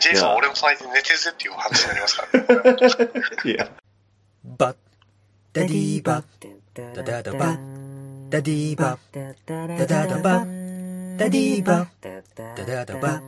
ジェイソン、俺の隣で寝てるぜっていう話になりますからね。いや。バッダディーバッダダダバッダディーバッダダダバッダディーバッダダダバッ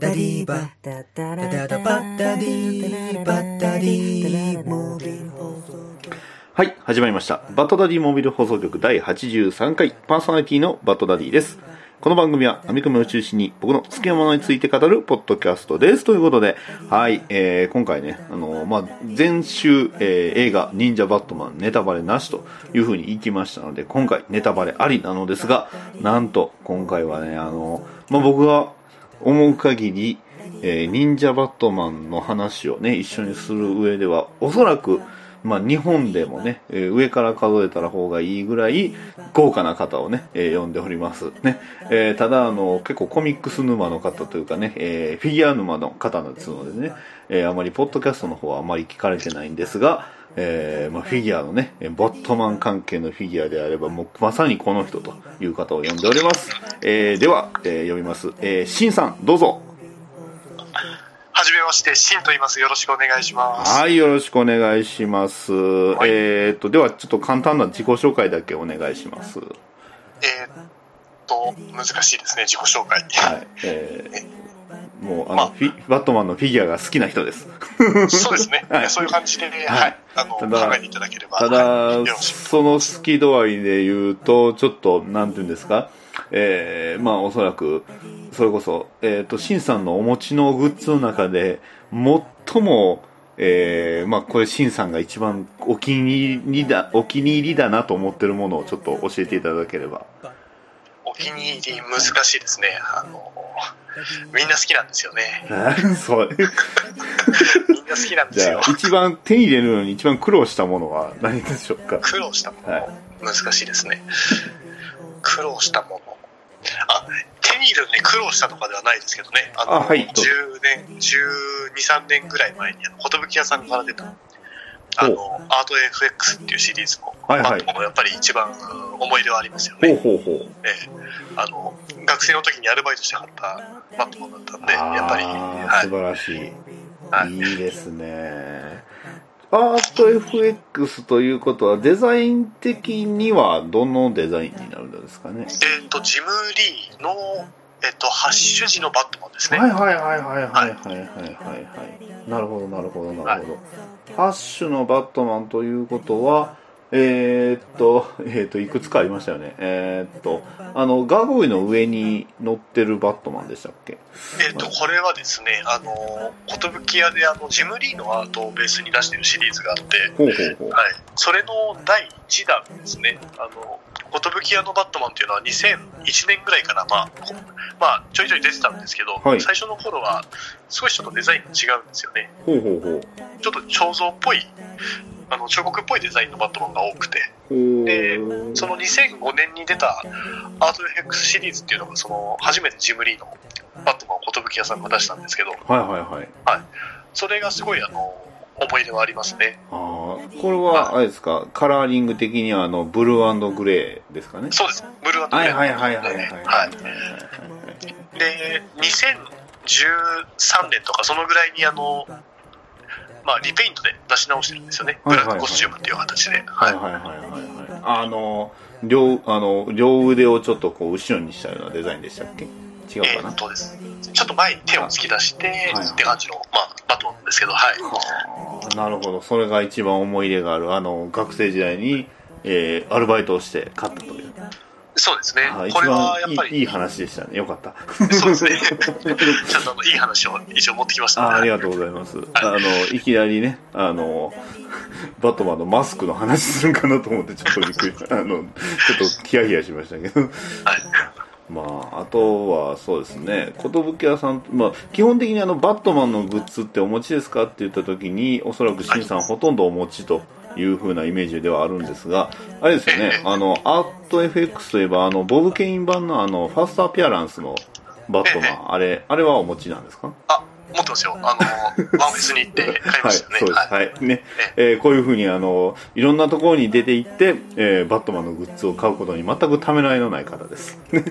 ダディーバッダダダバッダディーバッダディーモービル放送局はい、始まりました。バッドダディモビル放送局第83回。パーソナリティのバッドダディです。この番組はアメコミを中心に僕の好きなものについて語るポッドキャストです。ということで、はい、えー、今回ね、あのまあ、前週、えー、映画忍者バットマンネタバレなしという風に言いきましたので、今回ネタバレありなのですが、なんと今回はね、あのまあ、僕が思う限り、えー、忍者バットマンの話をね、一緒にする上では、おそらく、まあ、日本でもね、えー上から数えたら方がいいぐらい豪華な方をね、えー呼んでおります。ね。えーただ、あの、結構コミックス沼の方というかね、えーフィギュア沼の方ですのでね、えーあまりポッドキャストの方はあまり聞かれてないんですが、えーまあ、フィギュアのね、えーバットマン関係のフィギュアであれば、もうまさにこの人という方を呼んでおります。えーでは、えー読みます。えー、シンさん、どうぞ。はじめまして、シンと言います。よろしくお願いします。はい、よろしくお願いします。いえーっと、ではちょっと簡単な自己紹介だけお願いします。はえーっと、難しいですね、自己紹介。い。えー、もう、あの、まあフィバットマンのフィギュアが好きな人です。そうですね、はいそういう感じで、はい、はいあの、ただ考えていただければ、ただ、はい。その好き度合いで言うと、ちょっと、なんていうんですか、えー、まあ、おそらく、それこそ、えーっと、シンさんのお持ちのグッズの中で、最も、えー、まあ、これ、シンさんが一番お気に入りだ、お気に入りだなと思ってるものをちょっと教えていただければ。お気に入り難しいですね。あの、みんな好きなんですよね。そう。みんな好きなんですよ一番手に入れるのに一番苦労したものは何でしょうか？苦労したもの、はい難しいですね。苦労したもの。あ、手に入れるのに苦労したとかではないですけどね。あの、あはいどうぞ10年、12、3年ぐらい前に、寿屋さんから出た、あの、アート FX っていうシリーズの、はいはいバットマンがやっぱり一番うん思い出はありますよほうね。ほうほう。ええあの、学生の時にアルバイトして買ったバットマンだったんで、やっぱり、素。晴らしい。はいいいですね。アート FX ということは、デザイン的にはどのデザインになるんですかね？えっ、と、ジム・リーの、えっ、と、ハッシュ時のバットマンですね。はいはいはいはいはいはいはいはいはい。なるほどなるほどなるほど。ハッシュのバットマンということは、えー、っと、えー、っと、いくつかありましたよね。えー、っと、あの、ガーゴイの上に乗ってるバットマンでしたっけ？えっ、と、これはですね、あの、寿屋で、あの、ジム・リーのアートをベースに出してるシリーズがあって、ほうほうほう。はい。それの第1弾ですね。あの、寿屋のバットマンっていうのは2001年ぐらいから、まあ、こまあ、ちょいちょい出てたんですけど、はい最初の頃は少しちょっとデザインが違うんですよね。ほうほうほう。ちょっと彫像っぽい、あの、彫刻っぽいデザインのバットマンが多くて、でその2005年に出たアート FX シリーズっていうのが、その、初めてジムリーのバットマンを寿屋さんが出したんですけど、はいはいはい。それがすごい、あの、思い出はありますね。ああ、これは、あれですか、カラーリング的には、あの、ブルーグレーですかね？そうです。ブルーアンドはいはいはいはいはい。はい。で、2013年とかそのぐらいにあの、まあ、リペイントで出し直してるんですよね。ブラックコスチュームっていう形で。はいはいはいはいはい。あの、両、あの、両腕をちょっとこう、後ろにしたようなデザインでしたっけ？違うえかな？ーっとです。ちょっと前に手を突き出して、はいって感じの、まあ、バットマンですけど、はい。はあなるほど。それが一番思い入れがある、あの、学生時代に、えー、アルバイトをして買ったという。そうですねこれはやっ番ぱり、いい話でしたね。よかった。そうですね。ちゃんとあのいい話を一応持ってきましたあありががとうございます。あの、いきなりね、あの、バットマンのマスクの話するんかなと思ってちょっとびっくり。あの、ちょっとヒヤヒヤしましたけど。はい。まあ、あとはそうですね、寿屋さん、まあ、基本的にあの、バットマンのグッズってお持ちですかって言った時に、おそらくシンさんほとんどお持ちという風なイメージではあるんですが、あれですよね、あの、アート FX といえば、あの、ボブ・ケイン版のあの、ファーストアピアランスのバットマン、あれ、あれはお持ちなんですか？あ、持ってますよ。あの、ワンフェスに行って買いはい、ましたよね。そうです。はいはい。ね。えーこういうふうに、あの、いろんなところに出て行って、えーバットマンのグッズを買うことに全くためらいのない方です。は い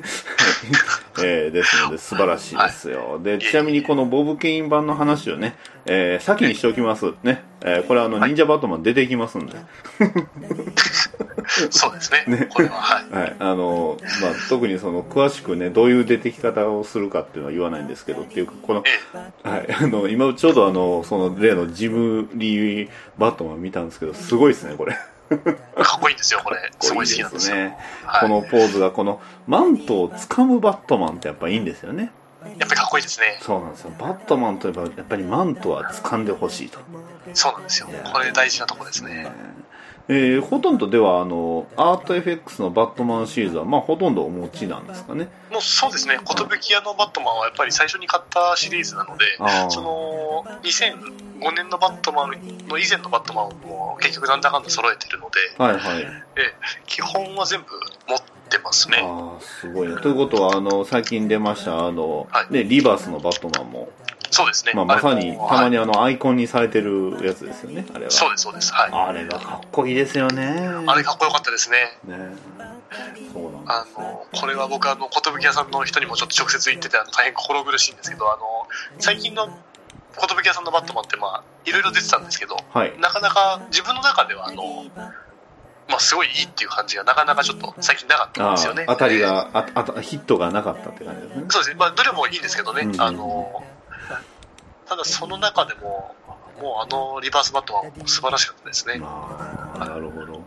えーですので、素晴らしいですよ。で、ちなみにこのボブ・ケイン版の話をね、えー先にしておきます。ね。えーこれはあの、忍者バットマン出てきますんで。そうですね。これは、はい。はい、あの、まあ、特にその、詳しくね、どういう出てき方をするかっていうのは言わないんですけど、っていうか、この、えはい、あの、今ちょうどあの、その例のジムリーバットマン見たんですけど、すごいですね、これ。え、かっこいいんですよ、これ。すごい好きなんですよ。ね。はいこのポーズが、この、マントを掴むバットマンってやっぱいいんですよね。やっぱりかっこいいですね。そうなんですよ。バットマンといえば、やっぱりマントは掴んでほしいと。そうなんですよ。これ大事なとこですね。えーほとんどでは、あの、アート FX のバットマンシリーズは、まあ、ほとんどお持ちなんですかね。もうそうですね、寿屋のバットマンはやっぱり最初に買ったシリーズなので、その2005年のバットマンの以前のバットマンも結局なんだかんだ揃えてるので、はいはい。ええ基本は全部持ってますね。ああ、すごいね。ということは、あの、最近出ました、あの、はいね、リバースのバットマンも、そうですね。まあ、まさに、たまにはいあの、アイコンにされてるやつですよね、あれは。そうです、そうです。はい。あれがかっこいいですよね。あれかっこよかったですね。ね。そうなんあの、これは僕、あの、寿屋さんの人にもちょっと直接言ってて、あの大変心苦しいんですけど、あの、最近の寿屋さんのバットマンって、まあ、いろいろ出てたんですけど、はい。なかなか自分の中では、あの、まあ、すごいいいっていう感じがなかなかちょっと最近なかったんあですよね。あ、当たりえーが、ああたヒットがなかったって感じですね。そうですね。まあ、どれもいいんですけどね。うんあの、ただその中でも、もうあのリバースバットは素晴らしかったですね。ああ、なるほど。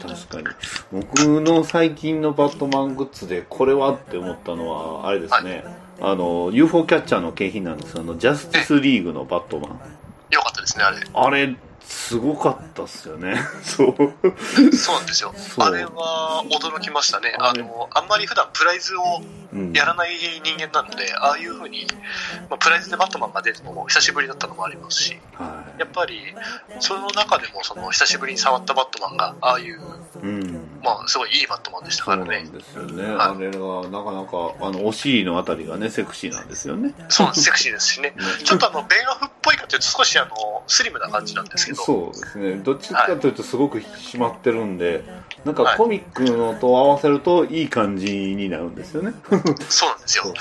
確かに。僕の最近のバットマングッズで、これはって思ったのは、あれですね。あの、UFO キャッチャーの景品なんですあの、ジャスティスリーグのバットマン。よかったですね、あれ。あれ、すごかったっすよね。そう。そうなんですよ。あれは驚きましたね。あの、あんまり普段プライズをうんやらない人間なので、ああいう風に、まあ、プライズでバットマンが出るのも久しぶりだったのもありますし、はやっぱり、その中でもその久しぶりに触ったバットマンが、ああいう、い。うん。まあ、すごいいいバットマンでしたそうからね。なんですよね。はいあれが、なかなか、あの、お尻のあたりがね、セクシーなんですよね。そうセクシーですしね。ねちょっとあの、ベンアフっぽいかというと少しあの、スリムな感じなんですけど、そうですね。どっちかというとすごく引き締まってるんで、なんかはいコミックのと合わせるといい感じになるんですよね。そうなんですよそう。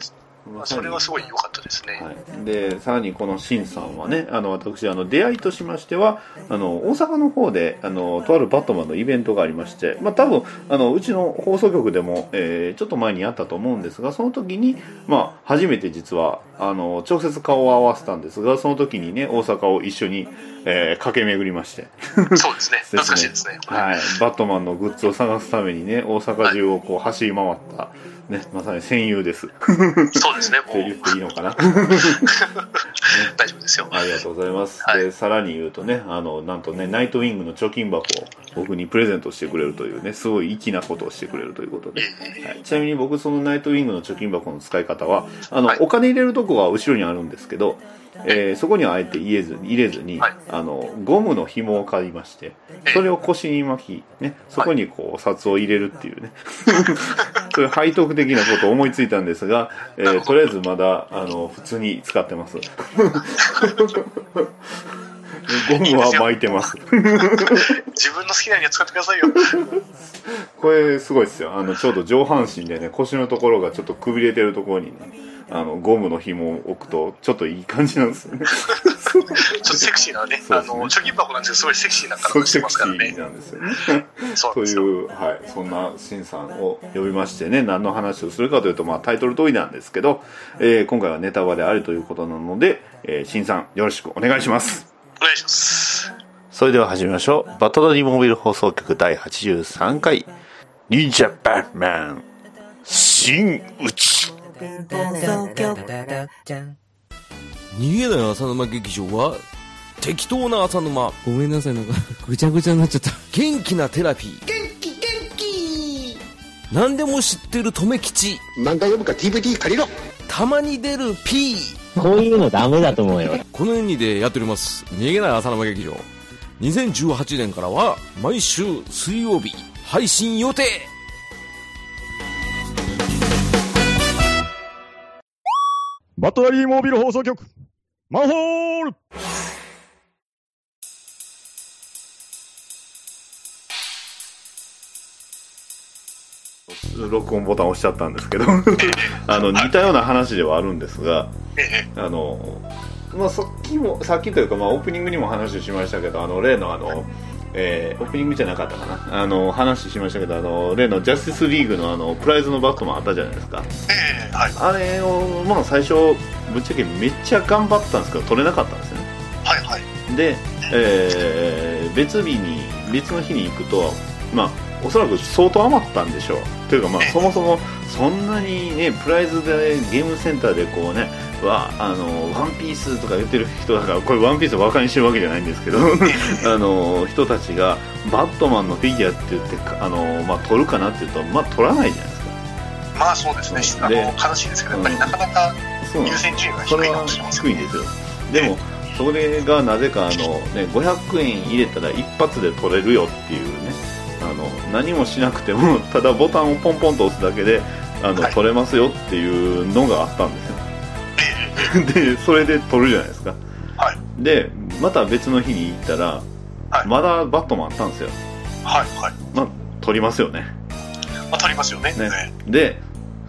そうまあそれはすごい良かったですね。はい、でさらにこのシンさんはねあの私あの出会いとしましてはあの大阪の方であのとあるバットマンのイベントがありまして、まあ、多分あのうちの放送局でも、えーちょっと前にやったと思うんですがその時に、まあ、初めて実はあの直接顔を合わせたんですがその時にね大阪を一緒に、えー駆け巡りましてそう ですね。懐かしいですね。はい、バットマンのグッズを探すためにね大阪中をこう走り回った、ね、まさに戦友ですそうですね。もって言っていいのかなう、大丈夫ですよ。ありがとうございます。はいで、さらに言うとね、あの、なんとね、ナイトウィングの貯金箱を僕にプレゼントしてくれるというね、すごい粋なことをしてくれるということで。はい、ちなみに僕、そのナイトウィングの貯金箱の使い方は、あの、はいお金入れるとこは後ろにあるんですけど、えーそこにはあえて入れずに、入れずに、はい。あの、ゴムの紐を買いまして、それを腰に巻き、ね、そこにこう、札を入れるっていうね、そういう背徳的なことを思いついたんですが、えーとりあえずまだ、あの、普通に使ってます。ゴムは巻いてます。自分の好きなように使ってくださいよ。これすごいですよ。あの、ちょうど上半身でね、腰のところがちょっとくびれてるところにね、あの、ゴムの紐を置くと、ちょっといい感じなんですよね。ちょっとセクシーなね、ねあの、貯金箱なんですけど、すごいセクシーなそう体しますからね。なんですよね。そうなんですよ。という、はい、そんなシンさんを呼びましてね、何の話をするかというと、まあタイトル通りなんですけど、えー今回はネタバレありということなので、えー、シンさんよろしくお願いします。お願いします。それでは始めましょう。バトダディモービル放送局第83回、忍者バットマン、新内。逃げない浅沼劇場は適当な浅沼。ごめんなさい、なんか、ぐちゃぐちゃになっちゃった。元気なテラピー。元気元気。何でも知ってる留吉。漫画読むか DVD 借りろ。たまに出る P こういうのダメだと思うよ。このようにでやっております逃げない浅沼劇場。2018年からは毎週水曜日配信予定。バットダディモービル放送局マンホール録音ボタン押しちゃったんですけど あの似たような話ではあるんですがええ。あのまあさっきもさっきというか、まあ、オープニングにも話しましたけどあの例のあのえーオープニングじゃなかったかな。あの話しましたけどあの例のジャスティスリーグのあのプライズのバットマンあったじゃないですか。ええはい。あれを、まあ、最初ぶっちゃけめっちゃ頑張ったんですけど取れなかったんですよね。はいはい。で、えー別日に別の日に行くとまあおそらく相当余ったんでしょう。というかまあええ。そもそもそんなにねプライズでゲームセンターでこうねわあのワンピースとか言ってる人だからこれワンピースをバカにしてるわけじゃないんですけど あの人たちがバットマンのフィギュアって言ってかあの、まあ、取るかなっていうとまあ取らないじゃないですか。まあそうですね、で悲しいですけど、やっぱりなかなか優先順位が低いかそれはもしれません。低いんですよ。でもそれがなぜかあの、ね、500円入れたら一発で取れるよっていうね何もしなくても ただボタンをポンポンと押すだけであの、はい。取れますよっていうのがあったんですよ。え でそれで取るじゃないですか。えはい。でまた別の日に行ったら、はい。まだバットマンあったんですよ。はいはい、まあ取りますよね。まあ、取りますよね。ね。えで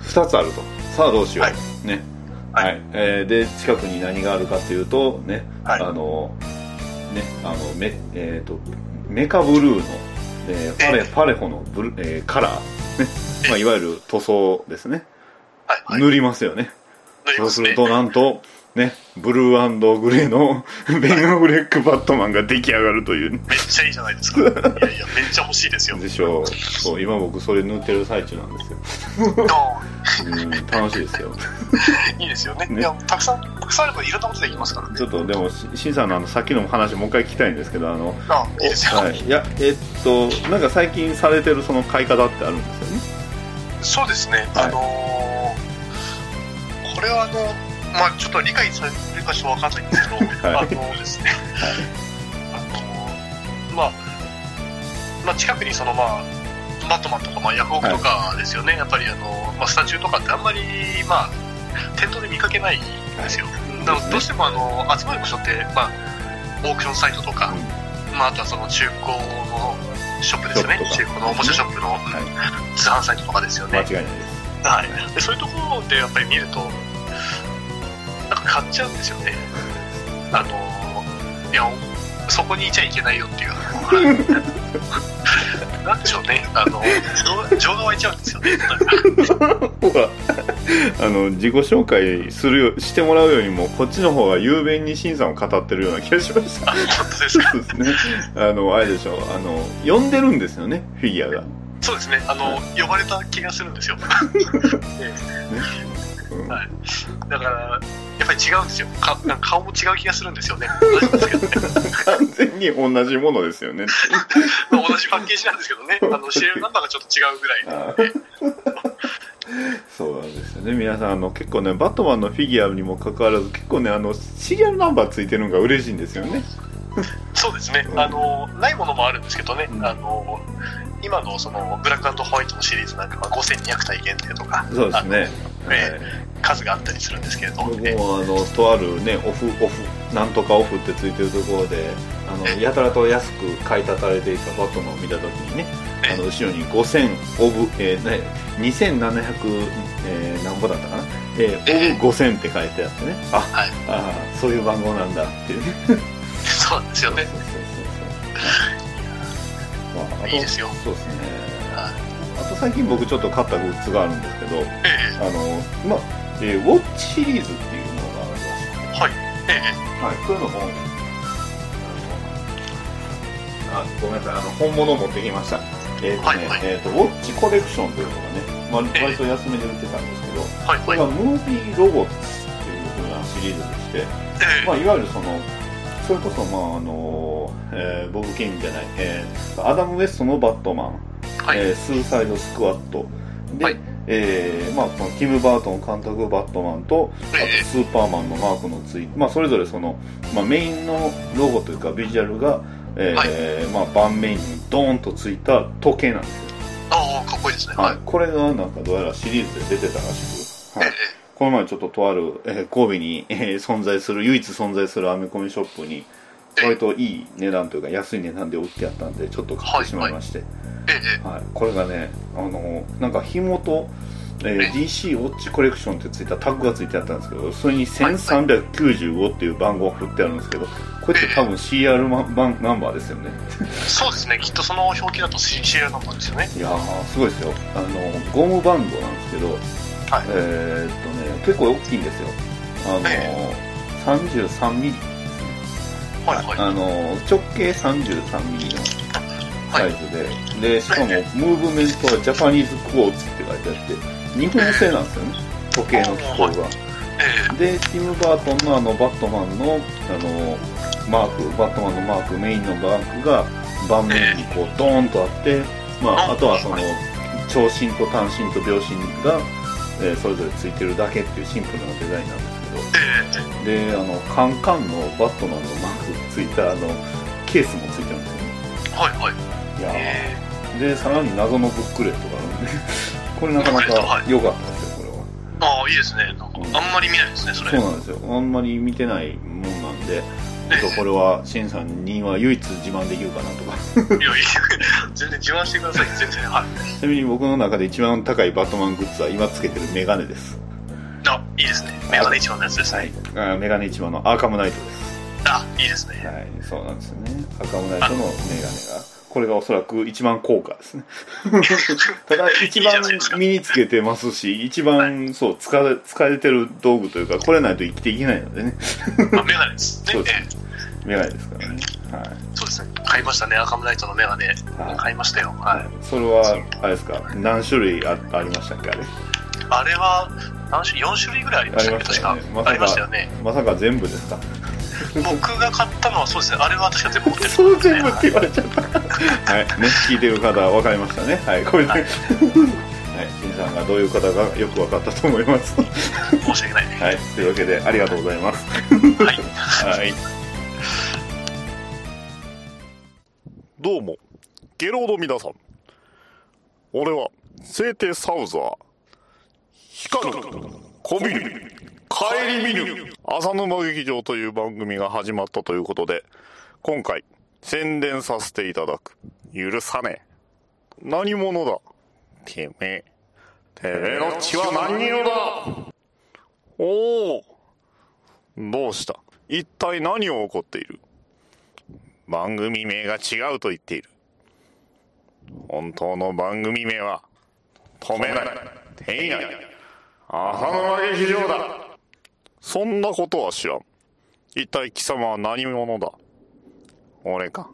2つあると。さあどうしよう、はい。ね。はい。はい、えーで近くに何があるかっていうとね、はい。あのね。あのメえー、とメカブルーの、えーパレえパレホのブル、えーカラー、ね。まあ、いわゆる塗装ですね。えはいはい。塗りますよね。そう塗りますね。するとなんとねブルーグレーのベン・アフレック・バットマンが出来上がるというね。めっちゃいいじゃないですか。いやいやめっちゃ欲しいですよ。でしょう。そう今僕それ塗ってる最中なんですよ、ううん、楽しいですよ。ん いいですよね。ね。いやたくさんたくさんあればいろんなことできますからね。ちょっとでもししんさんのあのさっきの話もう一回聞きたいんですけどあのあいいですよ、はい、いやえっとなんか最近されてるその買い方ってあるんですよね？そうですね、はい。あのーこれはあのまあちょっと理解されるかちょっとわかんないんですけど、はい。あのですね、あのーまあまあ近くにそのまあバットマンとか、まあ、ヤフオクとかですよね、やっぱりあの、まあ、スタチューとかってあんまり、まあ、店頭で見かけないんですよ。なのでどうしてもあの集まる場所って、まあ、オークションサイトとか、まあ、あとはその中古のショップですよね。中古のおもちゃショップの、うん通販サイトとかですよね。はい、でそういうところでやっぱり見るとなんか買っちゃうんですよね。あのいやそこにいちゃいけないよっていう。なんでしょうね。あの情情が湧いちゃうんですよね。あの自己紹介するよしてもらうよりもこっちの方が雄弁に審査を語ってるような気がしました。あ本当ですか？そうですね。あのあれでしょあの呼んでるんですよねフィギュアが。そうですね。あの呼ばれた気がするんですよ、えうんえはい、だからやっぱり違うんですよ。か顔も違う気がするんですよね。完全に同じものですよね。まあ同じパッケージなんですけどね、あのシリアルナンバーがちょっと違うぐらいなので、そうなんですよね。皆さんあの結構ねバットマンのフィギュアにもかかわらず結構ねあのシリアルナンバーついてるのが嬉しいんですよね。そうですね、うんあのないものもあるんですけどね、うん。あの今のそのブラックホワイトのシリーズなんかは5200体限定とか、そうですね。あのえ数があったりするんですけれど、も。あのとあるねオフオフなんとかオフってついてるところであのやたらと安く買い立たれていたバットマンを見た時にねえあの後ろに5000オブ、えーね、2700、えー、何ぼだったかな、えー、オブ5000って書いてあってね。あ、はい。あーそういう番号なんだっていうね。そうなんですよね。そう、そうそうそう、まあ、あといいですよ。そうですね。はいあと最近僕ちょっと買ったグッズがあるんですけどえあのまあ、えーウォッチシリーズっていうものがありまして。えはい、えはい、こういうのも、あごめんなさい、あの、本物を持ってきました。えっ、とね、はいはい。えっ、と、ウォッチコレクションというのがね、まあ、ええ。割と安めで売ってたんですけど、えはい、これがはい、ムービーロボッツっていう風なシリーズでして、ええ。まあ、いわゆるその、それこそ、まあ、あの、えーボブ・ケインじゃない、えーアダム・ウェストのバットマン、はい、えースーサイド・スクワット、で、はい。えーまあ、このティム・バートン監督バットマンと、あとええスーパーマンのマークのついて、まあ、それぞれその、まあ、メインのロゴというかビジュアルが、えーまあ、盤面にドーンとついた時計なんですよ、ああ、かっこいいですね、はい。はい、これがなんかどうやらシリーズで出てたらしく、はい。ええこの前ちょっととある、えー神戸に、えー存在する唯一存在する編み込みショップに割といい値段というか安い値段で売ってあったんでちょっと買ってしまいまして、えええはい。これがねあのなんか紐と、えー DC ウォッチコレクションってついたタグがついてあったんですけどそれに1395っていう番号が振ってあるんですけどこれって多分 CR マ番ナンバーですよね。えそうですね。きっとその表記だと CCL ナンバーですよね。いやーすごいですよ。あのゴムバンドなんですけど、はい。えーっとね結構大きいんですよ。あの、え33ミリ。はいはい。あの直径33ミリのサイズで、でしかもムーブメントはジャパニーズクォーツって書いてあって日本製なんですよね。時計の機構がえでティム・バートンのあのバットマンのあのマークバットマンのマークメインのマークが盤面にこうドーンとあって、まあ、あとはその長身と短身と秒針が、えーそれぞれついてるだけっていうシンプルなデザインなんですけど。ええ。であのカンカンのバットマンのマークついたあのケースもついてるんですよね。えはいはい。いやえーでさらに謎のブックレットがあるんで。これなかなか良かったですよこれは。えああいいですね。なんかあんまり見ないですねそれ。そうなんですよ。あんまり見てないもんなんでちょっとこれはシンさんには唯一自慢できるかなとか。いやいや全然自慢してください。全然はいちなみに僕の中で一番高いバットマングッズは今つけてるメガネです。あいいですね。メガネ一番のやつですね。あメガネ一番のアーカムナイトです。あいいですね。はいそうなんですよね。アーカムナイトのメガネがこれがおそらく一番高価ですね。ただ一番身につけてますし一番そう使え使えてる道具というかこれないと生きていけないのでね。あメガネですね。そうですええ。メガネですからね。はい。そうですね。買いましたね。アカムナイトのメガネ。はい。買いましたよ。はい。それはあれですか？何種類あありましたっけあれ？あれは何種4種類ぐらいありましたっけ？確かありましたよね。まさか全部ですか？僕が買ったのはそうですね。あれは確か全部持ってる。そう全部って言われちゃったはいね聞いてる方分かりましたね。はいこれで、ははい。い、新さんがどうい。う方がよく分かったと思い。ます申し訳ない。はい。とい。うわけでありがとうござい。ますはい。はい。どうも、ゲローの皆さん。俺は、聖帝サウザー。光る、こびる、帰り見ぬ、浅沼劇場という番組が始まったということで、今回、宣伝させていただく。許さねえ。何者だ？てめえ。てめえの血は何色だ？おお。どうした？一体何を起こっている？番組名が違うと言っている。本当の番組名は、止めない、ていない、浅沼劇場だ。そんなことは知らん。一体貴様は何者だ？俺か。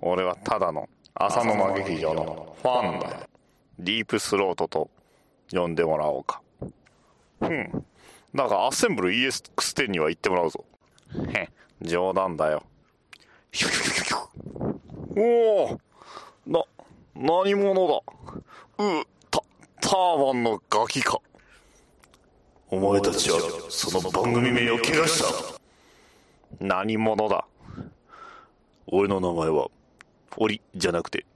俺はただの浅沼劇場のファンだよ。ディープスロートと呼んでもらおうか。うん。だがアッセンブル EX10 には行ってもらうぞ。へ、冗談だよ。おおな、何者だ？う、た、ターバンのガキか。お前たちは、その番組名を怪我した。何者だ？俺の名前は、オリじゃなくて、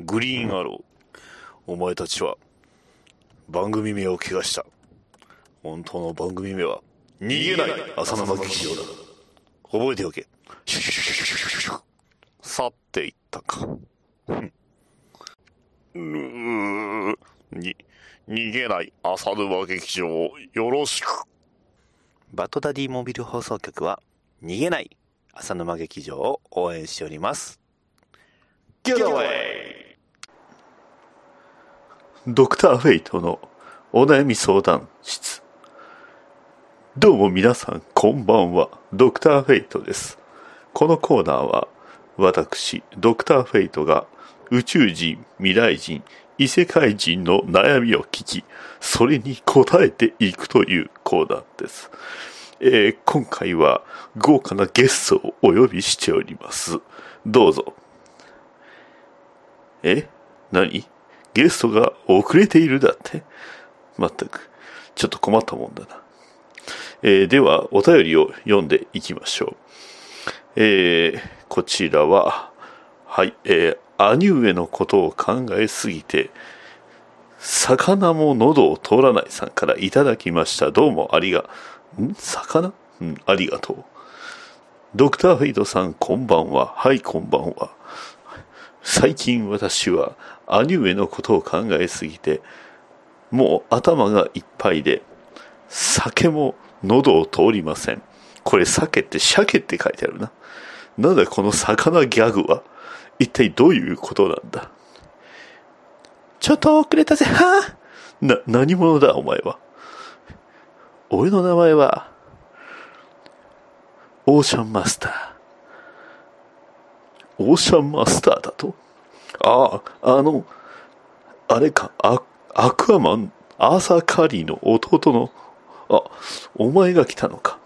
グリーンアロー。お前たちは、番組名を怪我した。本当の番組名は、逃げない浅沼劇場だ。覚えておけシュシュシュシュシュ。去っていったか。うんに、逃げない浅沼劇場をよろしく。バトダディモビル放送局は逃げない浅沼劇場を応援しております。ゲットウェイドクターフェイトのお悩み相談室。どうも皆さん、こんばんは。ドクターフェイトです。このコーナーは、私、ドクターフェイトが宇宙人、未来人、異世界人の悩みを聞き、それに答えていくというコーナーです。えー今回は豪華なゲストをお呼びしております。どうぞ。え？何？ゲストが遅れているだって？まったく、ちょっと困ったもんだな。えーでは、お便りを読んでいきましょう。えーこちらは、はい、えー兄上のことを考えすぎて、魚も喉を通らないさんからいただきました。どうもありが、ん？魚？うん、ありがとう。ドクターフェイドさん、こんばんは。はい、こんばんは。最近私は兄上のことを考えすぎて、もう頭がいっぱいで、酒も喉を通りません。これ鮭って鮭って書いてあるな。なんだこの魚ギャグは？一体どういうことなんだ？ちょっと遅れたぜ、はぁな、何者だお前は？俺の名前は、オーシャンマスター。オーシャンマスターだと？ああ、あの、あれか、アアクアマン、アーサー・カーリーの弟の、あ、お前が来たのか。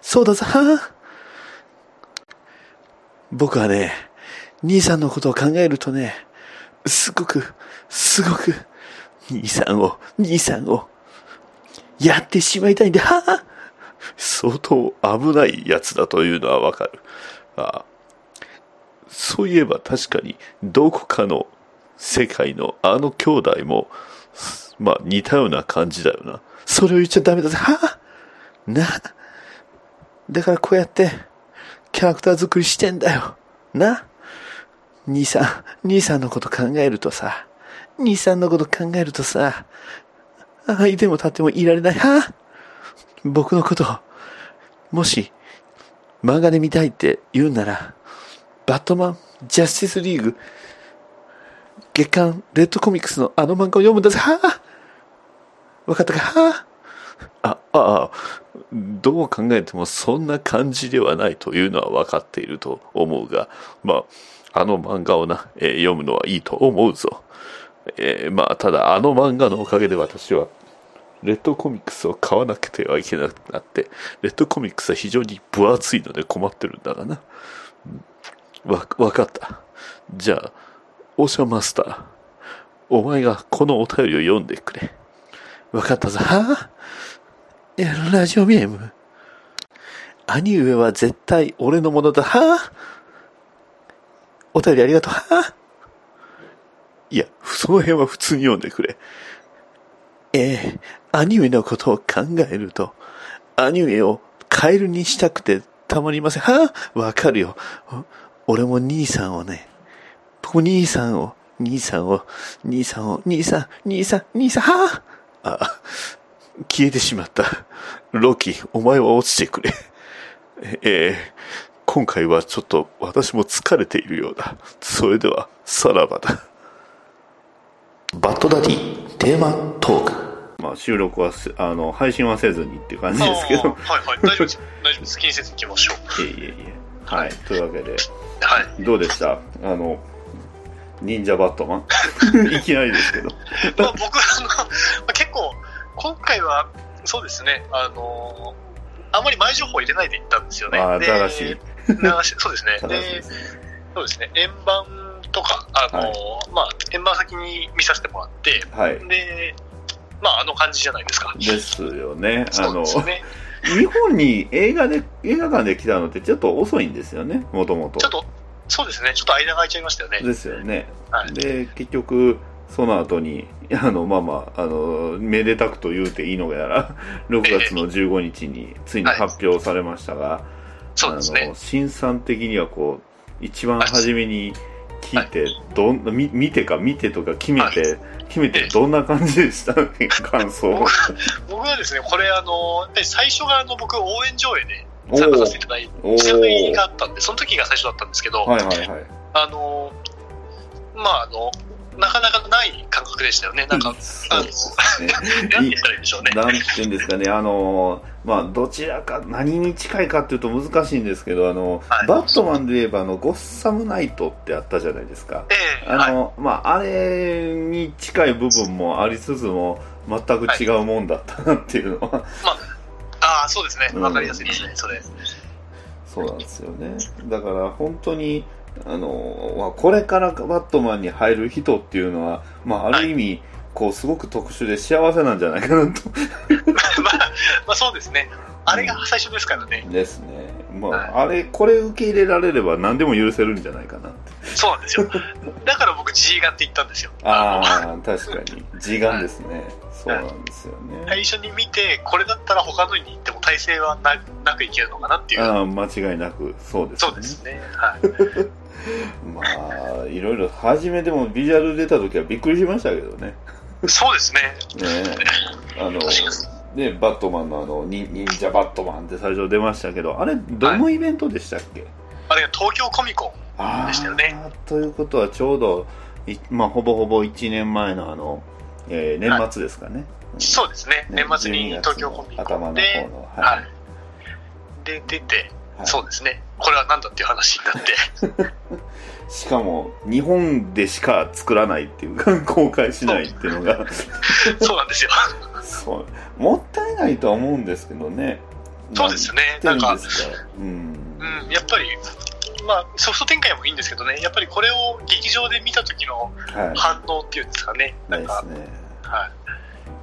そうだぞ、はぁ僕はね、兄さんのことを考えるとね、すごく、すごく、兄さんを、兄さんを、やってしまいたいんで、はぁ相当危ないやつだというのはわかる。ああそういえば確かに、どこかの世界のあの兄弟も、まあ似たような感じだよな。それを言っちゃダメだぜ。はぁな。だからこうやって、キャラクター作りしてんだよ。な兄さん、兄さんのこと考えるとさ、兄さんのこと考えるとさ、あいても立ってもいられない。は？僕のこと、もし、漫画で見たいって言うなら、バットマン、ジャスティスリーグ、月刊レッドコミックスのあの漫画を読むんだぜ。は？ぁわかったか？は？あ、ああ、どう考えてもそんな感じではないというのは分かっていると思うが、まあ、あの漫画をな、えー読むのはいいと思うぞ。えーまあ、ただあの漫画のおかげで私は、レッドコミックスを買わなくてはいけなくなって、レッドコミックスは非常に分厚いので困ってるんだがな。わ、わかった。じゃあ、オーシャンマスター、お前がこのお便りを読んでくれ。わかったぞ。はぁ、えラジオネーム。兄上は絶対俺のものだ。はぁ、お便りありがとう。いや、その辺は普通に読んでくれ。ええ兄上のことを考えると、兄上をカエルにしたくてたまりません。はぁ、わかるよ。お俺も兄さんをね、僕も兄さんを、兄さんを、兄さんを、兄さん、兄さん、兄さん、はぁ、あ、消えてしまった。ロキ、お前は落ちてくれ。ええ今回はちょっと私も疲れているようだ。それでは、さらばだ。バッドダディテーマトーク。まあ、収録はす、あの、配信はせずにっていう感じですけど。はいはい、大丈夫です。大丈夫です。気にせず行きましょう。いえいえいえ。はい。というわけで、はい。どうでした？あの、忍者バットマン？いきなりですけど。まあ、僕、あの、まあ結構、今回は、そうですね、あの、あまり前情報入れないで行ったんですよね。ああ、でだらしい。しいそうですね。で。そうですね、円盤とか、あの、はいまあ、円盤先に見させてもらって、はい。で、まあ、あの感じじゃないですか。ですよね。あの。日本に映画で、映画館で来たのってちょっと遅いんですよね、もともとちょ。っと、そうですね、ちょっと間が空いちゃいましたよね。ですよね。はい。で、結局、その後に、あの、まあまあ、あの、めでたくと言うていいのやら、6月の15日についに発表されましたが、そうですね。あの、。新さん的にはこう、一番初めに聞いて、どん、み見てか見てとか決めて、決めてどんな感じでした？感想。僕僕はですね、これ、あの、最初が、あの、僕、応援上映で参加させていただいて、試写があったんで、その時が最初だったんですけど、はいはいはい。あの、まあ、あの、なかなかない感覚でしたよね。なんか。何て言ったらいいんでしょうね。なんて言うんですかね、あの、まあ、どちらか、何に近いかっていうと難しいんですけど、あの、はいバットマンで言えば、あの、ゴッサムナイトってあったじゃないですか。ええはい。あの、まあ、あれに近い部分もありつつも、全く違うもんだったなっていうのは、ああ、そうですね。うんわかりやすいですね、それ。そうなんですよね。だから、本当に、あの、まあ、これからバットマンに入る人っていうのは、まあ、ある意味、こう、すごく特殊で幸せなんじゃないかなと。まあ、まあそうですね。あれが最初ですからね。ですね。まあ、あれ、これ受け入れられれば何でも許せるんじゃないかなって。そうなんですよ。だから僕 G ガンって言ったんですよ。ああ、確かに。時間ですね。そうなんですよね。最初に見て、これだったら他のに行っても体勢はななくいけるのかなっていう。ああ、間違いなく、そうですそうですね。はい。まあ、いろいろ、初めでもビジュアル出た時はびっくりしましたけどね。そうですね。ねあの、ね、バットマンのあの、忍忍者バットマンって最初出ましたけど、あれ、どのイベントでしたっけ、あれが東京コミコンあでしたよね。あということはちょうど、いまあ、ほぼほぼ1年前のあの、えー年末ですかね。そうですね。ね年末に12月東京コミコ頭のンで、方の、はい。はい。で、出て、はいそうですね。これは何だっていう話になって、しかも、日本でしか作らないっていうか、公開しないっていうのが、そうなんですよ。そう、もったいないとは思うんですけどね。そうですね。ななんんか、うん。うん。うん、やっぱり、まあ、ソフト展開もいいんですけどね、やっぱりこれを劇場で見た時のはい。反応っていうんですかね、なんか、ですね。はい。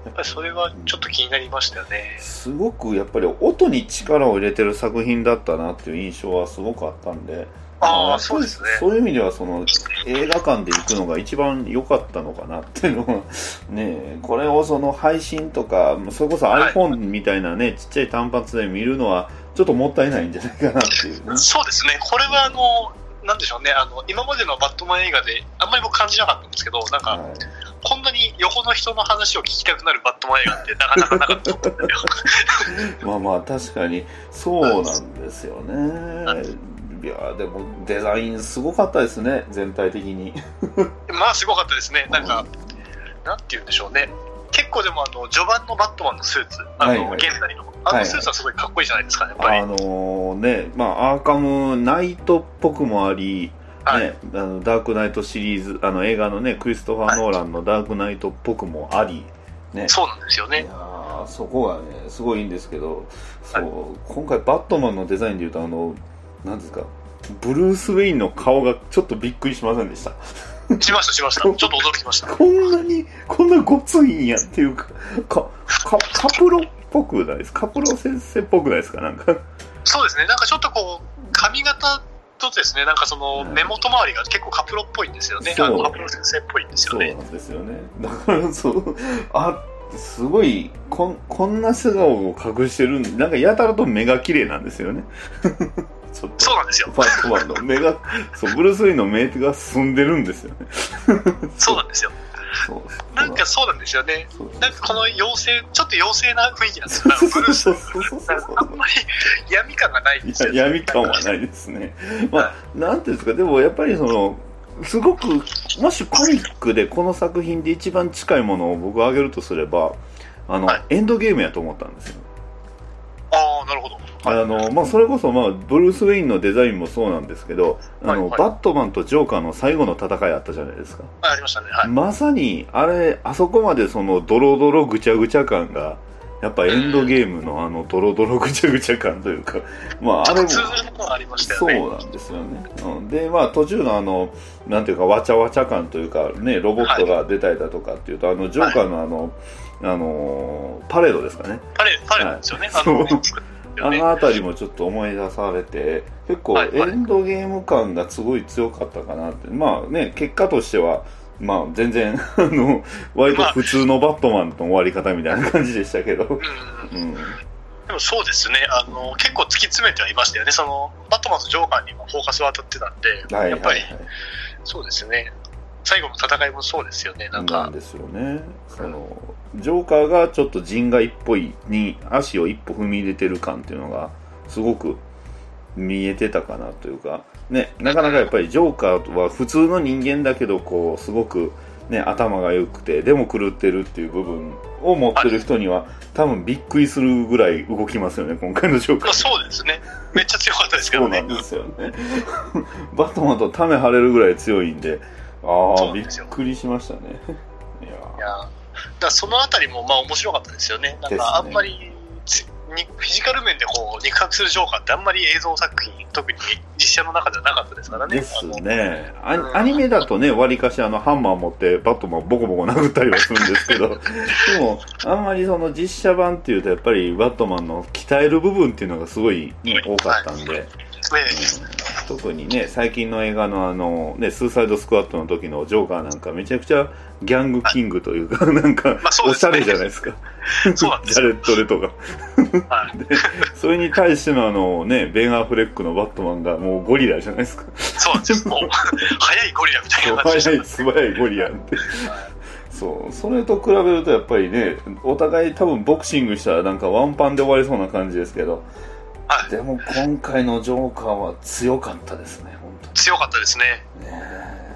やっぱりそれはちょっと気になりましたよね。すごくやっぱり音に力を入れてる作品だったなっていう印象はすごくあったんで、ああ、そうですね。そういう意味ではその映画館で行くのが一番良かったのかなっていうのは、ねえこれをその配信とか、それこそはい iPhone みたいなね、ちっちゃい単発で見るのはちょっともったいないんじゃないかなっていうね。そうですね。これはあの、なんでしょうね、あの、今までのバットマン映画であんまり僕感じなかったんですけど、なんか、はいこんなに横の人の話を聞きたくなるバットマン映画ってなかなかなかったと思うんですよ。まあまあ確かにそうなんですよね。いやでもデザインすごかったですね、全体的に。まあ、すごかったですね。なんか、なんて言うんでしょうね。結構でも、あの、序盤のバットマンのスーツ、あの、はいはい現代の、あはいはいのスーツはすごいかっこいいじゃないですかね、やっぱり。あのね、まあ、アーカムナイトっぽくもあり、はいね、あのダークナイトシリーズ、あの映画のね、クリストファー・ノーランのダークナイトっぽくもあり、ね、そうなんですよねそこがね、すごいいいんですけど、そう、今回バットマンのデザインでいうと、あの、なんですか、ブルース・ウェインの顔がちょっとびっくりしませんでした？しました、しました。ちょっと驚きました。こんなに、こんなごついんやっていうか、か、かカプロっぽくないですカプロ先生っぽくないですか？なんか。そうですね。なんかちょっとこう、髪型とですね、なんかその、目元周りが結構カプロっぽいんですよね。あの、カプロ先生っぽいんですよね。そうなんですよね。だからそう、あ、すごい、こん、こんな素顔を隠してるんなんかやたらと目が綺麗なんですよね。そうなんですよ。バットマンの目が、そう、ブルース・ウェインの目が澄んでるんですよね。そうなんですよ。そう。なんかそうなんですよね。なんかこの妖精、ちょっと妖精な雰囲気なんですよ。ブルースあんまり闇感がないんですよ、いや闇感はないですね。まあ、なんていうんですか、でもやっぱりその、すごく、もしコミックでこの作品で一番近いものを僕が挙げるとすれば、あの、はいエンドゲームやと思ったんですよ。ああ、なるほど。あの、まあ、それこそ、まあ、ブルース・ウェインのデザインもそうなんですけど、あの、バットマンとジョーカーの最後の戦いあったじゃないですか。あありましたね。はい。まさに、あれ、あそこまでその、ドロドロぐちゃぐちゃ感が、やっぱエンドゲームのあの、ドロドロぐちゃぐちゃ感というか、まあ、あれも、そうね。なんですよね。うん、で、まあ途中のあの、なんていうか、わちゃわちゃ感というか、ね、ロボットが出たりだとかっていうと、あの、ジョーカーのあの、あのーパレードですかね。パレ、パレなんですよね。はいあの、そう作ってるねあのあたりもちょっと思い出されて、結構エンドゲーム感がすごい強かったかなって。まあね、結果としては、まあ全然、あの、割と普通のバットマンの終わり方みたいな感じでしたけど。うん。うん。でもそうですね。あの、結構突き詰めてはいましたよね。その、バットマンとジョーカーにもフォーカスは当たってたんで、はいはい、やっぱりはい。そうですね。最後の戦いもそうですよね。なんかなん、ですよね。その、ジョーカーがちょっと人外っぽいに足を一歩踏み入れてる感っていうのが、すごく見えてたかなというか、ね、なかなかやっぱりジョーカーは普通の人間だけど、こう、すごくね、頭が良くて、でも狂ってるっていう部分を持ってる人には、多分びっくりするぐらい動きますよね、今回のジョーカーまあ。そうですね。めっちゃ強かったですけどねそうなん。ですよね。バットマンとため張れるぐらい強いんで、あそあ、びっくりしましたね。いやいやだそのあたりもまあ面白かったですよね。なんかあんまりつにフィジカル面でこう肉薄するジョーカーってあんまり映像作品、特に実写の中ではなかったですからね。ですね。アアニメだとね、割かしあの、ハンマー持ってバットマンボコボコ殴ったりはするんですけど、でも、あんまりその実写版っていうと、やっぱりバットマンの鍛える部分っていうのがすごい、ね、多かったんで、ね特にね、最近の映画のあの、ね、スーサイドスクワットの時のジョーカーなんかめちゃくちゃギャングキングというか、なんか、おしゃれじゃないですか。そうなんですジャレット・レトが。はい。で、それに対してのあのね、ベン・アフレックのバットマンがもうゴリラじゃないですか。そうなんですよ。もう、早いゴリラみたいな感じ早い、素早いゴリラって。そう、それと比べるとやっぱりね、お互い多分ボクシングしたらなんかワンパンで終わりそうな感じですけど、はい。でも今回のジョーカーは強かったですね、本当に。強かったですね。ねえ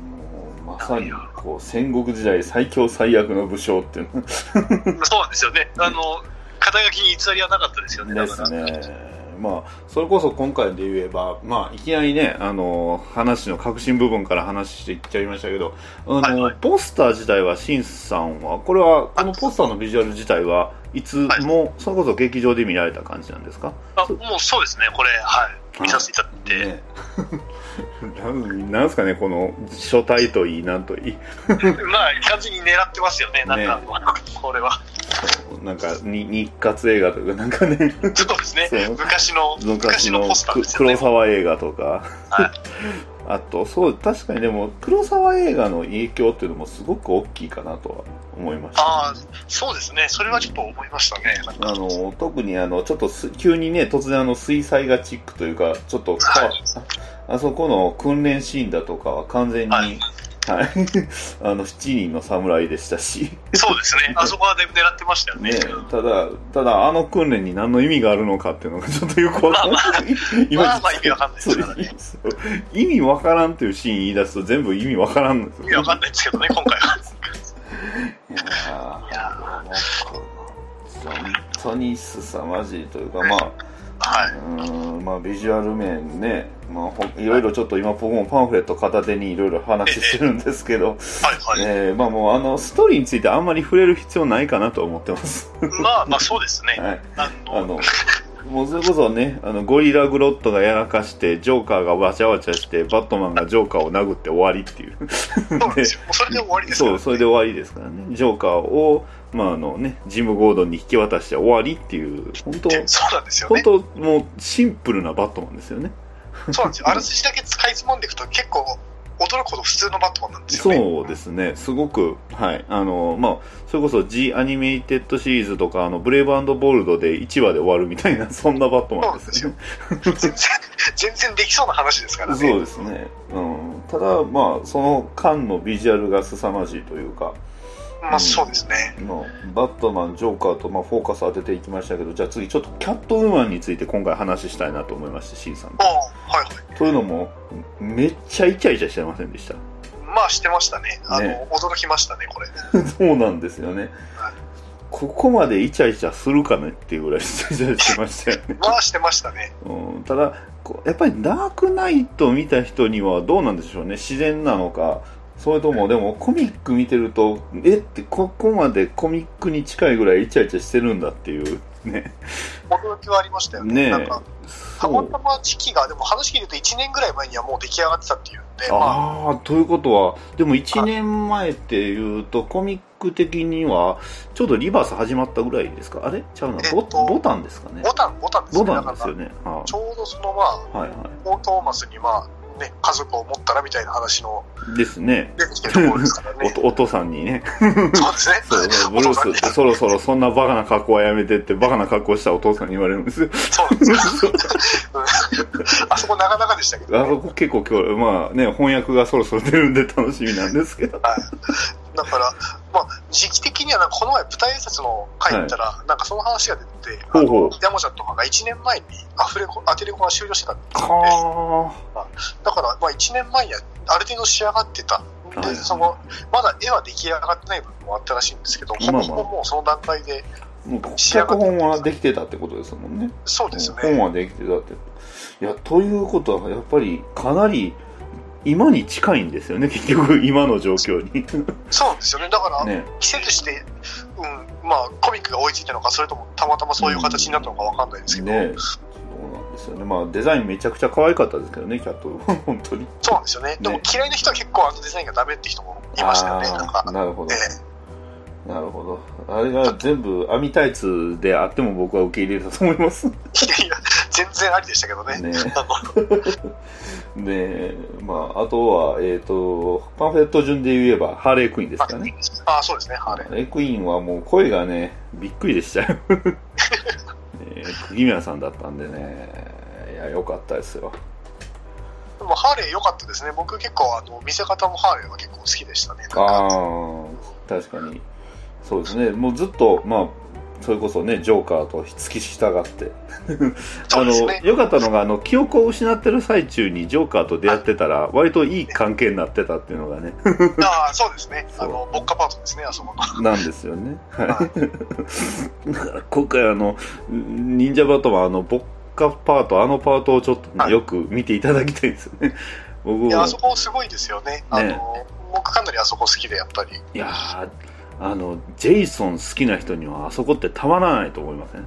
もうまさにこう戦国時代最強最悪の武将っていうの そうなんですよね。あの、肩書きに偽りはなかったですよね。だで。すね。まあ、それこそ今回で言えば、まあ、いきなりね、あの、話の核心部分から話していっちゃいましたけど、あの、はいはい。ポスター自体は、シンさんは、これは、このポスターのビジュアル自体は、いつも、それこそ劇場で見られた感じなんですか？あもうそうですね、これ、はい。見させていただいて。ね なんすかね、この、書体といい、なんといい。まあ、完全に狙ってますよね、なんか、これは。なんか、に日活映画とか、なんかね、そうですね。昔の、昔昔ののポスターね黒。沢映画とか、はい あとそう確かにでも黒沢映画の影響っていうのもすごく大きいかなとは思いました、ああ、そうですね。それはちょっと思いましたね。あの特にあのちょっとす急にね突然あの水彩画チックというかちょっとはいああそこの訓練シーンだとかは完全に、ははいい あの7人の侍でしたし、そうですね。あそこは狙ってましたよね。ね、ただただあの訓練に何の意味があるのかっていうのがちょっとよくわかんない、今まあまあ 意味わかんないですからね。意味わからんっていうシーン言い出すと全部意味わからん意味わかんないですけどね、今回は。当に凄まじいというかまあはい。うーんまあビジュアル面ね、まあ、ほいろいろちょっと今僕もパンフレット片手にいろいろ話してるんですけど、はいはい。えーまあもうあのストーリーについてあんまり触れる必要ないかなと思ってます。まあまあそうですね。はい。あの、もうそれこそね、あの、ゴリラグロットがやらかして、ジョーカーがわちゃわちゃして、バットマンがジョーカーを殴って終わりっていう。そうそれで終わりですからそう、それで終わりですからね。ジョーカーを、まああのね、ジム・ゴードンに引き渡して終わりっていう、本当でそうなんですよね。本当もうシンプルなバットマンですよね。そうなんですよ。あらすじだけ使いつまんでいくと結構驚くほど普通のバットマンなんですよね。そうですね、すごく、はい、あの、まあ、それこそ G アニメイテッドシリーズとか、あの、ブレイブボルドで1話で終わるみたいな、そんなバットマンですよね。全然、全然できそうな話ですからね。そうですね。うん。ただ、まあ、その間のビジュアルが凄まじいというか、まあそうですね。まあ、バットマン、ジョーカーと、まあ、フォーカス当てていきましたけど、じゃあ次、ちょっとキャットウーマンについて今回話したいなと思いまして、C さんと。はいはい。というのも、めっちゃイチャイチャしてませんでした？まあしてましたね。あの、ね驚きましたね、これ。そうなんですよね。ここまでイチャイチャするかねっていうぐらいイチャイチャしてましたよね。まあしてましたね。うん、ただこうやっぱりダークナイト見た人にはどうなんでしょうね自然なのかそれともでもコミック見てるとえってここまでコミックに近いぐらいイチャイチャしてるんだっていうね。驚きはありましたよね。ねえ。なんか、たまたま時期が、でも話聞いると1年ぐらい前にはもう出来上がってたっていうんで、まあ、ああということはでも1年前っていうとコミック的にはちょうどリバース始まったぐらいですか？あれ？ちゃうなボ,、えっとボタンですかね？ボタン、ボタンですね。ボタンですよね。あちょうどそのまあ、はいはポートーマスにまあ、ね、家族を持ったらみたいな話のいですね出てきてるところですからおね。とお父さんにねそうですね。そうブルースそろそろそんなバカな格好はやめてってバカな格好したお父さんに言われるんですよ。そうですあそこなかなかでしたけど、あそこ結構今日、まあね、翻訳がそろそろ出るんで楽しみなんですけど。はい。だから、まあ、時期的にはなんかこの前舞台挨拶の会行ったら、なんかその話が出て、ほうほうあの山ちゃんとかが1年前にアフレコ、アテレコが終了してたんですよね。はだから、まあ1年前にはある程度仕上がってた。で、はいその、まだ絵は出来上がってない部分もあったらしいんですけど、ほぼほぼもうその段階で、脚本はできてたってことですもんね。そうです本ね。はできてたって。いや、ということは、やっぱりかなり今に近いんですよね、結局、今の状況に。そうですよね。だから、ね。季節して、うん、まあ、コミックが追いついたのか、それともたまたまそういう形になったのかわかんないですけど、ねそうなんでですよね。まあ、デザインめちゃくちゃ可愛かったですけどね、キャット 本当に。そうなんですよね。でも嫌いな人は結構あのデザインがダメって人もいましたよね。ななるほどえ。なるほど。あれが全部網タイツであっても僕は受け入れたと思います。いやいや、全然ありでしたけどね。あので、まあ、あとは、えっ、と、パンフレット順で言えば、ハーレークイーンですかね。あそうですね、ハーレー。ハーレークイーンはもう声がね、びっくりでしたよ。え ー釘宮さんだったんでね、いや、良かったですよ。でもハーレー良かったですね。僕結構あの見せ方もハーレーは結構好きでしたね。ああ、確かに。そうですね。もうずっと、まあ、それこそね、ジョーカーと付き従って。あの、ね良かったのが、あの、記憶を失ってる最中にジョーカーと出会ってたら、割といい関係になってたっていうのがね、ああ、そうですね。あの、ボッカパートですね、あそこの。なんですよね。はい。だから今回あの、忍者バトマン、あの、ボッカパート、あのパートをちょっとね、はいよく見ていただきたいですよね。僕いや、もあそこすごいですよね。あの、僕かなりあそこ好きで、やっぱり。いやーあの、ジェイソン好きな人にはあそこってたまらないと思いません？い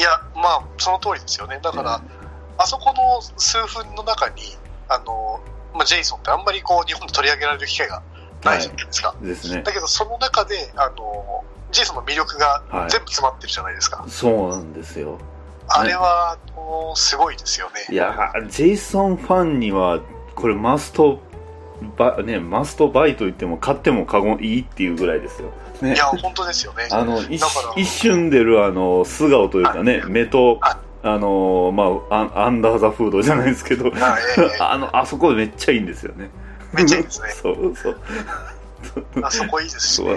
や、まあ、その通りですよね。だから、あそこの数分の中に、あの、まあ、ジェイソンってあんまりこう、日本で取り上げられる機会がないじゃないですか。ですねだ。けど、その中で、あの、ジェイソンの魅力がはい全部詰まってるじゃないですか。そうなんですよ。あれは、もうすごいですよね。いやージェイソンファンには、これマストバ、ね、マストバイと言っても買っても過言いいっていうぐらいですよ。ねいや、本当ですよね。あの一瞬出るあの素顔というかね、目と、はいあのまあアン、ダーザフードじゃないですけど、あええあの、あそこめっちゃいいんですよね。めっちゃいいですね。そうそう。あそこいいですしね。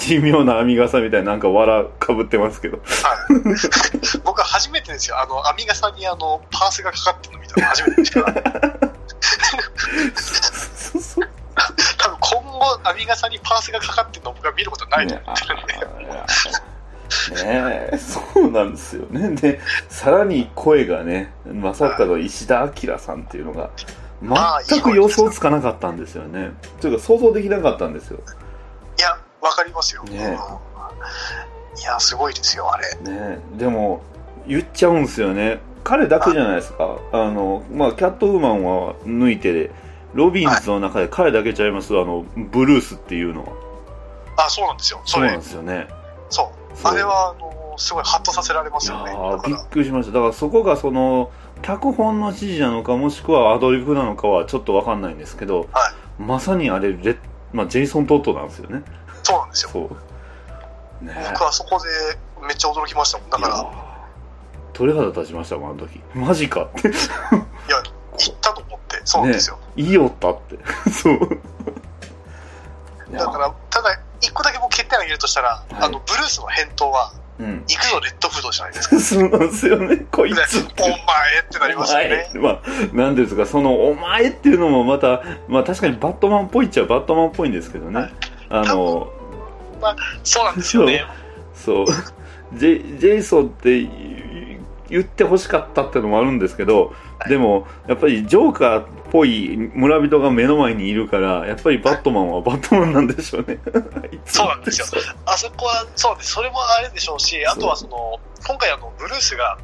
奇妙な編み傘みたいななんか藁かぶってますけど。はい、僕は初めてですよ。あの、編み傘にあの、パースがかかってるの見たの初めてでした から。そうそう多分今後、編み傘にパースがかかってるの僕は見ることないとね思ってるんで。ねえ、そうなんですよね。で、さらに声がね、まさかの石田明さんっていうのが、まあ全く予想つかなかったんですよね。というか想像できなかったんですよ。いや、わかりますよ。ねうんいや、すごいですよ、あれ。ねえ、でも、言っちゃうんですよね。彼だけじゃないですか。あの、まあ、キャットウーマンは抜いて、ロビンズの中で彼だけちゃいます？あの、ブルースっていうのは。あ、そうなんですよ。それそうなん、ですよね。そう。そうあれは、あの、すごいハッとさせられますいやよね。だーびっくりしました。だからそこがその、脚本の指示なのか、もしくはアドリブなのかはちょっとわかんないんですけど、はまさにあれレ、まあ、ジェイソン・トットなんですよね。そうなんですよ。そう。ねえ僕はそこでめっちゃ驚きましたもん。だから、鳥肌立ちましたもん、あの時。マジかって。や、行ったと思って、そうなんですよ。いいよったって。そう。だから、ただ、一個だけ僕欠点を挙げるとしたら、いあの、ブルースの返答は、うん。行くぞ、レッドフードじゃないですか。そうなんですよね、こいでつ。お前ってなりますよね。まあ、なんですか、その、お前っていうのもまた、まあ確かにバットマンっぽいっちゃバットマンっぽいんですけどね。はいあの、そうなんですよね。そう。ジェジェイソンって言言って欲しかったってのもあるんですけど、でも、やっぱりジョーカーっぽい村人が目の前にいるから、やっぱりバットマンはバットマンなんでしょうね。そうなんですよ。あそこは、そうです。それもあれでしょうし、あとはその、今回あの、ブルースが、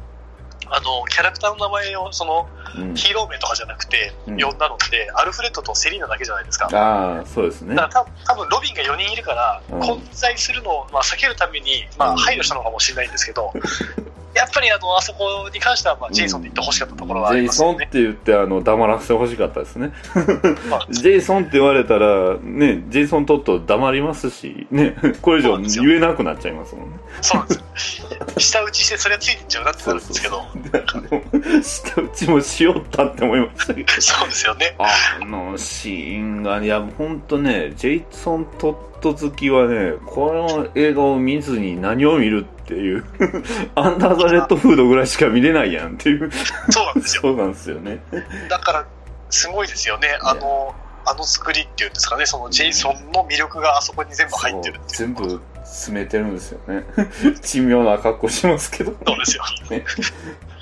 あの、キャラクターの名前を、その、うん。ヒーロー名とかじゃなくて、うん。呼んだのって、アルフレッドとセリーナだけじゃないですか。だああ、そうですね。から多分ロビンが4人いるから、うん。混在するのを、まあ、避けるために、まうん。あ、配慮したのかもしれないんですけど、やっぱりあの、あそこに関しては、まあ、ジェイソンで言ってほしかったところはあジェイソンりますよね。って言って、あの、黙らせてほしかったですね。まあジェイソンって言われたら、ね、ジェイソンとっと黙りますし、ね、これ以上言えなくなっちゃいますもんね。そうなんですよ。舌打ちしてそれはついてっちゃうなってなるんですけど、下打ちもしよったって思いましたけど。そうですよね。あのシーンが、いや、ほんとね、ジェイソン・トット好きはね、この映画を見ずに何を見るっていう、アンダーザ・レッドフードぐらいしか見れないやんっていう、そうなんですよ。そうなんですよね。だから、すごいですよね。あの、あの作りっていうんですかね、そのジェイソンの魅力があそこに全部入ってるって。全部詰めてるんですよね。珍妙な格好しますけど。そうですよ。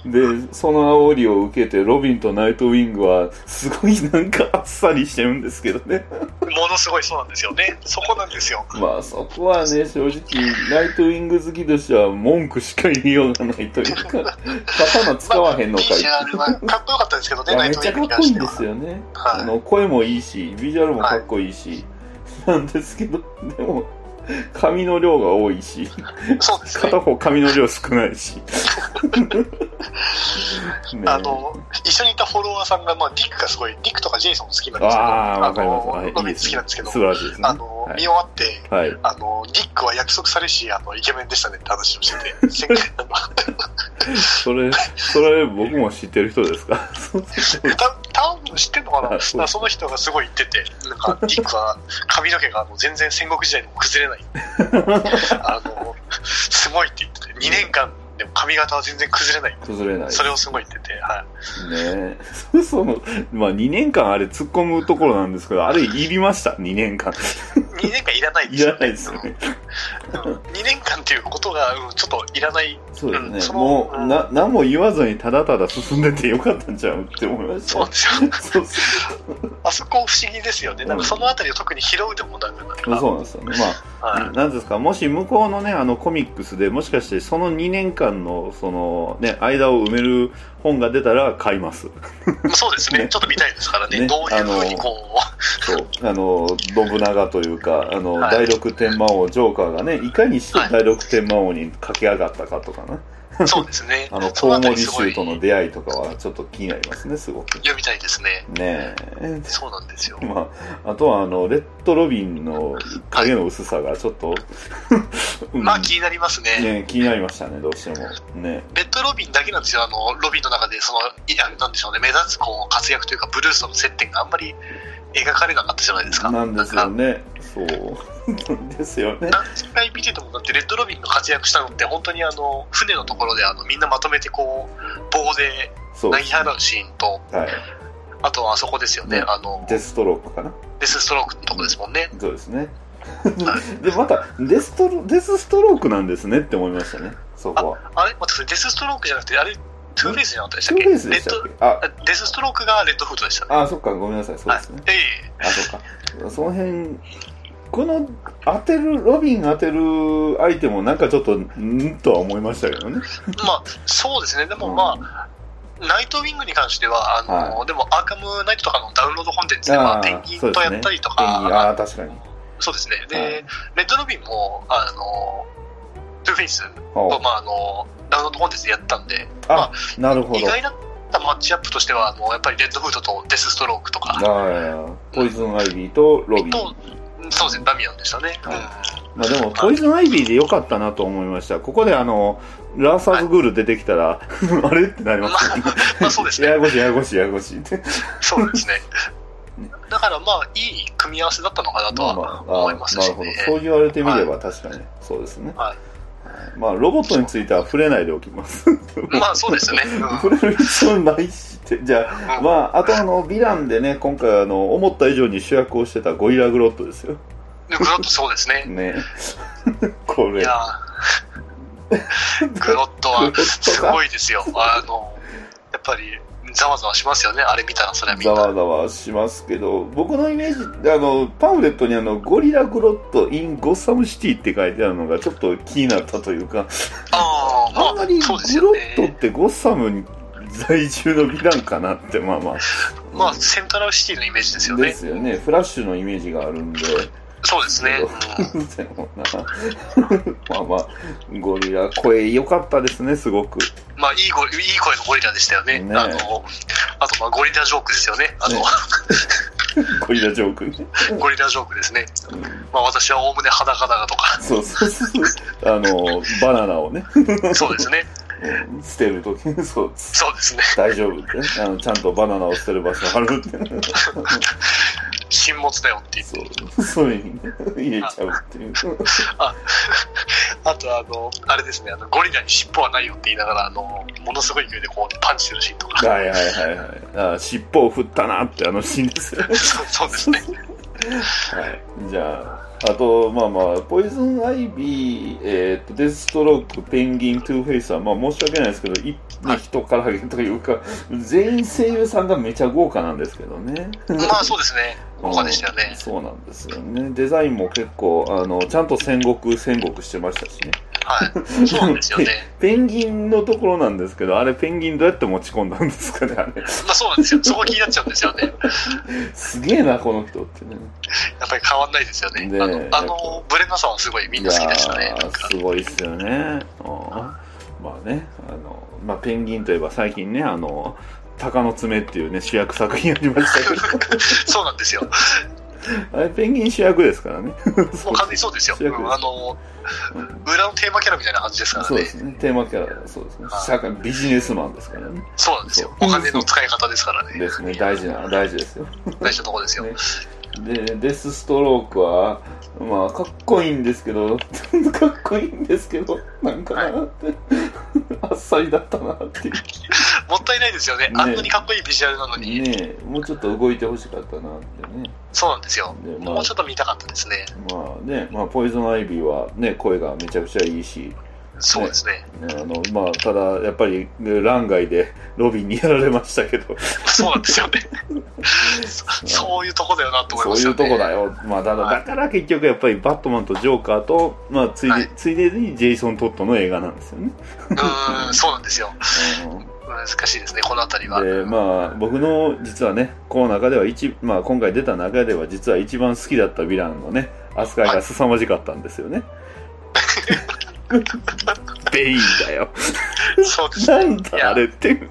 で、その煽りを受けて、ロビンとナイトウィングは、すごいなんかあっさりしてるんですけどね。ものすごいそうなんですよね。そこなんですよ。まあ、そこはね、正直、ナイトウィング好きとしては、文句しか言いようがないというか、刀使わへんのかい。ビジュアルはかっこよかったですけどね、ナイトウィングめっちゃかっこいいんです。よね。はいあの、声もいいし、ビジュアルもかっこいいし、なんですけど、でも、髪の量が多いし、そうですね片。方髪の量少ないし。ねあの、一緒にいたフォロワーさんが、まあ、ディックがすごい、ディックとかジェイソンも好きなんですけど、ああ、わかります。好きなんですけど、素晴らしいですね。あの、はい。見終わって、はい。あの、ディックは約束されし、あの、イケメンでしたねって話をしてて、それ、それ僕も知ってる人ですか？た多分知ってんのかな？かその人がすごい言ってて、なんか、ディックは髪の毛があの全然戦国時代でも崩れない。あの、すごいって言ってて、2年間でも髪型は全然崩れない。崩れない。それをすごい言ってて、はい。ねえ。その、まあ2年間あれ突っ込むところなんですけど、あれいりました、2年間。2年間いらないですいら。ないですよね。うん2年間っていうことが、うん、ちょっといらない。そうですね。んそのもう、うんな、何も言わずにただただ進んでてよかったんちゃうって思いました。そうですよ。そうそうあそこ不思議ですよね。なんかそのあたりを特に拾うでもなく、なんか、そうなんですよね。まあ、はいなんですか、もし向こうのね、あのコミックスでもしかしてその2年間の、そのね、間を埋める本が出たら買います。そうですねねちょっと見たいですからね。ねどういうふうにこそう。あの、信長というか、あの、はい第六天魔王、ジョーカーがね、いかにして第六天魔王に駆け上がったかとかね。う、そうですね。あの、コウモリあたりすごい衆との出会いとかはちょっと気になりますね、すごく。読みたいですね。ねえ。そうなんですよ。まあ、あとはあの、レッドロビンの影の薄さがちょっと、うんまあ気になりますね。ね、気になりましたね、どうしても。ね。レッドロビンだけなんですよ、あの、ロビンの中で、その、いや、なんでしょうね、目立つこう活躍というか、ブルースとの接点があんまり描かれなかったじゃないですか。なんですよね。そう。ですよね。何回見てても、だってレッドロビンが活躍したのって、本当にあの、船のところで、あの、みんなまとめてこう、棒で。投げ払うシーンと、はい。あとはあそこですよね、ねあの、デストロークかな？デスストロークのとこですもんね。そうですね。で、また、デストロ、デスストロークなんですねって思いましたね、そこは。あれ？デスストロークじゃなくて、あれ、トゥーフェイスじゃなかったでしたっけ？レッドあデスストロークがレッドフードでしたね。あ、そっか、ごめんなさい、そうですね。えあ、そっか。その辺、この当てる、ロビン当てる相手もなんかちょっと、んとは思いましたけどね。え まあ、そうですね、でもまあ、ナイトウィングに関しては、あの、はでもアーカムナイトとかのダウンロードコンテンツで、まあ、あーペンギンとやったりとか、あー確かに。そうですね。で、はいレッドロビンも、あの、トゥーフェイスおと、まあ、あの、ダウンロードコンテンツでやったんで、あまなるほど。意外だったマッチアップとしては、あの、やっぱりレッドフードとデスストロークとか、あポイズンアイビーとロビン。と、そうですね、ダミアンでしたね。はいまあでも、ポイズンアイビーでよかったなと思いました。ここであの、ラーサーズグール出てきたら、あれってなりますよね。まあそうですねややこしいややこしいややこしいって。そうですね。だからまあ、いい組み合わせだったのかなとは思いますしなるほど。ね。そう言われてみれば確かに、そうですね。はいまあ、ロボットについては触れないでおきます。まあそうですね。うん触れる必要ないしって。じゃあ、うんまあ、あとあの、ヴィランでね、今回あの、思った以上に主役をしてたゴリラグロットですよ。でグロットそうですね。ね。これ。いやーグロットはすごいですよ。あの、やっぱり、ざわざわしますよね。あれ見たら、それはみんな。ざわざわしますけど、僕のイメージ、あの、パンフレットにあの、ゴリラグロット in ゴッサムシティって書いてあるのがちょっと気になったというか、あ あ、あんまりまあ、そうですグロ。ットってゴッサムに在住のヴィランかなって、まあまあ、まあ、セントラルシティのイメージですよねで。すよね。フラッシュのイメージがあるんで、そうですね。まあまあ、ゴリラ、声良かったですね、すごく。まあ、いいゴリ、いい声のゴリラでしたよね。ねあの、あと、まあ、ゴリラジョークですよね。あの、ね ゴリラジョークね。ゴリラジョークですね。まあ、私はおおむね裸だがとか。そうそうそう。あの、バナナをね、そうですね。うん捨てるときに、そう、そうですね。大丈夫ってね。あのちゃんとバナナを捨てる場所あるって。沈没だよっていう。そう、それにね、入れちゃうっていう。あ あとあの、あれですね、あのゴリラに尻尾はないよって言いながら、あの、ものすごい勢いでこうパンチするシーンとか。はいはいはいはい。あ尻尾を振ったなってあのシーンですそうですね。はい。じゃあ、あと、まあまあ、ポイズンアイビー、えっ、と、デスストローク、ペンギン、トゥーフェイスは、まあ申し訳ないですけど、いね、人からげというか、全員声優さんがめちゃ豪華なんですけどね。まあそうですね。豪華でしたよねうん。そうなんですよね。デザインも結構、あの、ちゃんと戦国、戦国してましたしね。はい。そうなんですよね。ペンギンのところなんですけど、あれペンギンどうやって持ち込んだんですかね、あれ。まあそうなんですよ。そこ気になっちゃうんですよね。すげえな、この人ってね。やっぱり変わんないですよね。ねあの、あのブレなさはすごいみんな好きでしたね。すごいっすよね。うんまあね、あの、まあペンギンといえば最近ね、あの、鷹の爪っていうね、主役作品ありましたけど、そうなんですよ。あれペンギン主役ですからね。もう完全にそうですよ。すうんあの、裏のテーマキャラみたいな感じですからねそうで。すね。テーマキャラ、そうですね。社会、ビジネスマンですからね。そうなんですよ。お金の使い方ですからね。ですね。大事な、大事ですよ。大事なところですよ。ねで、デスストロークは、まあ、かっこいいんですけど、かっこいいんですけど、なんかなって、あっさりだったなっていう。もったいないですよね。ねあんなにかっこいいビジュアルなのに。ねえ、もうちょっと動いてほしかったなってね。そうなんですよ。でまあもうちょっと見たかったですね。まあね、まあ、ポイズンアイビーはね、声がめちゃくちゃいいし、そうですね。ねあの、まあ、ただ、やっぱり、ね欄外でロビンにやられましたけど、そうなんですよね。そそういうとこだよなと思いそういう。とこだよ。まあ、ただ、はいだから結局やっぱりバットマンとジョーカーと、まあ、ついで、はいついでにジェイソン・トットの映画なんですよね。うーん、そうなんですよ。うん難しいですね、このあたりは。で、まあ、僕の実はね、この中では一、まあ、今回出た中では実は一番好きだったヴィランのね、扱いが凄まじかったんですよね。ベインだよ。そうですなんいやだあれって。無理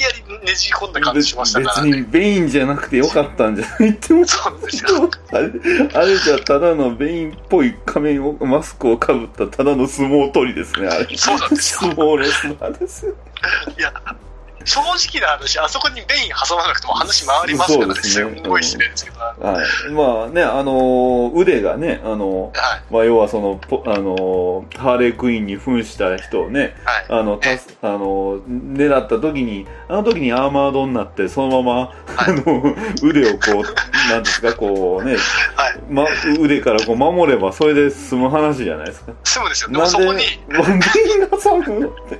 やりねじ込んだ感じしましたからね。別にベインじゃなくてよかったんじゃないって思っそうですよ。あれ、あれじゃただのベインっぽい仮面を、マスクをかぶったただの相撲取りですね、あれ。そうなんですよ相撲レスラーですよ。いや、正直な話、あそこにベイン挟まなくても話回りますからね。そうですねすごい失礼ですけど。ははい。まあね、あのー腕がね、あのーい。まあ、要はその、ポあのーハーレークイーンに扮した人をね、はい。あの、たす、あの、狙った時に、あの時にアーマードになって、そのまま、あの、腕をこう、なんですか、こうね、はい。ま、腕からこう守れば、それで済む話じゃないですか。すぐですよ。でもそこになんで挟むのって。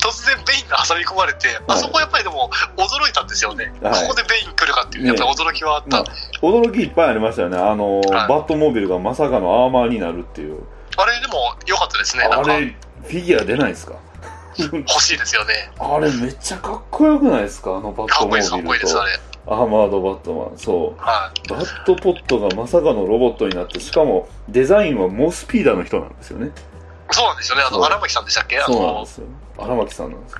突然ベインが挟み込まれて、あそこやっぱりでも驚いたんですよね。はいここでベイン来るかっていう、やっぱり驚きはあったんで。驚きいっぱいありましたよね。あの、はいバットモービルがまさかのアーマーになるっていう。あれでも良かったですね。あれ、フィギュア出ないですか？欲しいですよね。あれめっちゃかっこよくないですか？あのバットモかっこいいです、かっービルこいいです、あとれ。アーマードバットマン。そう。はバットポットがまさかのロボットになって、しかもデザインはモスピーダーの人なんですよね。い。そうなんですよね。あの、荒牧さんでしたっけ？そうなんで、すよ。荒牧さんなんですよ。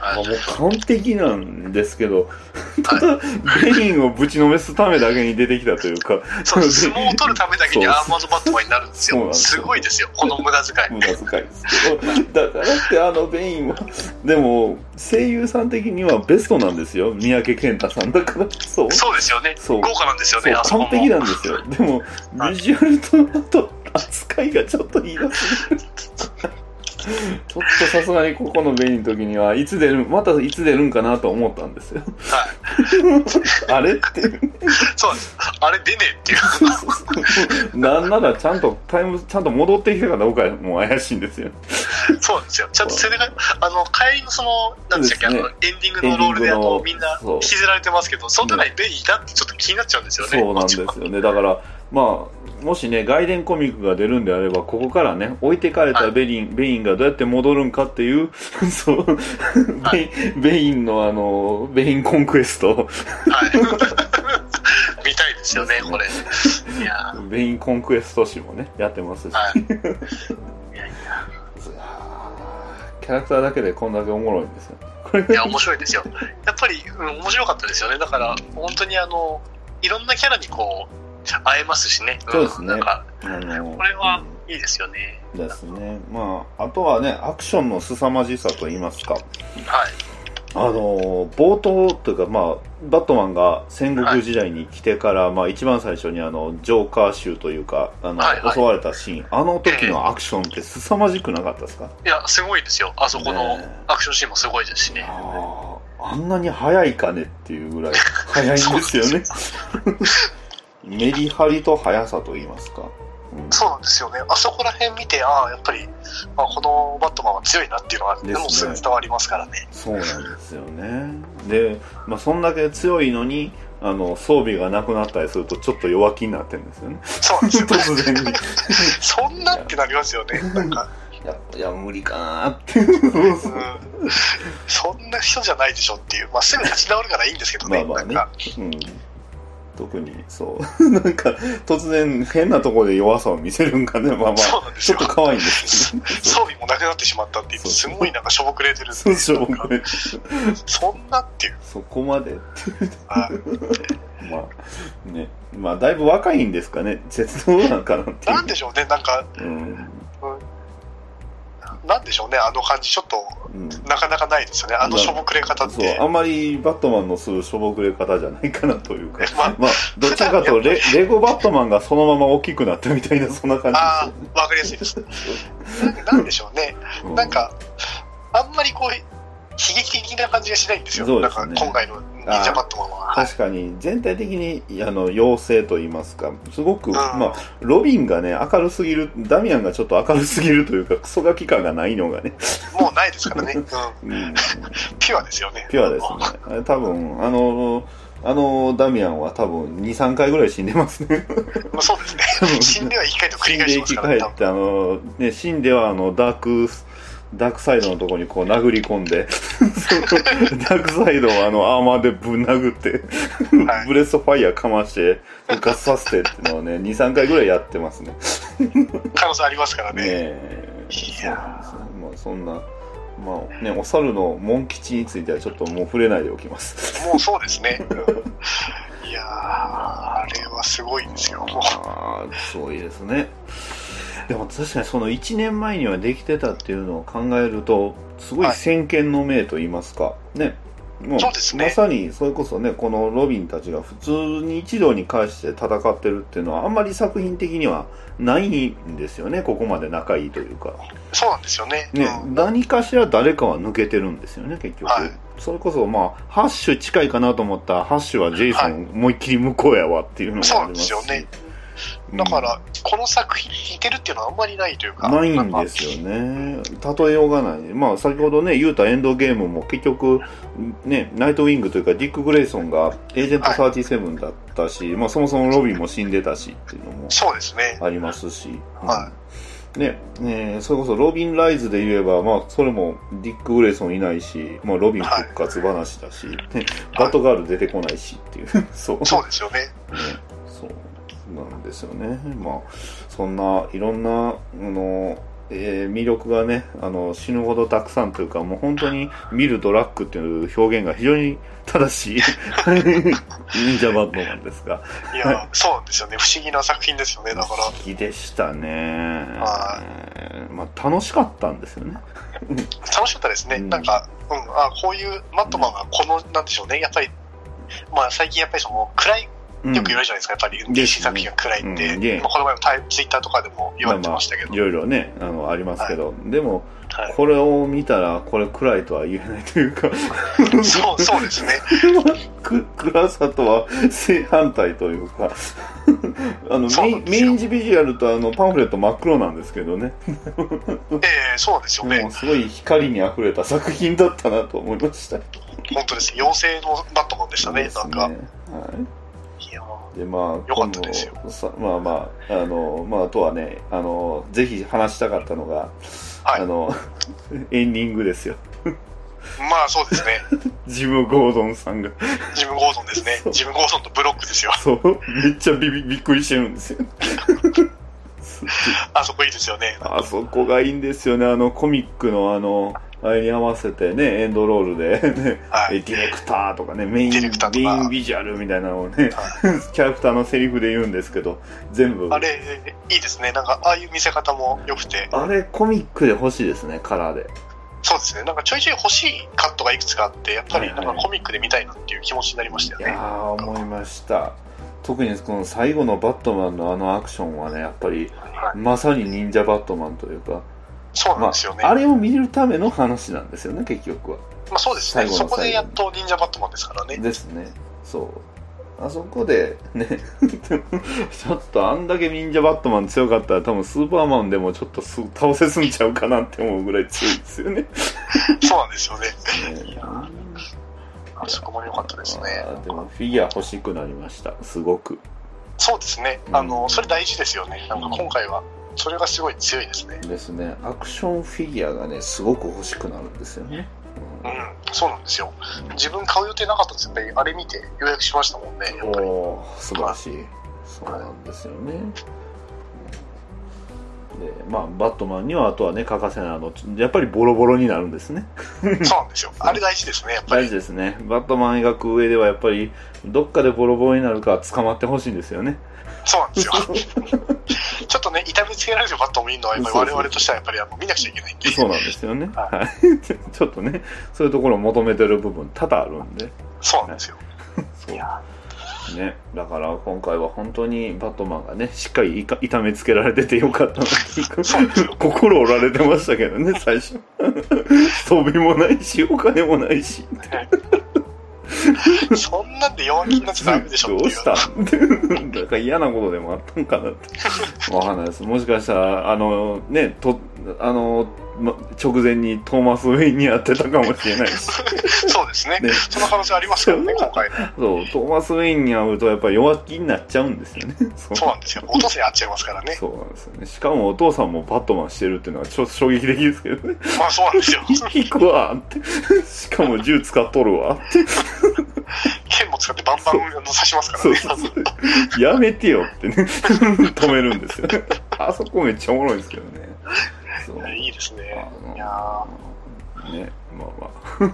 あはいもう完璧なんですけど、ただ、ベインをぶちのめすためだけに出てきたというか、そう相撲を取るためだけに アーマードバットマンになるんですよ。すごいですよ、この無駄遣い。無駄遣いですけど、だからってあのベインは、でも、声優さん的にはベストなんですよ。三宅健太さんだから、そう。そうですよね。そう豪華なんですよね。完璧なんですよ。でも、ビジュアルと、あと、扱いがちょっといいなすぎる。ちょっとさすがにここのベインの時には、いつ出る、またいつ出るんかなと思ったんですよ。はい。あれって。そうなんです。あれ出ねえっていう。なんならちゃんとタイム、ちゃんと戻ってきたかどうかも怪しいんですよ。そうなんですよ。ちゃんとそれが、あの、帰りのその、なんでしたっけ、あの、エンディングのロールで、あのの、みんな引きずられてますけど、その中にベインいたってちょっと気になっちゃうんですよね。そうなんですよね。だから、まあ、もしね、外伝コミックが出るんであれば、ここからね、置いてかれたベリン、ベインがどうやって戻るんかっていう、そう、ベインベインのあの、ベインコンクエスト、はい。見たいですよね、これ。いやベインコンクエスト誌もね、やってますし、ーはい。キャラクターだけでこんだけおもろいんですよ。これいや、面白いですよ。やっぱり、うん、面白かったですよね。だから、本当にあの、いろんなキャラにこう、会えますしね。んそうですね。あのこれはいいですよね。ですね。まあ、あとはね、アクションの凄まじさと言いますか、はい。あの冒頭というか、まあ、バットマンが戦国時代に来てから、まあ、一番最初にあのジョーカー州というかあの、はいはい。襲われたシーン。あの時のアクションって凄まじくなかったですか、いや、すごいですよ。あそこのねえ。アクションシーンもすごいですしね。あああんなに速いかねっていうぐらい速いんですよねメリハリと速さと言いますか。うんそうなんですよね。あそこら辺見て、ああ、やっぱり、まあ、このバットマンは強いなっていうのは、でもすぐ伝わりますからね。そうなんですよね。で、まあ、そんだけ強いのに、あの、装備がなくなったりすると、ちょっと弱気になってるんですよね。そうなんですよ。突然に。そんなってなりますよね。なんか、いや、いや無理かなって。うん、そんな人じゃないでしょっていう。まあ、すぐ立ち直るからいいんですけどね。まあまあねなんか、。うん。特に、そう。なんか、突然変なところで弱さを見せるんかね。まあまあちょっと可愛いんですけどね。装備もなくなってしまったっていう、すごいなんかしょぼくれてるんで、しょう。がないそんなっていう。そこまで。あまあ、ね。まあ、だいぶ若いんですかね。絶望なんかなっていう。なんでしょう。ね、なんか、う。ん。なんでしょうね、あの感じ、ちょっと、うん。なかなかないですよね、あのしょぼくれ方っそうて。、あんまりバットマンのするしょぼくれ方じゃないかなというか。まあまあ、どちらかとレ、レゴバットマンがそのまま大きくなったみたいな、そんな感じああ、わかりやすいです。なんなんでしょうね、ですよ。なんか、あんまりこう、悲劇的な感じがしないんですよ、なんそうですね。か今回の忍者バットマンは。はい確かに。全体的にあの妖精と言いますかすごく、ん。まあ、ロビンがね明るすぎるダミアンがちょっと明るすぎるというかクソガキ感がないのがね、もうないですからね、うん、うん、ピュアですよね。ピュアですね。多分あのあのダミアンは多分23回ぐらい死んでますね。まあそうですね、死んでは一回と繰り返しますからね、死んであの、ね、死んではあのダークダークサイドのところにこう殴り込んで。ダークサイドをあのアーマーでぶん殴って、はい。ブレストファイヤーかまして復活させてっていうのをね23回ぐらいやってますね。可能性ありますからね。ねえ。いやまあそんなまあねお猿のモン吉についてはちょっともう触れないでおきます。もうそうですね。いやー、あれはすごいですよ。もう。ああすごいですねでも確かにその1年前にはできてたっていうのを考えるとすごい先見の明と言いますか、ね。もそうね。まさにそれこそねこのロビンたちが普通に一堂に会して戦ってるっていうのはあんまり作品的にはないんですよね。ここまで仲いいというか。そうなんですよね。ね、うん。何かしら誰かは抜けてるんですよね結局、はい。それこそまあハッシュ近いかなと思ったらハッシュはジェイソはい。ン思いっきり向こうやわっていうのがありますし。そうなんですよね。うんだから、この作品に似てるっていうのはあんまりないというか。ないんですよね。例えようがない。まあ、先ほどね、言うたエンドゲームも結局、ね、ナイトウィングというか、ディック・グレイソンがエージェント37だったし、まあ、そもそもロビンも死んでたしっていうのもそうですね。ありますし。はね、ねそれこそロビン・ライズで言えば、まあ、それもディック・グレイソンいないし、まあ、ロビン復活話だし、ねバットガール出てこないしっていう、そう。そうですよね。ね、なんですよね。まあ、そんないろんな、あの、えー魅力がね、あの、死ぬほどたくさんというか、もう本当に見るドラッグっていう表現が非常に正しい 忍者バットマンですが、いや、そうなんですよね。不思議な作品ですよね。だから、好きでしたね。はまあ、楽しかったんですよね。楽しかったですね。うんなんか、うん、あこういうマットマンがこの、なんでしょうね。やっぱり、まあ最近やっぱりその、暗い、うんよく言われるじゃないですか。やっぱり DC 作品が暗いって。うんでまあこの前もタイツイッターとかでも言われてましたけど。いろいろね、あの、ありますけど、でも、はいこれを見たら、これ暗いとは言えないというか、そう、そうですね。く暗さとは正反対というか あのメインジビジュアルとあのパンフレット真っ黒なんですけどねええそうですよもねう。すごい光にあふれた作品だったなと思いました本当です。妖精のバットマンでしたね。なんか。はいでまあよかったですよ。まあまああのまああとはねあのぜひ話したかったのが、はい。あの エンディングですよ。まあそうですね。ジム・ゴードンさんが。ジム・ゴードンですね。ジム・ゴードンとブロックですよ。そう。めっちゃビビびっくりしてるんですよ。あそこいいですよね。あそこがいいんですよね、あのコミックのあの、あれに合わせてね、エンドロールで、ねはいえディレクターとかね、メイン、ディレクターとメかインビジュアルみたいなのをね、キャラクターのセリフで言うんですけど、全部。あれ、いいですね。なんか、ああいう見せ方も良くて。あれコミックで欲しいですね、カラーで。そうですね。なんかちょいちょい欲しいカットがいくつかあって、やっぱりはないんかコミックで見たいなっていう気持ちになりましたよね。いやー、思いました。特にこの最後のバットマンのあのアクションはね、やっぱり、はい。まさに忍者バットマンというか、そうなんまですよね。あ、あれを見るための話なんですよね、結局は。まあそうですね。そこでやっと忍者バットマンですからね。ですね。そう。あそこでね ちょっとあんだけ忍者バットマン強かったら多分スーパーマンでもちょっとす倒せすんちゃうかなって思うぐらい強いですよねそうなんですよね。ねいやあそこも良かったですね。でもフィギュア欲しくなりましたすごくそうですね。うんあの、それ大事ですよね。なんか今回は、それがすごい強いですね。ですねアクションフィギュアがねすごく欲しくなるんですよねうん、そうなんですよ。自分買う予定なかったんですよ。やっぱりあれ見て予約しましたもんね。やっぱり。おー素晴らしいそうなんですよねでまあバットマンにはあとはね欠かせないあのやっぱりボロボロになるんですねそうなんですよ。あれ大事ですね。やっぱり。大事ですねバットマン描く上ではやっぱりどっかでボロボロになるか捕まってほしいんですよねそうなんですよ。ちょっとね、痛めつけられるバットを見るのは、やっぱり我々としてはやっぱりあの見なくちゃいけないんで。そうなんですよね。ははい。ちょっとねそういうところを求めてる部分多々あるんで。そうなんですよ。そういやね、だから今回は本当にバットマンがねしっかり痛めつけられててよかったな 心折られてましたけどね最初。装備もないしお金もないし そんなんで弱気になっちゃダメでしょ。どうしたん？だから嫌なことでもあったんかなって。わかんないです。もしかしたらあのねとあの、ま、直前にトーマス・ウェインに会ってたかもしれないし。そうですね。ね。その可能性ありますからね、今回。そう。トーマス・ウェインに会うとやっぱり弱気になっちゃうんですよね。そう。なんですよ。お父さんやっちゃいますからね。そうなんですよね。しかもお父さんもバットマンしてるっていうのはちょっと衝撃的ですけどね。まあそうなんですよ。引くわって。しかも銃使っとるわって。剣も使ってバンバン刺しますからね。そうそうそう。やめてよってね。止めるんですよね。あそこめっちゃおもろいですけどねそう。いいですね。いやねまあまあ。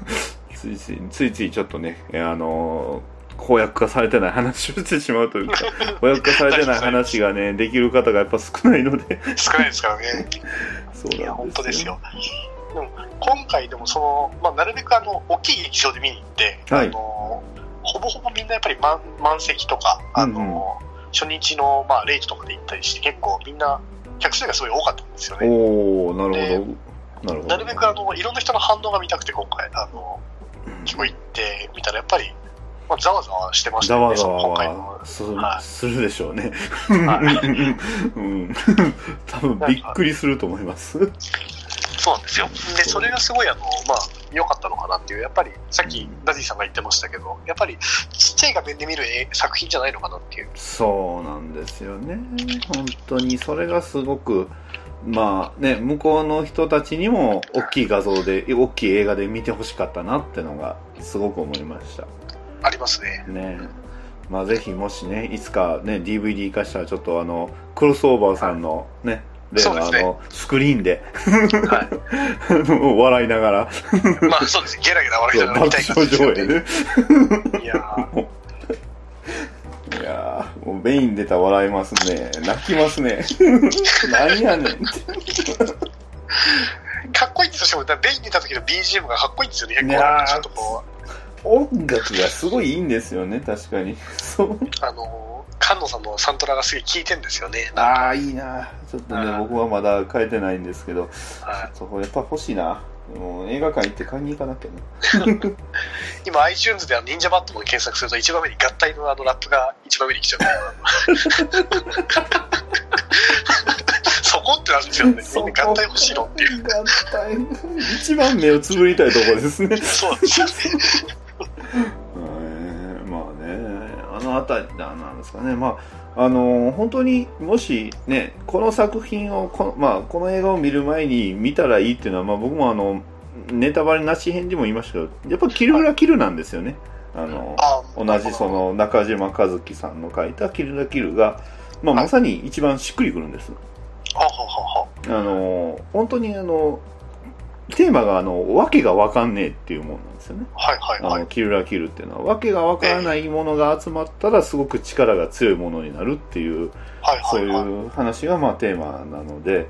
ついついついついちょっとねあの公約化されてない話をしてしまうというか 公約化されてない話がねできる方がやっぱ少ないので。ー少ないですからね。そういや、本当ですよ。でも、今回でもその、まあ、なるべくあの、大きい劇場で見に行って、はい。あの、ほぼほぼみんなやっぱり満満席とか、あの、うんうん。初日の、まあ、レイトとかで行ったりして、結構みんな、客数がすごい多かったんですよね。おおなるほどなるほどなるべくあの、いろんな人の反応が見たくて、今回、あの、結構行ってみたら、やっぱり、まあ、ざわざわしてましたよね、ざわざわす,、はいするでしょうね。はうん、多分びっくりすると思います。そうなんですよ。で、それがすごい、あの、まあ、良かったのかなっていう、やっぱり、さっき、ダディさんが言ってましたけど、やっぱり、ちっちゃい画面で見る絵作品じゃないのかなっていう。そうなんですよね。本当にそれがすごく、まあね、向こうの人たちにも大きい画像で、大きい映画で見てほしかったなってのがすごく思いました。ありますね。ねまあぜひもしね、いつかね、DVD 化したらちょっとあの、クロスオーバーさんのね、例のねの、スクリーンで、はあの 笑いながら、い。まあ、そうです。ゲラゲラ笑いながら見たい爆笑上映ね。いやーいやー、もうメイン出たら笑いますね。泣きますね。何やねん。かっこいいんですよ。しかも、ベイン出た時の BGM がかっこいいんですよね。結構、いやーちょっとこう、音楽がすごいいいんですよね、確かに。そう。あのー、菅野さんのサントラがすげえ効いてんですよね。ああ、いいな。ちょっとね、あー僕はまだ変えてないんですけど、はいそこやっぱ欲しいな。もう映画館行って買いに行かなきゃな。今 iTunes では忍者バットマン検索すると一番上に合体のあのラップが一番上に来ちゃう。そこってなんですよね。みんな合体欲しいのっていう。合体。一番目をつぶりたいところですね。そうですよね。のあたりなんですかね、まあ、あの本当にもしね、この作品をこの,、まあ、この映画を見る前に見たらいいっていうのは、まあ、僕もあのネタバレなし編でも言いましたけど、やっぱキルラキルなんですよね。あのあ同じその中島和樹さんの書いた「キルラキルが」まあ、まさに一番しっくりくるんです。ははははあの本当にあのテーマがあの訳が分かんねえっていうものなんですよね。はいはいはいあの。キルラキルっていうのは訳が分からないものが集まったらすごく力が強いものになるっていうはいそうはいう話がまあテーマなので、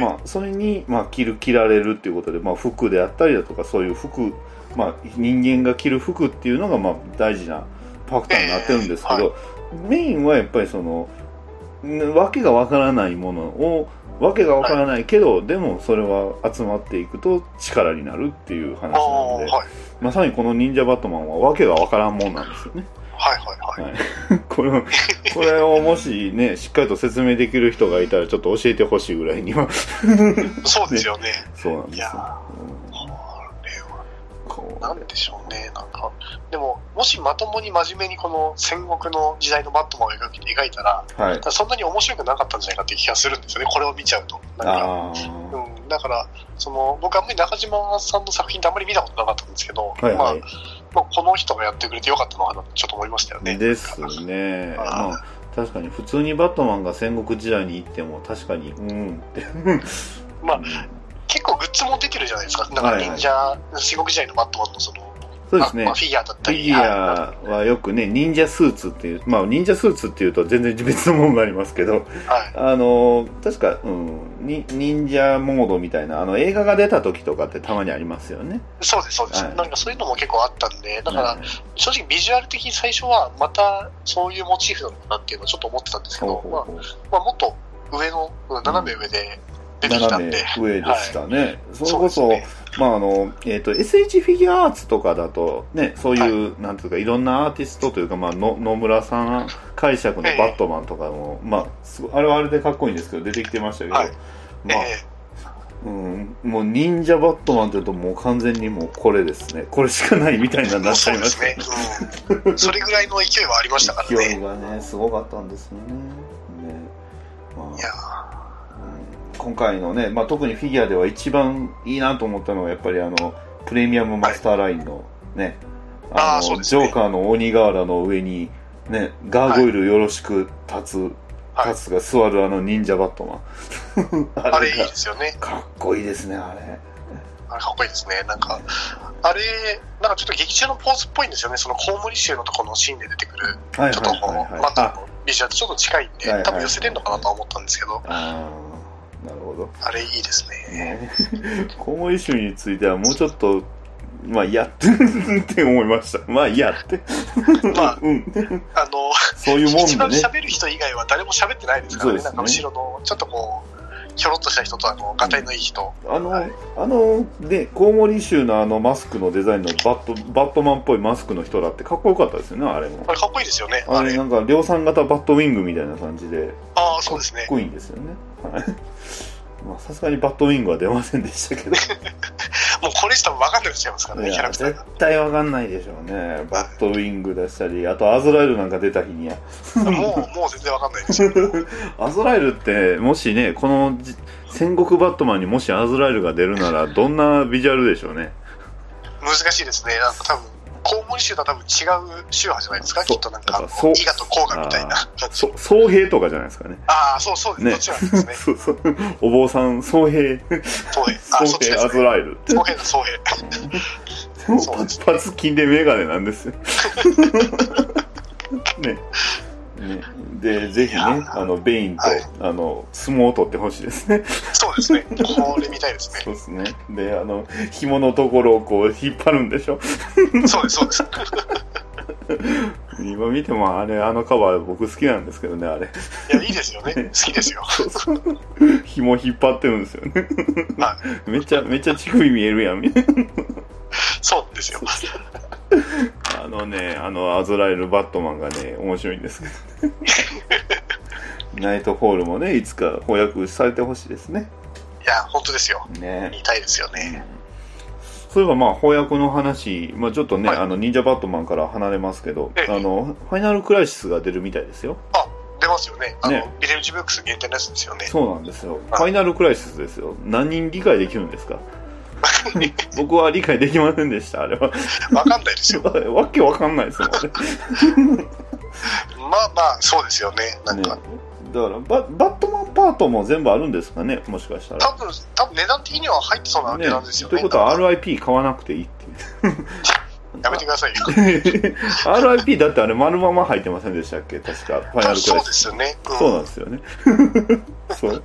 まあ、それにまあ着る着られるっていうことで、まあ、服であったりだとかそういう服、まあ、人間が着る服っていうのがまあ大事なファクターになってるんですけど、メインはやっぱりそのん訳が分からないものを訳が分からないけど、でもそれは集まっていくと力になるっていう話なので、はい。まさにこの忍者バットマンは訳が分からんもんなんですよね。はいはいはい。はい、これをこれをもしねしっかりと説明できる人がいたらちょっと教えてほしいぐらいにはそうですよ ね。そうなんですよこうなんでしょうね、なんか。でも、もしまともに真面目にこの戦国の時代のバットマンを描き描いたら、はい。そんなに面白くなかったんじゃないかっていう気がするんですよね、これを見ちゃうと。なんかうん、だから、その、僕あんまり中島さんの作品ってあんまり見たことなかったんですけど、はいはい。まあ、まあ、この人がやってくれてよかったのかなとちょっと思いましたよね。ですね。確かに普通にバットマンが戦国時代に行っても確かにうんって。まあ、結構グッズも出てるじゃないですか。なんか忍者、戦国時代のバットマンのその、そうですねあまあ、フィギュアだったり。フィギュアはよくね、忍者スーツっていう、まあ忍者スーツっていうと全然別のものがありますけど、はい。あの、確か、うん、に忍者モードみたいな、あの映画が出た時とかってたまにありますよね。そうです、そうです。はいなんかそういうのも結構あったんで、だから、はい正直ビジュアル的に最初はまたそういうモチーフなのかなっていうのはちょっと思ってたんですけど、ほうほうほうまあ、まあ、もっと上の、うん斜め上で出てきた斜めんで、上でしたね。それそうこそ、ね。まああの、えっ、と、SH フィギュアアーツとかだと、ね、そういう、なんていうか、いろんなアーティストというか、まあ、の野村さん解釈のバットマンとかも、まあすごい、あれはあれでかっこいいんですけど、出てきてましたけど、はい。まあ、えうん、もう忍者バットマンというともう完全にもうこれですね。これしかないみたいななっちゃいました。ね、うん。それぐらいの勢いはありましたから勢いね。がね、すごかったんですよね。ね。まあ。いやうん今回のね、まあ、特にフィギュアでは一番いいなと思ったのはやっぱりあの、プレミアムマスターラインのね、あーの、ねジョーカーの鬼瓦の上にね、ガーゴイルよろしく立つ、はい立つが座るあの忍者バットマン。ああれいいがですよね。かっこいいですね、あれ。あれかっこいいですね。なんか、あれ、なんかちょっと劇中のポーズっぽいんですよね。そのコウモリ州のところのシーンで出てくる、はいちょっとこの、はいはいはいマットのビジュアルとちょっと近いんで、多分寄せてんのかなとは思ったんですけど、なるほど。あれいいですね。ね、コウモリ州についてはもうちょっと、まあ、いやってって思いました。まあ、いやって。まあ うん。あの、そういうもん一番。喋る人以外は誰も喋ってないですからね。ねなんか後ろの、ちょっとこう、ひょろっとした人と、あの、がたいのいい人。あの、はいあの、で、コウモリ衆のあのマスクのデザインのバット、バットマンっぽいマスクの人だってかっこよかったですよね、あれもあ。れかっこいいですよね。あれ。あれなんか量産型バットウィングみたいな感じで、ああ、そうですねかっ。こいいんですよね。はい。まあ、さすがにバットウィングは出ませんでしたけど。もうこれしたら分かんなくちゃいますからね、いやキャラクター絶が。対わかんないでしょうね。バットウィング出したり、あとアズラエルなんか出た日には。もう、もう全然分かんないですよ。アズラエルって、もしね、このじ戦国バットマンにもしアズラエルが出るなら、どんなビジュアルでしょうね。難しいですね。なんか多分、コウモリ州とは多分違う宗派じゃないですか、きっとなんか、伊賀と甲賀みたいな感じそ。総兵とかじゃないですかね。ああ、そうそうです。ねどっちなんですね？そうそう。お坊さん、総兵、総兵。あ、そ総兵ア。ズラエルって。総兵だ、総兵。も うそうね金でメガネなんですよ。ね。ね、で、ぜひね、あの、ベインと、はいあの、相撲を取ってほしいですね。そうですね。これみたいですね。そうですね。で、あの、紐のところをこう引っ張るんでしょ。そうです、そうです。今見てもあれ、あのカバー僕好きなんですけどね、あれ。いや、いいですよね。好きですよ。そうそう。紐引っ張ってるんですよね。はめっちゃ、めっちゃ乳首見えるやん、みたいな。そうですよ。あのね、あの、アズラエル・バットマンがね、面白いんですけど、ね、ナイトホールもね、いつか翻訳されてほしいですね。いや、本当ですよ。ね見たいですよね。そういえばまあ翻訳の話、まあちょっとね、はいあの、忍者バットマンから離れますけど、ええあの、ファイナルクライシスが出るみたいですよ。あ、出ますよね。あの、ねビレッジブックス限定のやつですよね。そうなんですよ。フはいァイナルクライシスですよ。何人理解できるんですか？僕は理解できませんでした、あれは。わかんないですよ。わけわかんないですもんね。まあまあ、そうですよね。なんねか、だからバ、バットマンパートも全部あるんですかね、もしかしたら。多分、多分値段的には入ってそうな値段ですよね。ということは RIP 買わなくていいっていう。やめてくださいよ。RIP だってあれ丸まま入ってませんでしたっけ？確か、ファイナルクライ。そうですよね。うんそうなんですよね。そう。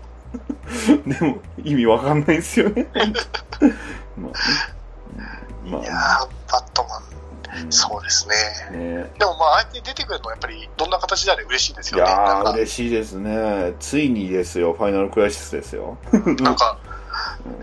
でも、意味わかんないですよね。まあね。うんまいやバットマン、うんそうですね。ね。でもまあ、あえて出てくるのはやっぱり、どんな形であれ嬉しいですよね。いや嬉しいですね。ついにですよ、ファイナルクライシスですよ。なんか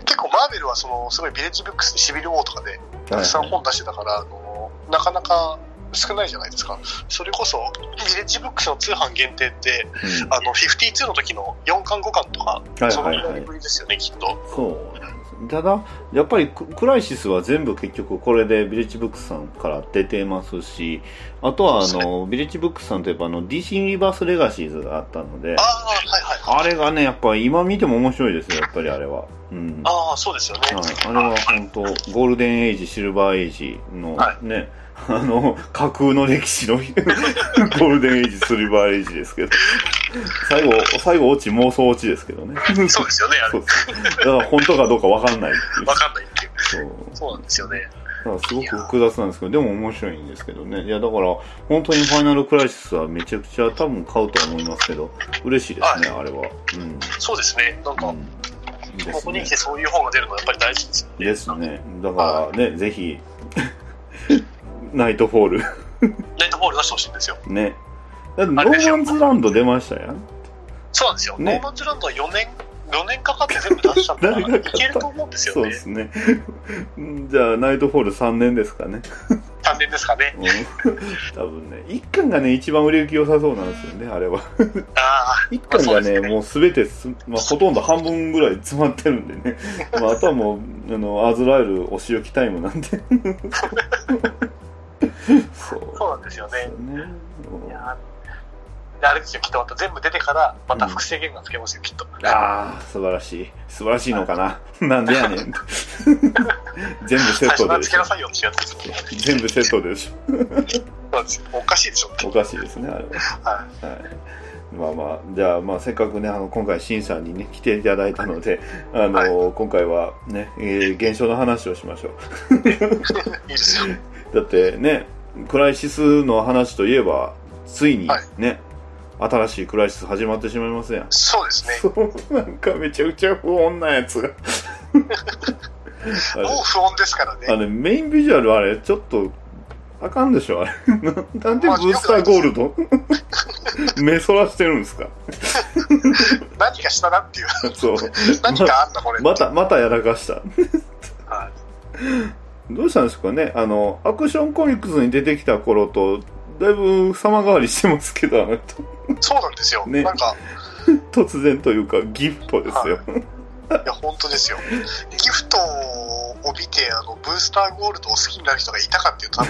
結構マーベルはその、すごいビレッジブックスでシビルウォーとかで、たくさん本出してたから、あの、なかなか少ないじゃないですか。それこそ、ビレッジブックスの通販限定って、うんあの、52の時の4巻5巻とか、はいそのぐはいはいらいぶりですよね、きっと。そうただ、やっぱりククライシスは全部結局これでビレッジブックスさんから出てますし、あとはあの、ビレッジブックスさんといえばあの、DC ユニバースレガシーズがあったのであ、あ、はいはいはい。あれがね、やっぱり今見ても面白いですよ、やっぱりあれは。うん。ああ、そうですよね。はい、あれは本当、ゴールデンエイジ、シルバーエイジのはね、あの、架空の歴史の ゴールデンエイジ、シルバーエイジですけど、最後、最後、落ち、妄想落ちですけどね。そうですよね、あれ。だから本当かどうかわかんないっていう。わかんないっていう。そう。そうなんですよね。だからすごく複雑なんですけど、でも面白いんですけどね。いや、だから、本当にファイナルクライシスはめちゃくちゃ多分買うと思いますけど、嬉しいですね、あれは。うん。そうですね。なんか、うんねここに来てそういう本が出るのはやっぱり大事ですよね。ですね。だからね、ぜひ、ナイトフォール。ナイトフォール出してほしいんですよ。ね。だってノーマンズランド出ましたやん。そうなんですよ。ねノーマンズランドは4年、4年かかって全部出したんだから、誰が買った？いけると思うんですよねそうで。すね。じゃあ、ナイトフォール3年ですかね。3年ですかね。うん多分ね、1巻がね、一番売れ行き良さそうなんですよね、あれは。ああ、1巻がね、まあそうねもうすべてす、まあ、ほとんど半分ぐらい詰まってるんでね。まあ、あとはもう、あの、アズラエルお仕置きタイムなんで。そう。なんですよね。ね。いやであれですよ、きっとまた全部出てから、また複製原画つけますよ、きっと。ああ、素晴らしい。素晴らしいのかな。なんでやねん。全部セットで。全部セットでしそうですよおかしいでしょ。おかしいですね、あれは。ははい。まあまあ、じゃあ、まあ、せっかくね、あの、今回、シンさんにね、来ていただいたので、あの、今回はね、えー現象の話をしましょう。い。いいですよ。だってね、クライシスの話といえば、ついにはいね、新しいクライシス始まってしまいますやん。そうですね。そう、なんかめちゃくちゃ不穏なやつ が。もう不穏ですからね。あの、メインビジュアルあれ、ちょっと、あかんでしょ、あれ。な なんでブースターゴールド？目そらしてるんですか？何かしたなっていう。そう。何かあんな、これ。また、またやらかした。はい。どうしたんですかね？あの、アクションコミックスに出てきた頃と、だいぶ様変わりしてますけど、あの人。そうなんですよ。ねなんか、突然というか、ギフトですよ。いや、本当ですよ。ギフトを見て、あの、ブースターゴールドを好きになる人がいたかっていうと、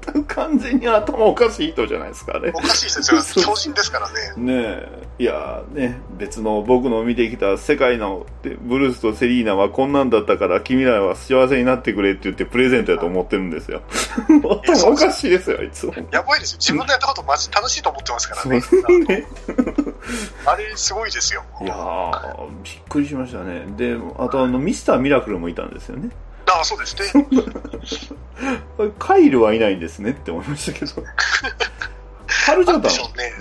多分、完全に頭おかしい人じゃないですか、あれお。かしいですよ。そう超人ですからね。ねえ。いやーね、別の僕の見てきた世界のでブルースとセリーナはこんなんだったから君らは幸せになってくれって言ってプレゼントやと思ってるんですよ。頭おかしいですよ、あいつも。やばいですよ。自分のやったことマジ楽しいと思ってますからね。ね。あれ、すごいですよ。いやー、びっくりしましたね。で、あとあの、ミスターミラクルもいたんですよね。ああ、そうですね。カイルはいないんですねって思いましたけど。ハルジョー。ダ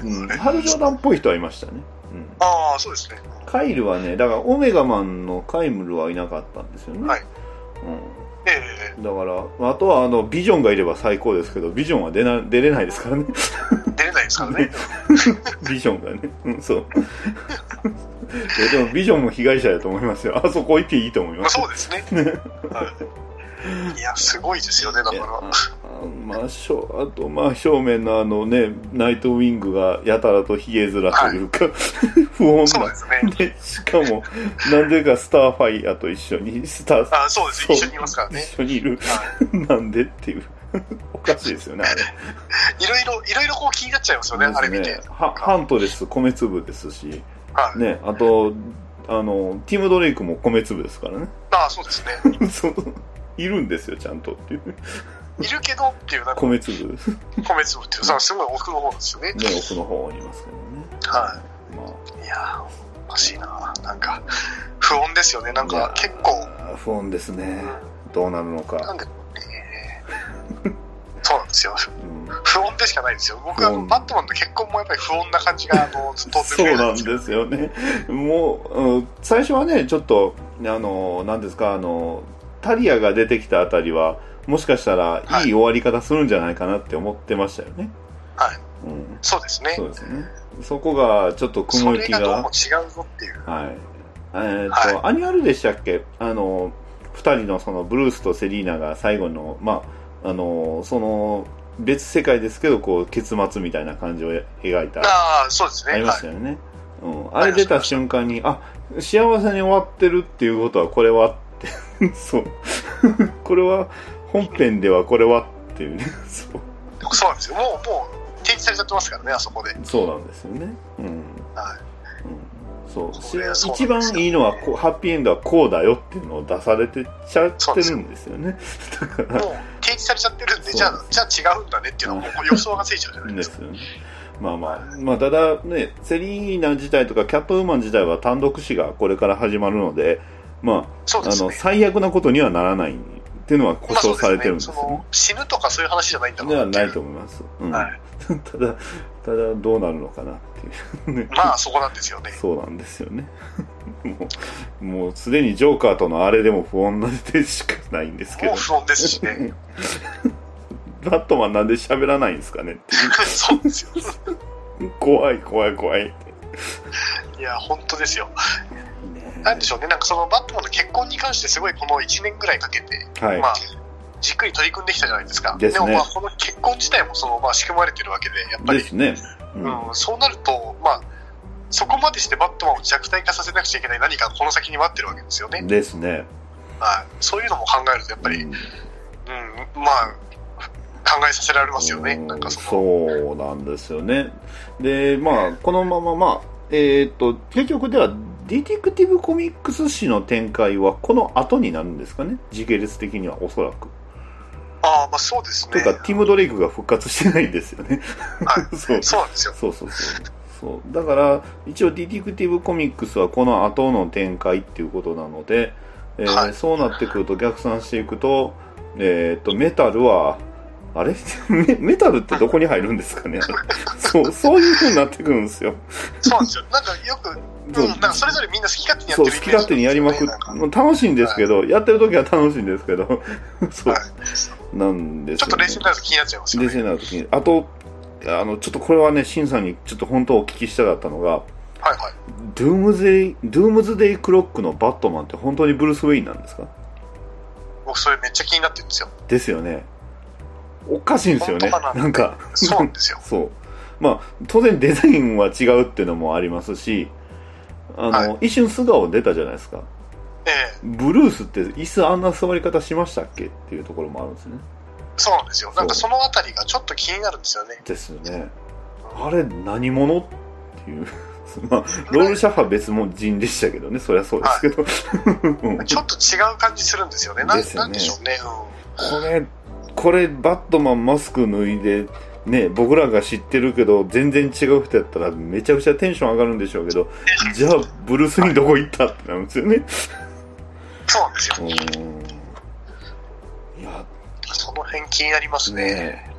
ン、うん、ハルジョーダンっぽい人はいましたね。うん。ああ、そうですね。カイルはね、だからオメガマンのカイムルはいなかったんですよね。はいうん。えだから、あとはあの、ビジョンがいれば最高ですけど、ビジョンは出な、出れないですからね。え出れないですからね。ビジョンがね。うん、そう。でもビジョンも被害者だと思いますよ。あそこ行っていいと思います。そうですね。はい、いや、すごいですよね、だから。あまあ、しょあと、まあ、正面のあのね、ナイトウィングがやたらとヒゲ面というか、不穏なで。すね。で、しかも、なんでかスターファイアと一緒に、スター、あそうです一緒にいますからね一緒にいる。はなんでっていう。おかしいですよね、あれ。いろいろ、いろいろこう気になっちゃいますよね、あれ見て。はハントレス米粒ですし、はい。ね、あと、あの、ティム・ドレイクも米粒ですからね。ああ、そうですね。そういるんですよ、ちゃんとっていう。いるけどっていう、なんか、米粒です。ね、米粒っていう、さすごい奥の方ですよね。奥の方にいますけどね。はまい。いやー、おかしいな。なんか、不穏ですよね。なんか、結構、不穏ですね。どうなるのなんか。で、えーそうなんですよ。うん不穏でしかないですよ。僕は、バットマンの結婚もやっぱり不穏な感じが、あの、ずっとそうなんすですよね。もう、うん最初はね、ちょっと、あの、なんですか、あの、タリアが出てきたあたりは、もしかしたらいい終わり方するんじゃないかなって思ってましたよね。はい。うん。そうですねそ。うですね。そこが、ちょっと雲行きそれががも、違うぞっていう。はい。えーっと、はアニュアルでしたっけ？あの、二人のそのブルースとセリーナが最後の、まあ、あの、その、別世界ですけど、こう、結末みたいな感じを描いた、ああ、そうですね。ありましたよね。うん。あれ出た瞬間に、あ、幸せに終わってるっていうことは、これはって、そう。これは、本編ではこれはっていうね、そう。はい、そうなんですよ。もう、もう、提示されちゃってますからね、あそこで。そうなんですよね。うん。はい。そう。一番いいのはこうハッピーエンドはこうだよっていうのを出されてちゃってるんですよね。だから。もう、提示されちゃってるんで、じゃあ、じゃあ違うんだねっていうのは、もう予想がついちゃうじゃないですか。ですよね。まあまあ、まあ、ただね、セリーナ自体とかキャットウーマン自体は単独誌がこれから始まるので、まあ、あの、最悪なことにはならないっていうのは保証されてるんですよね。その死ぬとかそういう話じゃないんだろうなではないと思います。うん。ただ、ただどうなるのかなっていう、ね。まあ、そこなんですよね。そうなんですよね。もう、もうすでにジョーカーとのあれでも不穏でしかないんですけど。もう不穏ですしね。バットマンなんで喋らないんですかね。そうですよ。怖い怖い怖い。いや、本当ですよ。なんでしょうね、なんかそのバットマンの結婚に関してすごいこの1年ぐらいかけて、はいまあ、じっくり取り組んできたじゃないですか。ですねもまあ、この結婚自体もその、まあ、仕組まれてるわけで、やっぱり、ですね。うんそうなると、まあ、そこまでしてバットマンを弱体化させなくちゃいけない何かがこの先に待ってるわけですよね。ですね。はい、そういうのも考えると、やっぱり、うん、まあ、考えさせられますよね。なんかそそうなんですよね。で、まあ、このまま、まあ、えっ、と、結局では、ディティクティブコミックス誌の展開はこの後になるんですかね？時系列的にはおそらく。ああ、まあそうですね。というか、ティム・ドレイクが復活してないんですよね。はい、そうそうなんですよ。そうそうそう。そうだから、一応、ディティクティブコミックスはこの後の展開っていうことなので、えーそうなってくると逆算していくと、えっ、と、メタルは、あれ？メメタルってどこに入るんですかね？そう、そういう風になってくるんですよ。そうなんですよ。なんかよく、うん、なんかそれぞれみんな好き勝手にやっそう、てるイメージ好き勝手にやりまくっ楽しいんですけど、やってる時は楽しいんですけど、そう、なんですちょっと冷静になると気になっちゃいますよね。冷静になる時に。あと、あの、ちょっとこれはね、シンさんにちょっと本当お聞きしたかったのが、はいはい。ドゥームズデイ、ドゥームズデイクロックのバットマンって本当にブルース・ウェインなんですか？僕それめっちゃ気になってるんですよ。ですよね。おかしいんですよね。ななんか。そう。そう。まあ、当然デザインは違うっていうのもありますし、あの、一瞬素顔出たじゃないですか。えブルースって椅子あんな座り方しましたっけっていうところもあるんですね。そうなんですよ。なんかそのあたりがちょっと気になるんですよね。ですよね。あれ、何者っていう。まあ、ロールシャッハ別も人でしたけどね、そりゃそうですけど。うんちょっと違う感じするんですよね。なんですよねなんでしょうね。これ、これ、バットマンマスク脱いで、ね、僕らが知ってるけど、全然違う人やったら、めちゃくちゃテンション上がるんでしょうけど、じゃあ、ブルースにどこ行ったってなるんですよね。そうなんですよ。うん。いや、その辺気になりますね。ね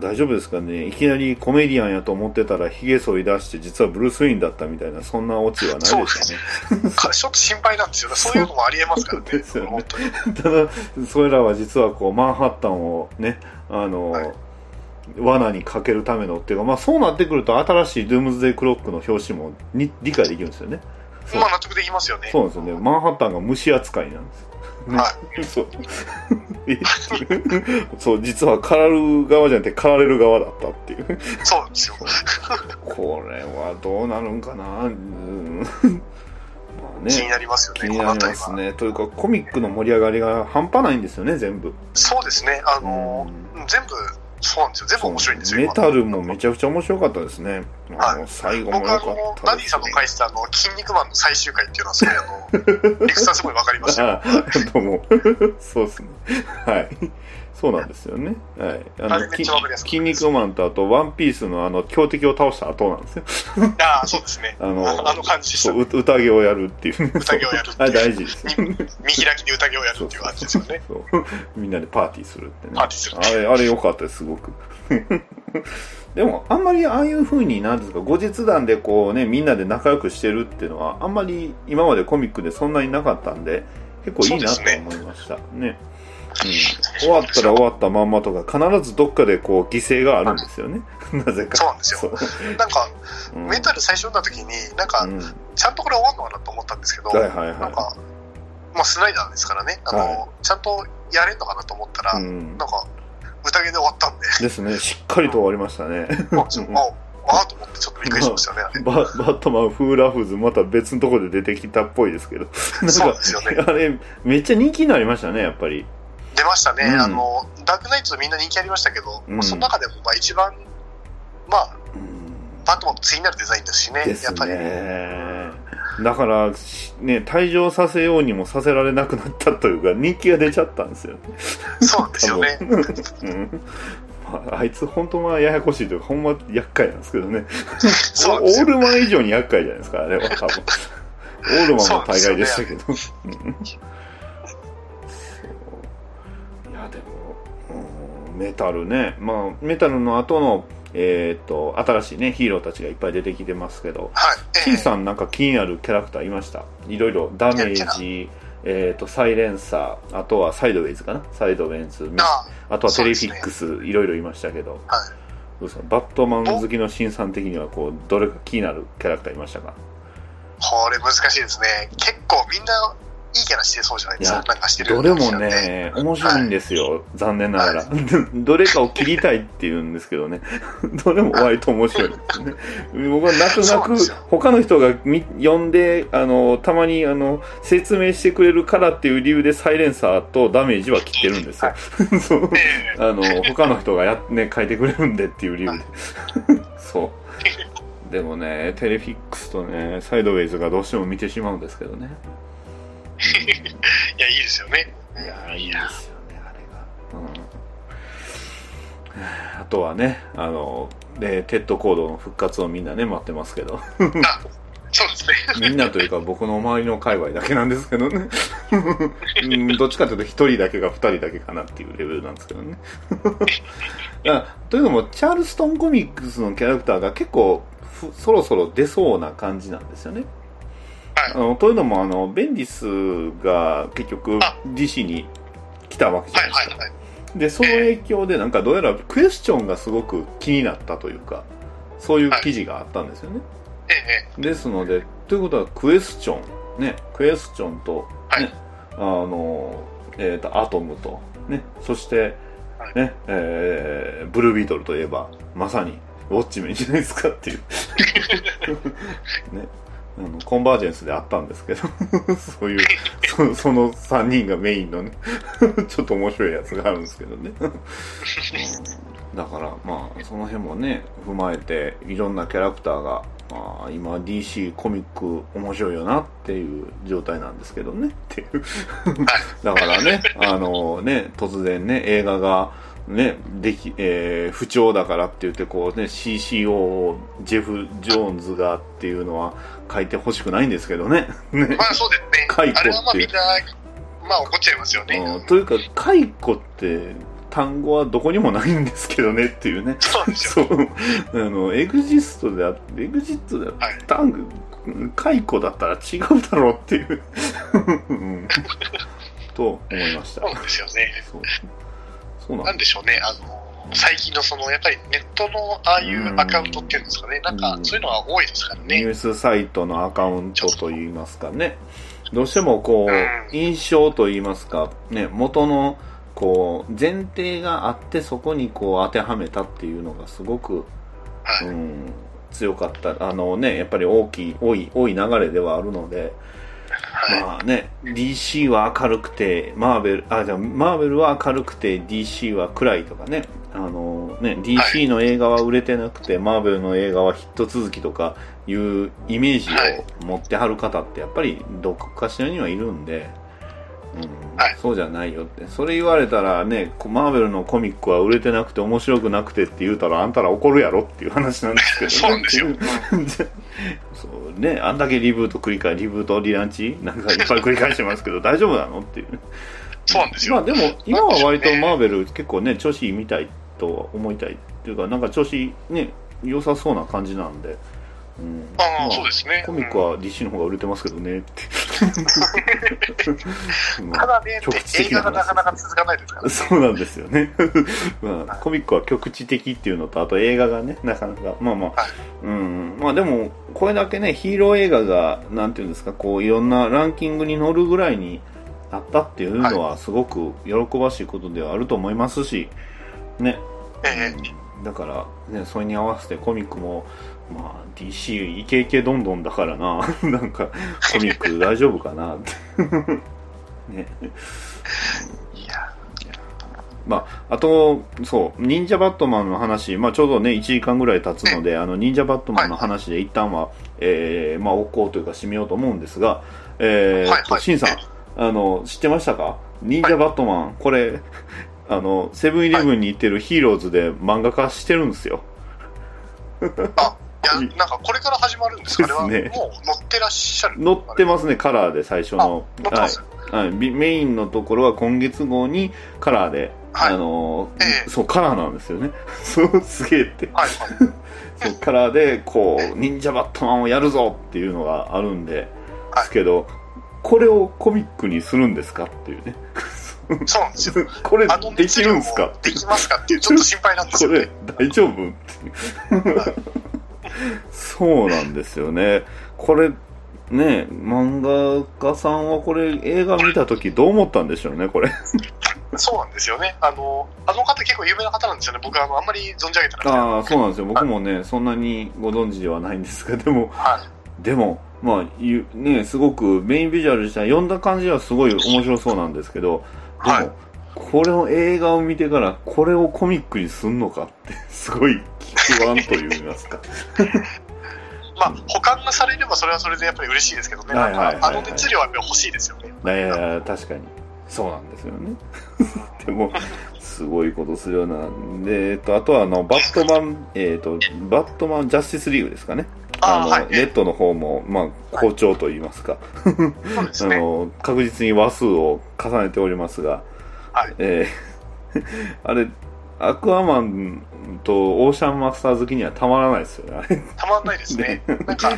大丈夫ですかね？いきなりコメディアンやと思ってたら、髭剃り出して、実はブルース・ウィンだったみたいな、そんなオチはないでしょうね。か ちょっと心配なんですよね。そういうのもありえますからね。ですよね。ただ、それらは実はこう、マンハッタンをね、あの、罠にかけるためのっていうか、まあそうなってくると、新しいドゥームズデイクロックの表紙もに理解できるんですよね。まあ納得できますよね。そうなんですよね。マンハッタンが虫扱いなんです。ね、そう。え そう、実は狩る側じゃなくて狩られる側だったっていう。そうなんですよ。これはどうなるんかなうん。まあね気になりますよね気になりますね。というか、コミックの盛り上がりが半端ないんですよね、全部。そうですね。あのー全部、そうなんですよ。全部面白いんですよ。今メタルもめちゃくちゃ面白かったですね。あの最後も僕あ良かっの、たですダディさんの返したあの、キン肉マンの最終回っていうのはすごいあの、リクさんすごいわかりますよ。あどうも。そうですね。はい。そうなんですよね。はい。ああれめっちゃわかりやすかった筋肉マンとあと、ワンピースのあの、強敵を倒した後なんですよ。ああ、そうですね。あの、あの感じでしたそう、う宴をやるっていう。宴をやるっていうあれ大事ですよ。見開きで宴をやるっていう感じですよね。そうみんなでパーティーするってね。パーティーするあれ、あれ良かったです、すごく。でも、あんまりああいう風に、なんですか、後日談でこうね、みんなで仲良くしてるっていうのは、あんまり今までコミックでそんなになかったんで、結構いいなと思いました。ね。うん、終わったら終わったまんまとか、必ずどっかでこう、犠牲があるんですよね。なぜか。そうなんですよ。なんか、メタル最初読んだ時に、なんか、ちゃんとこれ終わんのかなと思ったんですけど、はいはいはいなんか、まあ、スナイダーですからね、あの、はちゃんとやれんのかなと思ったら、んなんか、宴で終わったんで、ですね。しっかりと終わりましたね。あ、そうああと思ってちょっとびっくりしましたね、あれババットマン、フーラフーズ、また別のところで出てきたっぽいですけど。なんそうかですよね。あれ、めっちゃ人気になりましたね、やっぱり。出ましたね、うんあの、ダークナイツみんな人気ありましたけど、うんまあその中でもまあ一番、まあ、バットマンと対になるデザインですしね、ですやっぱり。ね。だから、しね、退場させようにもさせられなくなったというか、人気が出ちゃったんですよ。そうなんですよね。うんまああいつ本当はややこしいというか、ほんま厄介なんですけどね。そうオールマン以上に厄介じゃないですか、あれは多分。オールマンも大概でしたけど。メタルね。まあ、メタルの後の、えっ、と、新しいね、ヒーローたちがいっぱい出てきてますけど、はい。えシンさんなんか気になるキャラクターいました？いろいろダメージ、えっ、と、サイレンサー、あとはサイドウェイズかな？サイドウェイズ、ああとはテレフィックス、いろいろいましたけど、はい。どうですかバットマン好きのシンさん的には、こう、どれか気になるキャラクターいましたか？これ難しいですね。結構みんないいキャラしてそうじゃないですか。なんかしてるどれもね、面白いんですよ、残念ながら。どれかを切りたいって言うんですけどね、どれも割と面白いですね。僕は泣く泣く他の人がみ読んで、あの、たまにあの、説明してくれるからっていう理由でサイレンサーとダメージは切ってるんですよ。そうええあの、他の人がや、ね、書いてくれるんでっていう理由で。そう。でもね、テレフィックスとね、サイドウェイズがどうしても見てしまうんですけどね。いや、いいですよね。いやいいですよね、あれが。うん。あとはね、あの、で、テッドコードの復活をみんなね、待ってますけど。あ、そうですね。みんなというか僕の周りの界隈だけなんですけどね。うんどっちかというと一人だけが二人だけかなっていうレベルなんですけどね。あというのも、チャールストンコミックスのキャラクターが結構ふそろそろ出そうな感じなんですよね。はいあのというのも、あの、ベンディスが結局あ DC に来たわけじゃはないいですか。はいはい。で、その影響でなんかどうやらクエスチョンがすごく気になったというか、そういう記事があったんですよね。ええ、ですので、ということはクエスチョン、ね、クエスチョンと、はいね、あの、えっ、と、アトムと、ね、そして、ね、えーブルービートルといえば、まさに、ウォッチメンじゃないですかっていう。ね。あのコンバージェンスであったんですけど そういうそその3人がメインのね ちょっと面白いやつがあるんですけどね、う んだからまあその辺もね踏まえていろんなキャラクターが、まあ、今 DC コミック面白いよなっていう状態なんですけどねっていう。だからねあのね突然ね映画がね、でき、えー不調だからって言って、こうね、CCO をジェフ・ジョーンズがっていうのは書いてほしくないんですけどね。ねまあそうですね。解雇あれはまあってみんな、まあ怒っちゃいますよね。うんというか、解雇って単語はどこにもないんですけどねっていうね。そうですよ。そう。あの、エグジストであって、エグジットであって、はい単語、解雇だったら違うだろうっていう。うんと思いました。そうですよね。そう。そうななんんでしょうね。あの、最近のその、やっぱりネットのああいうアカウントっていうんですかね。なんかそういうのは多いですからね。ニュースサイトのアカウントといいますかね。どうしてもこう印象といいますか、ね、元の、こう、前提があってそこにこう当てはめたっていうのがすごく、はい。うん、強かった。あのね、やっぱり大きい、多い、多い流れではあるので、はい。まあね、DC は明るくて、マーベル、あ、じゃあマーベルは明るくて、DC は暗いとかね、あのね、DC の映画は売れてなくて、マーベルの映画はヒット続きとかいうイメージを持ってはる方ってやっぱりどこかしらにはいるんで、うんはいそうじゃないよって。それ言われたらね、こマーベルのコミックは売れてなくて面白くなくてって言うたらあんたら怒るやろっていう話なんですけど、ね、そうですよ。そうね、あんだけリブート繰り返リブートリランチ？なんかいっぱい繰り返してますけど、大丈夫なのっていう。そうなんですよ。まあでも、今は割とマーベル結構ね、調子いいみたいとは思いたいっていうか、なんか調子ね、良さそうな感じなんで。うん、ああまそうですね。コミックは DC の方が売れてますけどね。っ て。まあただね局地、的な話。映画がなかなか続かないですからね。そうなんですよね。まあ、コミックは局地的っていうのと、あと映画がね、なかなか、まあまあ、はい。うん、まあでも、これだけね、ヒーロー映画が、なんていうんですか、こう、いろんなランキングに乗るぐらいになったっていうのは、すごく喜ばしいことではあると思いますし、ね。えだから、ね、それに合わせてコミックも、まあ、DC イケイケどんどんだからな、なんか、コミック 大丈夫かな。って。ね。えいや、まあ、あと、そう、忍者バットマンの話、まあ、ちょうどね、1時間ぐらい経つので、あの、忍者バットマンの話で一旦は、えー、まあ、置こうというか、締めようと思うんですが、えー、はいはい。シンさん、あの、知ってましたか？忍者バットマン、これ、あの、セブンイレブンに行ってるヒーローズで漫画化してるんですよ。や、なんかこれから始まるんですか？あれは、もう乗ってらっしゃる？載ってますね、カラーで最初の。はい。はい、ビメインのところは今月号にカラーで、はいあのーええそう、カラーなんですよね。そう、すげえって。はいはい。そうカラーで、こう、忍者バットマンをやるぞっていうのがあるんで、はいですけど、これをコミックにするんですかっていうね。そうなんですよ。これできるんですかできますかっていう、ちょっと心配なんですこれよね。大丈夫っていうそうなんですよね。これ、ね、漫画家さんはこれ映画見たときどう思ったんでしょうね、これ。そうなんですよね。あの、あの方結構有名な方なんですよね。僕あの、あんまり存じ上げてなくて。ああ、そうなんですよ。僕もね、そんなにご存知ではないんですが、でも、はい。でも、まあ、ゆね、すごくメインビジュアル自体、読んだ感じはすごい面白そうなんですけど、でも、はいこれを映画を見てから、これをコミックにすんのかって、すごい不安と言いますか。まあ、保管がされればそれはそれでやっぱり嬉しいですけどね。あの熱量はやっぱり欲しいですよね。いやいや確かに。そうなんですよね。でも、すごいことするような。で、えっと、あとは、あの、バットマン、えっと、バットマンジャスティスリーグですかね。あの、はいレッドの方も、まあ、好調と言いますか。そうですね。あの、確実に話数を重ねておりますが、はい。えー あれ、アクアマンとオーシャンマスター好きにはたまらないですよね。たまんないですね。なんか、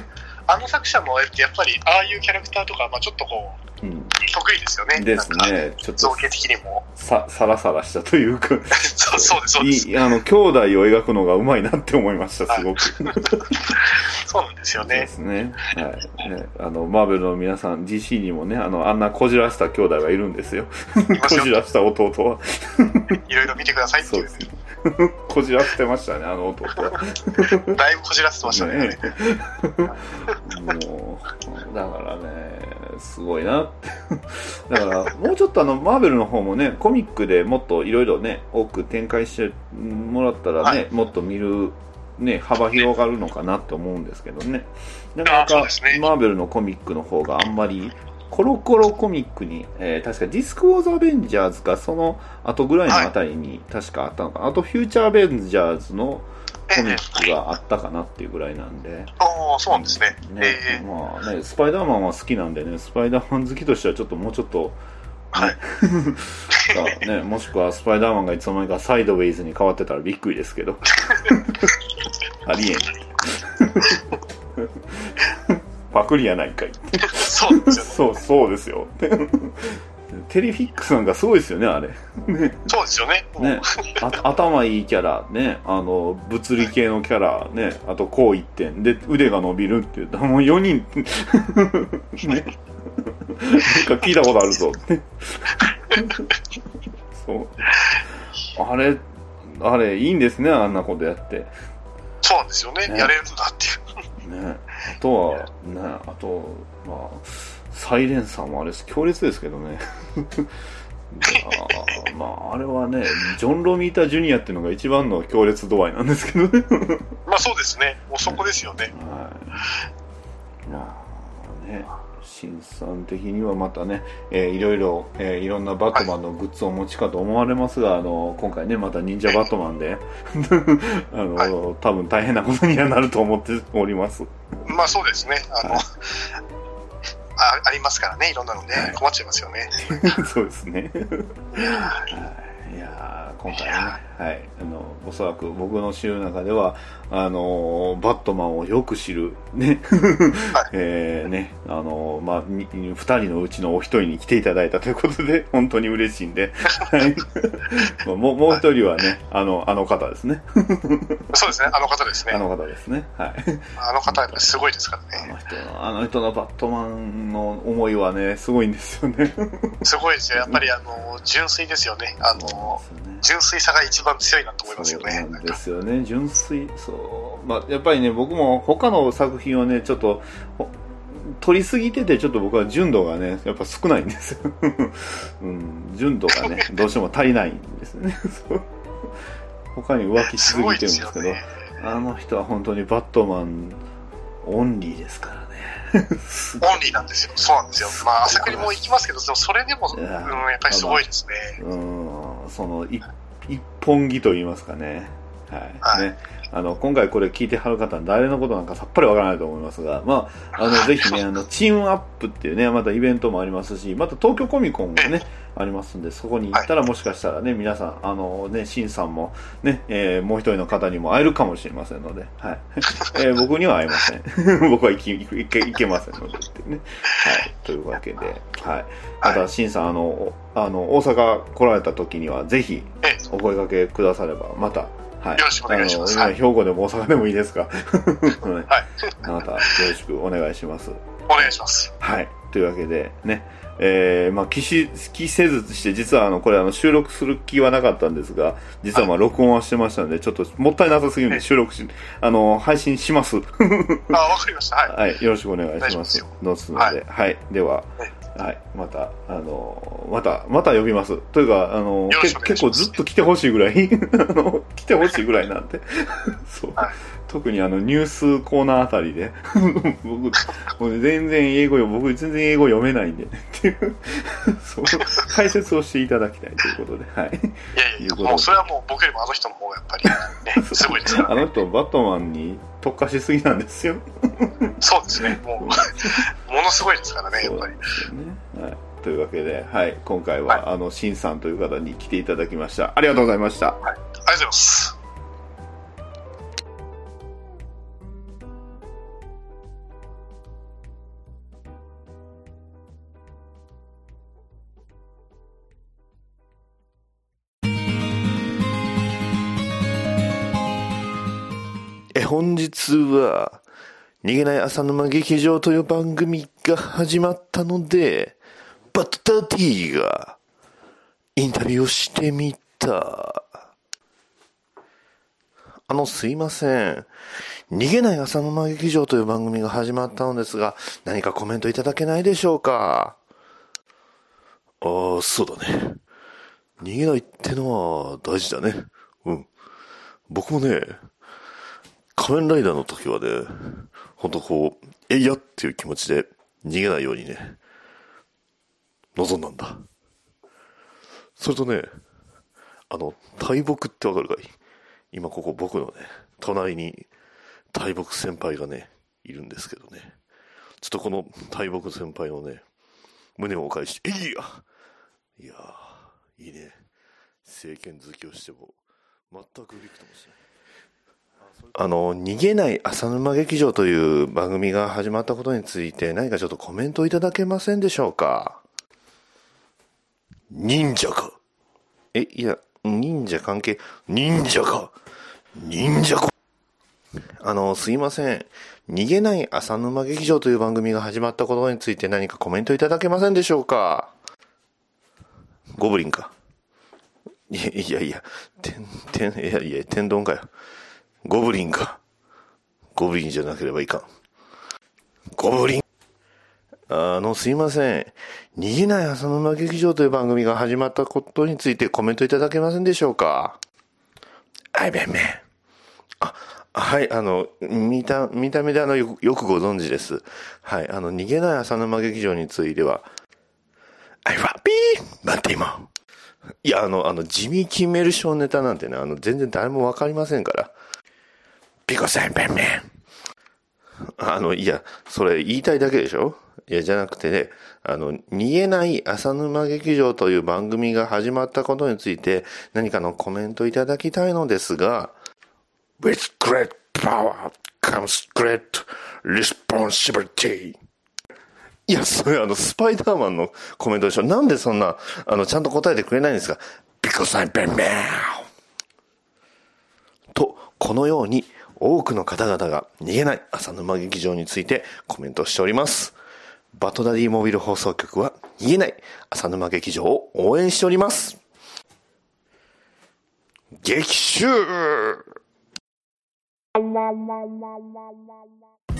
あの作者の絵ってやっぱり、ああいうキャラクターとか、まあちょっとこう、うん。得意ですよね。ですね。ちょっと、造形的にも。さ、さらさらしたというか、そうそうです、そうです。あの、兄弟を描くのがうまいなって思いました、すごく。そうなんですよそうでね。すね。はい。ね、あの、マーベルの皆さん、DC にもね、あの、あんなこじらした兄弟がいるんですよ。こじらした弟は。いろいろ見てくださいっていううそですね。こじらせてましたね、あの弟は。だいぶこじらせてましたね。ねもう、だからね、すごいなって。だから、もうちょっとあの、マーベルの方もね、コミックでもっといろいろね、多く展開してもらったらね、はいもっと見る、ね、幅広がるのかなって思うんですけどね。なかなかマーベルのコミックの方があんまり、コロコロコミックに、えー確かディスクウォーズ・アベンジャーズか、その後ぐらいのあたりに確かあったのかな。あと、フューチャー・アベンジャーズのコミックがあったかなっていうぐらいなんで。ああ、そうなんですね。ねええまあね、スパイダーマンは好きなんでね、スパイダーマン好きとしてはちょっともうちょっと、はい。かね、もしくはスパイダーマンがいつの間にかサイドウェイズに変わってたらびっくりですけど。ありえん。パクリやないかい。そうですよね。そう、そうですよ。テリフィックスなんかすごいですよね、あれ。そうですよね。ね、あ頭いいキャラ、ね、あの、物理系のキャラ、ね、あとこう一点、で、腕が伸びるっていう、もう4人、ね、なんか聞いたことあるぞ、ね。そう。あれ、あれ、いいんですね、あんなことやって。そうなんですよね。ねやれるんだっていう。ね、あとは、ね、あと、まあ、サイレンサーもあれ、強烈ですけどね。あまあ、あれはね、ジョン・ロミータ・ジュニアっていうのが一番の強烈度合いなんですけどね。まあそうですね。もうそこですよね。はい。まあね、新さん的にはまたね、えーいろいろ、えーいろんなバットマンのグッズをお持ちかと思われますが、あの、今回ね、また忍者バットマンで、あの、多分大変なことにはなると思っております。まあそうですね。あの、はいあありますからね。いろんなのね。はい困っちゃいますよね。そうですね。はいいやー今回ね、はい、あの、おそらく僕の知る中では、あのーバットマンをよく知る、ね、えーね、あのーまあ、に二人のうちのお一人に来ていただいたということで、本当に嬉しいんで、はいまあ もう、もう一人はね、あの、あの方ですね。そうですね。あの方ですね。あの方ですね。はい。あの方すごいですからね。あの人の、あの人のバットマンの思いはね、すごいんですよね。すごいですよ。やっぱりあの、純粋ですよね。あの、純粋さが一番強いなと思いますよね。そうですよね。純粋そう。まあやっぱりね僕も他の作品をねちょっとほ取りすぎててちょっと僕は純度がねやっぱ少ないんですよ、うん、純度がねどうしても足りないんですね。他に浮気しすぎてるんですけどすごいですあの人は本当にバットマンオンリーですからね。す オンリーなんですよ。そうなんですよ。まあ、アサクリも行きますけど、でもそれでも、うん、やっぱりすごいですね。うん。その一一本木と言いますかね。はい。はいね。あの、今回これ聞いてはる方は誰のことなんかさっぱりわからないと思いますが、まあ、あの、ぜひね、あの、チームアップっていうね、またイベントもありますし、また東京コミコンもね、ありますんで、そこに行ったらもしかしたらね、皆さん、あのね、シンさんもね、えーもう一人の方にも会えるかもしれませんので、はい。えー僕には会えません。僕は行き、行け、行けませんのでってね。はい。というわけで、はい。また、シンさん、あの、おあの、大阪来られた時には、ぜひ、ええお声掛けくだされば、また、はい。よろしくお願いします兵庫でも大阪でもいいですか？はい。はい。また、よろしくお願いします。お願いします。はい。というわけで、ね。えー、まあ、気し、気せずして、実はあの、これあの、収録する気はなかったんですが、実はまあ、録音はしてましたので、ちょっともったいなさすぎるんで、収録し、あの、配信します。あ、わかりました。はい。はい。よろしくお願いしますすよ。どうすので、はいはい。では、はい。また、あの、また、また呼びます。というか、あの、け結構ずっと来てほしいぐらい、あの、来てほしいぐらいなんで、そう。はい特にあの、ニュースコーナーあたりで、僕、もうね全然英語よ、僕全然英語読めないんで、っていう、そう、解説をしていただきたいということで、はい。いやいやもうそれはもう僕よりもあの人の方がやっぱり、ね、すごいですからね。あの人、バットマンに特化しすぎなんですよ。そうですね。もう、ものすごいですからね、やっぱり。はい。というわけで、はい、今回は、あの、シンさんという方に来ていただきました。ありがとうございました。はい。ありがとうございます。本日は逃げない浅沼劇場という番組が始まったのでバッター T がインタビューをしてみた。あのすいません。逃げない浅沼劇場という番組が始まったのですが何かコメントいただけないでしょうか？ああそうだね。逃げないってのは大事だね。うん。僕もね仮面ライダーの時はね、ほんとこう、えいやっていう気持ちで逃げないようにね、望んだんだ。それとね、あの、大木ってわかるかい？今ここ僕のね、隣に大木先輩がね、いるんですけどね。ちょっとこの大木先輩のね、胸をお返し、えいやいやー、いいね。政権好きをしても、全くびくともしない。あの、逃げない浅沼劇場という番組が始まったことについて何かちょっとコメントいただけませんでしょうか？忍者か。え、いや、忍者関係、忍者か。忍者かあの、すいません。逃げない浅沼劇場という番組が始まったことについて何かコメントいただけませんでしょうか？ゴブリンか。いやいやいや、天、天、いやいや、天丼かよ。ゴブリンか。ゴブリンじゃなければいかん。ゴブリン。あの、すいません。逃げない浅沼劇場という番組が始まったことについてコメントいただけませんでしょうか？あいべんめん。あ、はい、あの、見た、見た目であの、よくご存知です。はい、あの、逃げない浅沼劇場については、アイファピーバッティモン。いや、あの、あの、地味キメルショーネタなんてね、あの、全然誰もわかりませんから。ピコさんペンメン。あの、いや、それ言いたいだけでしょ？いや、じゃなくてね、あの、逃げない浅沼劇場という番組が始まったことについて何かのコメントいただきたいのですが、With great power comes great responsibility. いや、それあの、スパイダーマンのコメントでしょ？なんでそんな、あの、ちゃんと答えてくれないんですか ?Because I'm Batman! と、このように多くの方々が逃げない浅沼劇場についてコメントしております。バトダディモビル放送局は逃げない浅沼劇場を応援しております。激臭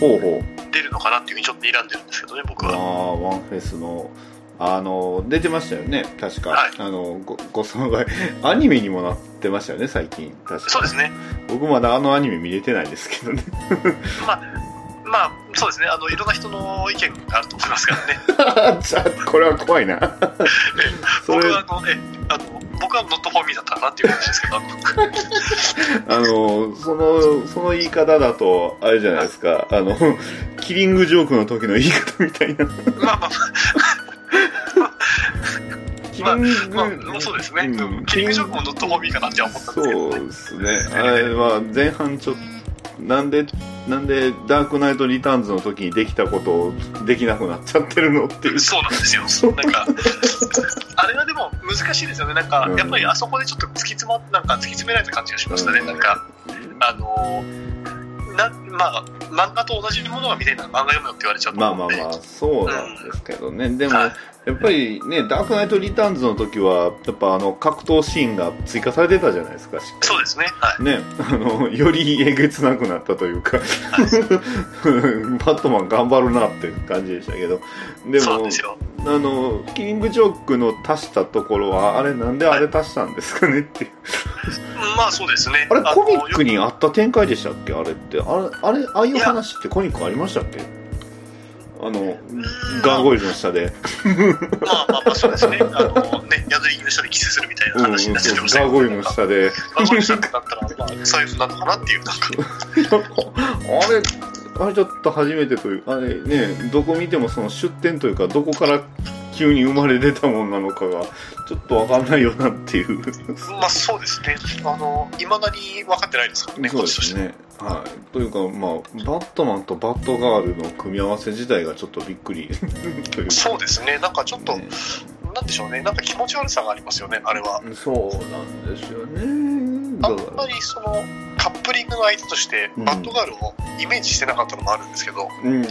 ほうほう。出るのかなっていうふうにちょっと睨んでるんですけどね、僕ああ、は。ワンフェスの、あの、出てましたよね、確か。はいあの、ご、ご損害、アニメにもなってましたよね、最近。確か。そうですね。僕まだあのアニメ見れてないですけどね。まあ、そうですね。あの、いろんな人の意見があると思いますからね。じゃあ、これは怖いな。僕は、あの、え、あの、僕はノットフォーミーだったかなっていう話ですけど、あの あの、その、その言い方だと、あれじゃないですか、あの、キリングジョークの時の言い方みたいな。まあまあ、キング、まあ、まあそうですね。うんキリングジョークもノットフォーミーかなっては思ったんですけど、そうですね。あれは前半ちょっと、なんで、なんでダークナイトリターンズの時にできたことをできなくなっちゃってるのっていう。そうなんですよ。なんか、あれはでも難しいですよね。なんかう、んやっぱりあそこでちょっと突き詰ま、なんか突き詰められた感じがしましたね。うんなんか、あのー、な、まあ、漫画と同じものが見たいなら漫画読むよって言われちゃうとまあ思うんで。まあまあ、そうなんですけどね。でも、はいやっぱりね、ダークナイトリターンズの時は、やっぱあの、格闘シーンが追加されてたじゃないですか、しっかりそうですね。はい。ね、あの、よりえげつなくなったというか、バットマン頑張るなって感じでしたけど、でも。あの、キリングジョークの足したところは、あれなんであれ足したんですかねっていう。まあそうですね。あれ、のコミックにあった展開でしたっけ？あれって。あれ、あれ、ああいう話ってコミックありましたっけ？あの、ガーゴイルの下で。ま あまあまあそうですね。あのね、ヤドリングの下でキスするみたいなうん、話になっちゃってましたガーゴイルの下で。ガーゴイルの下ってなったら、まあ、そういうふうなのかなっていう、なんか、あれ、あれちょっと初めてという、あれね、どこ見てもその出典というか、どこから急に生まれ出たものなのかが、ちょっとわかんないよなっていう。まあそうですね。あの、いまだに分かってないですからね、そう。ですね。はい。というか、まあ、バットマンとバットガールの組み合わせ自体がちょっとびっくり というか。そうですね。なんかちょっと、ねなんでしょうね。なんか気持ち悪さがありますよね、あれは。そうなんですよね。だあんまりその、カップリングの相手として、うんバッドガールをイメージしてなかったのもあるんですけど、うん。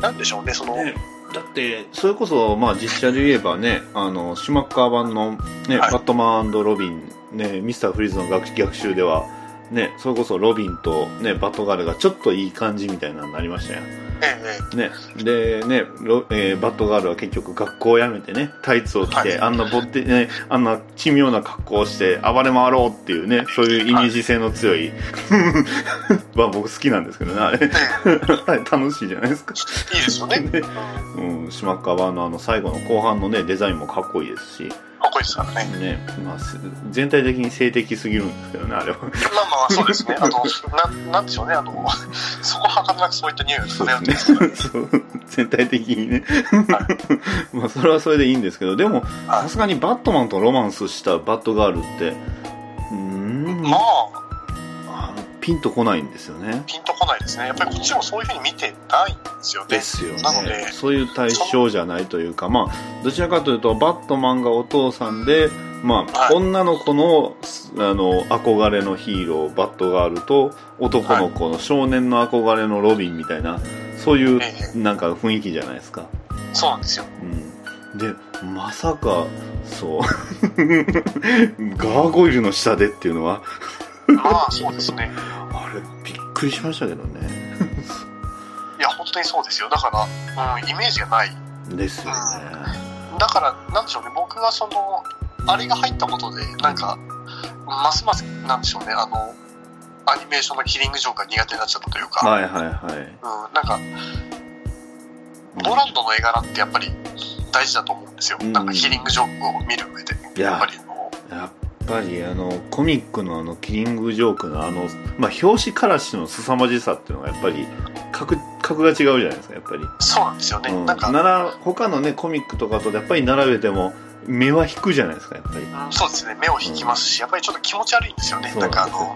なんでしょうね、その、ねだって、それこそ、まあ実写で言えばね、あの、シュマッカー版のね、はいバットマンロビン、ね、ミスターフリーズの逆逆襲では、ね、それこそロビンとね、バットガールがちょっといい感じみたいなのになりましたよ。ええね、でね、ロえーバットガールは結局学校を辞めてね、タイツを着て、はいあんなぼって、ね、あんな奇妙な格好をして暴れ回ろうっていうね、そういうイメージ性の強い、まあ僕好きなんですけどね、あれ。楽しいじゃないですか。いいですよね。ねうんうん、シマッカー版のあの最後の後半のね、デザインもかっこいいですし、かっこいいですからね。ね、まあ、す全体的に性的すぎるんですけどね、あれは。まあまあ、そうですね。あの、なん、なんでしょうね。あの、そこはかなくそういった匂いが漂ってますからね。そう全体的にね。まあ、それはそれでいいんですけど、でも、はいさすがにバットマンとロマンスしたバットガールって、うーん、まあ、ピンとこないんですよね。ピンとこないですね。やっぱりこっちもそういうふうに見てないんですよね。ですよねなので、そういう対象じゃないというか、まあ、どちらかというと、バットマンがお父さんで、まあ、はい女の子の、あの、憧れのヒーロー、バットガールと、男の子の少年の憧れのロビンみたいな、そういう、えなんか雰囲気じゃないですか。そうなんですよ。うん。で、まさか、そう、ガーゴイルの下でっていうのは、まあ、そうですね。あれ、びっくりしましたけどね。いや、本当にそうですよ。だから、うん、イメージがない。ですよね。だから、なんでしょうね。僕はその、あれが入ったことで、なんか、ますます、なんでしょうね。あの、アニメーションのキリングジョークが苦手になっちゃったというか、はいはいはい。うん、なんか、ボランドの絵柄ってやっぱり大事だと思うんですよ。うんなんかキリングジョークを見る上で。いややっぱりやっぱりあのコミックのあのキリングジョークのあの、まあ、表紙からしの凄まじさっていうのがやっぱり格格が違うじゃないですかやっぱり、そうなんですよね。うん、なんか、なら他のねコミックとかとやっぱり並べても目は引くじゃないですかやっぱりうんそうですね。目を引きますし、やっぱりちょっと気持ち悪いんですよね。なんかあの、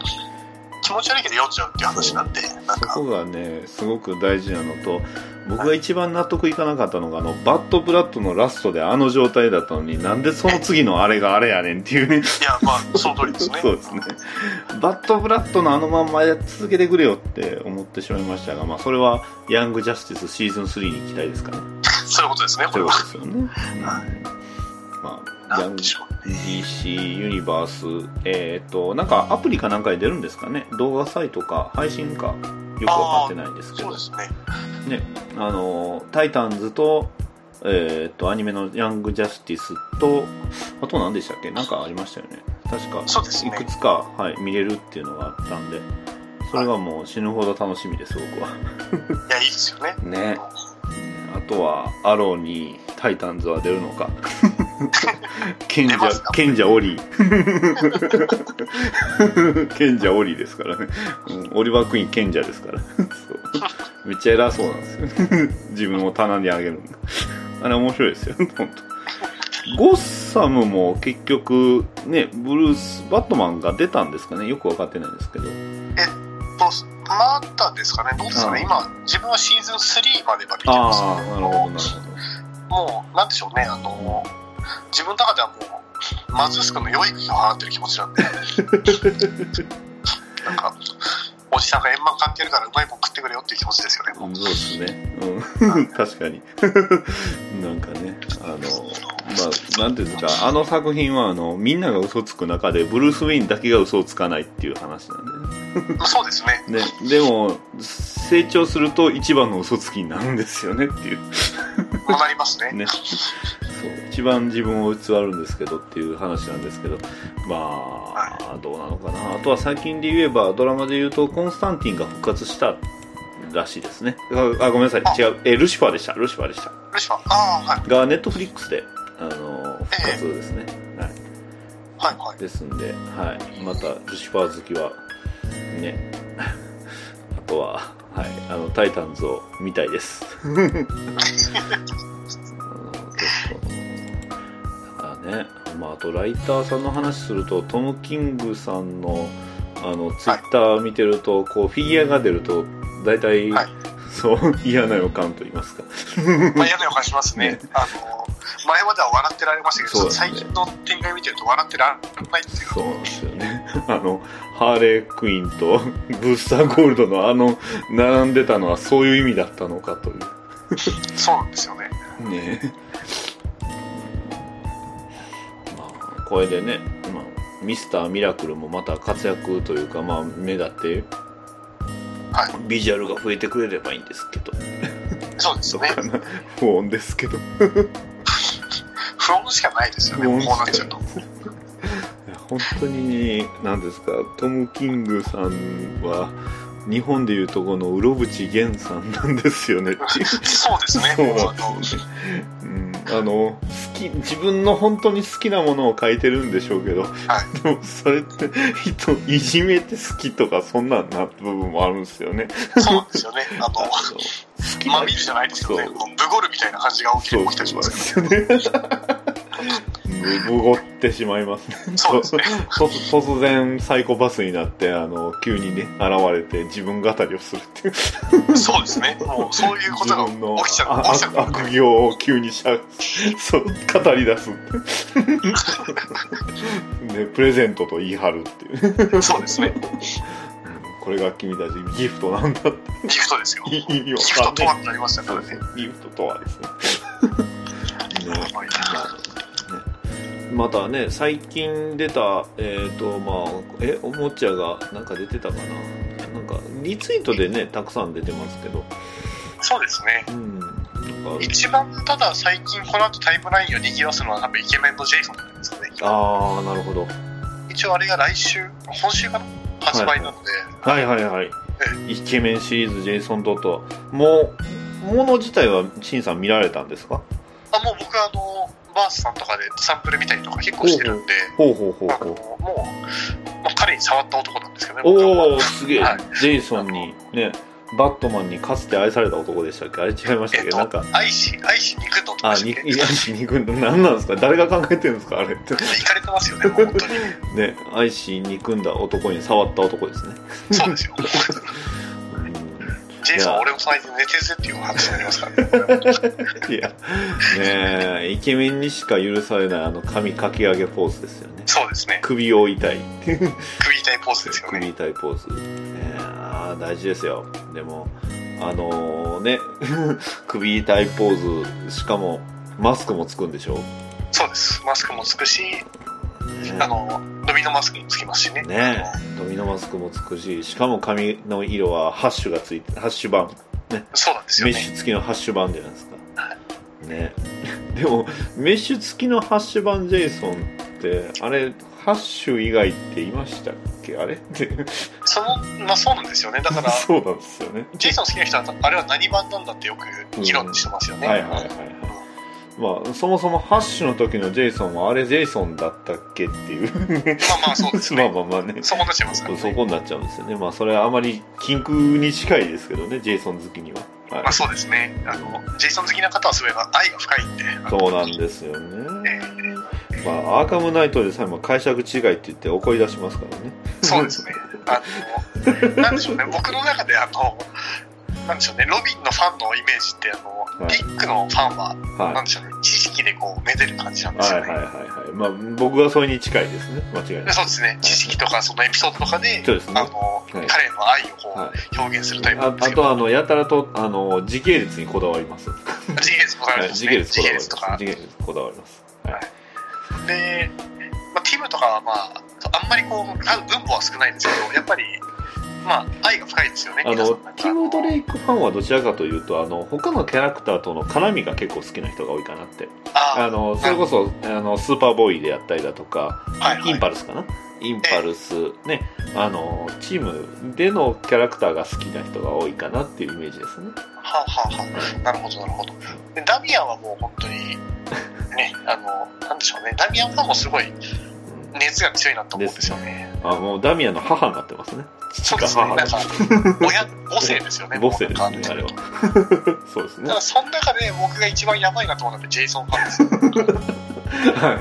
気持ち悪いけど読んじゃうっていう話なんで、なんか、そこがねすごく大事なのと僕が一番納得いかなかったのがあのバッドブラッドのラストであの状態だったのになんでその次のあれがあれやねんっていうねいや、まあ、その通りですね。そうですね。バッドブラッドのあのまんまやっ続けてくれよって思ってしまいましたが、まあそれはヤングジャスティスシーズン3に期待ですかね。そういうことですね、こというれは。ことですよね。うんまあ、ヤン。DC ユニバース、えっ、と、なんかアプリかなんかで出るんですかね？動画サイトか配信かよくわかってないんですけどね。ね、あの、タイタンズと、えっ、と、アニメのヤングジャスティスと、あと何でしたっけ？なんかありましたよね。確か、いくつか、はい、見れるっていうのがあったんで、それがもう死ぬほど楽しみです、僕は。いや、いいですよね。ね。あとは、アローにタイタンズは出るのか。賢者賢者オリー。賢者オリ ーですからね。うんオリバークイーン賢者ですから。めっちゃ偉そうなんですよ。自分を棚にあげるのあれ面白いですよ、本当。ゴッサムも結局、ね、ブルース、バットマンが出たんですかねよくわかってないんですけど。えっと、まだですかね？どうですかね？あ今、自分はシーズン3までは見てますああ、なるほど、なるほど。もう、なんでしょうね。あの、自分の中ではもう、マズース君の養育費を払ってる気持ちなんで。なんか、おじさんが円満関係あるからうまいもん食ってくれよっていう気持ちですよね。もうそうですね。うん。確かに。なんかね、あの、まあ、なんていうんですか、あの作品は、あの、みんなが嘘つく中で、ブルース・ウィンだけが嘘をつかないっていう話なんでそうですね。ね。ね、でも、成長すると一番の嘘つきになるんですよねっていうなりますね。ね。そう。一番自分を偽るんですけどっていう話なんですけど、まあ、どうなのかな。あとは最近で言えば、ドラマで言うと、コンスタンティンが復活したらしいですね。あ、あごめんなさい。違う。え、ルシファーでした。ルシファーでした。ルシファー、ああ、はい。が、ネットフリックスで、あの、復活ですね。はい。はい、はい。ですんで、はい。また、ルシファー好きは、ね。あとは、はい。あの、タイタンズを見たいです。あのね、まあ、あと、ライターさんの話すると、トム・キングさんの、あの、ツイッター見てると、こう、フィギュアが出ると、大体、はい そう、嫌な予感と言いますか。まあ嫌な予感しますね。あの、前までは笑ってられましたけど、ね最近の展開見てると笑ってられないっていうかそうなんですよね。あの、ハーレークイーンとブースターゴールドのあの、並んでたのはそういう意味だったのかという。そうなんですよね。ねこれでね、まあ、ミスターミラクルもまた活躍というか、まあ、目立って、はい。ビジュアルが増えてくれればいいんですけど、そうですね。不穏ですけど。不穏しかないですよね、こうなっちゃうと。本当に、なんですか、トム・キングさんは、日本でいうとこのうろぶち源さんなんですよね。そうですね。そうなんですよね。うん、あの、好き、自分の本当に好きなものを書いてるんでしょうけど、はいでもそれって人いじめて好きとかそんなんな部分もあるんですよね。そうなんですよね。あの、好きまみるじゃないですけどね、ブゴルみたいな感じが起きそう起きたりしますそうですよね。むごってしまいますね。そうですねと突然サイコパスになって、あの、急にね、現れて自分語りをするっていう。そうですね。もうそういうことが起きちゃう。あ起きちゃう。悪悪行を急にしゃ そう語り出すね、プレゼントと言い張るっていうそうですね。これが君たちギフトなんだってギフトですよ。意味ギわフトとはかんなりましたからね。ギフトとはですねねまたね最近出たえっ、とまあえおもちゃがなんか出てたかななんかリツイートでねたくさん出てますけどそうですね。うん一番ただ最近この後タイムラインを賑わすのは多分イケメンのジェイソンなんですかね。ああなるほど一応あれが来週、今週かな発売なので、はいはいはい。イケメンシリーズ、ジェイソン・ドット。もう、もの自体は、シンさん見られたんですか？あもう僕あの、バースさんとかでサンプル見たりとか結構してるんで、ほうほうほうほう。もう、まあ、彼に触った男なんですけどね、おおすげえ、はいジェイソンに、ね、バットマンにかつて愛された男でしたっけ？あれ違いましたっけ、えっとなんか、、愛し、愛しに行くのとあ、かして、に、いや、しに行くんだ。何なんですか？誰が考えてるんですか？あれって。行かれてますよね、本当に。ね、愛しに組んだ男に触った男ですね。そうですよ。うんジェイソン、俺もその間寝てるぜっていう話になりますからね。いや、ねえ、イケメンにしか許されないあの髪かき上げポーズですよね。そうですね。首を痛い。首痛いポーズですよ首ね。痛いポーズ。ねえあー大事ですよ。でも、あのね、首痛いポーズ、しかも、マスクもつくんでしょ？そうです。マスクもつくし、あの、ドミノマスクにつきますしね。ねドミノマスクもつくし、しかも髪の色はハッシュがついて、ハッシュ版。ね。そうなんですよね。メッシュ付きのハッシュ版じゃないですか。ね。でも、メッシュ付きのハッシュ版ジェイソンって、あれ、ハッシュ以外っていましたっけ？あれ？って。その、まあそうなんですよね。だから、そうなんですよね。ジェイソン好きな人は、あれは何版なんだってよく議論してますよね。はいはいはいはい。まあ、そもそもハッシュの時のジェイソンはあれジェイソンだったっけっていう。まあまあそうですね。まあまあまあね。そこになっちゃいますからね。そこになっちゃうんですよね。まあそれはあまり禁句に近いですけどね、ジェイソン好きには。はいまあそうですね。あの、ジェイソン好きな方はすごい愛が深いんで。そうなんですよね。まあ、アーカムナイトでさえも解釈違いって言って怒り出しますからね。そうですね。あの、なんでしょうね。僕の中であの、なんでしょうね。ロビンのファンのイメージって、あの、はいリックのファンは、はいなんでしょうね。知識でこう、めでる感じなんですよね。はいはいはいはい。まあ、僕はそれに近いですね。間違いない。でそうですね。知識とか、そのエピソードとかで、そうですねあの、はい彼の愛をこう、はい表現するタイプあ。あとあの、やたらと、あの、時系列にこだわります。時系列こだわりますね。時。系列とか時。系列こだわります。はい。で、まあ、ティムとかはまあ、あんまりこう、分母は少ないんですけど、やっぱり、まあ、愛が深いですよね。あのティム・ドレイクファンはどちらかというとあの他のキャラクターとの絡みが結構好きな人が多いかなって。ああのそれこそあのスーパーボーイであったりだとか、はいはい。インパルスかなインパルス、ねあのチームでのキャラクターが好きな人が多いかなっていうイメージですね。はあ、はあはあ、なるほど、なるほど。でダミアンはもう本当に、ね、あの、なんでしょうね、ダミアンファンもすごい熱が強いなと思うんですよね。あもうダミアンの母になってますねそうですね、母なんか、親、母性ですよね、母性ですねあれは。そうですね。だから、その中で僕が一番やばいなと思うのはジェイソンファンですよ。は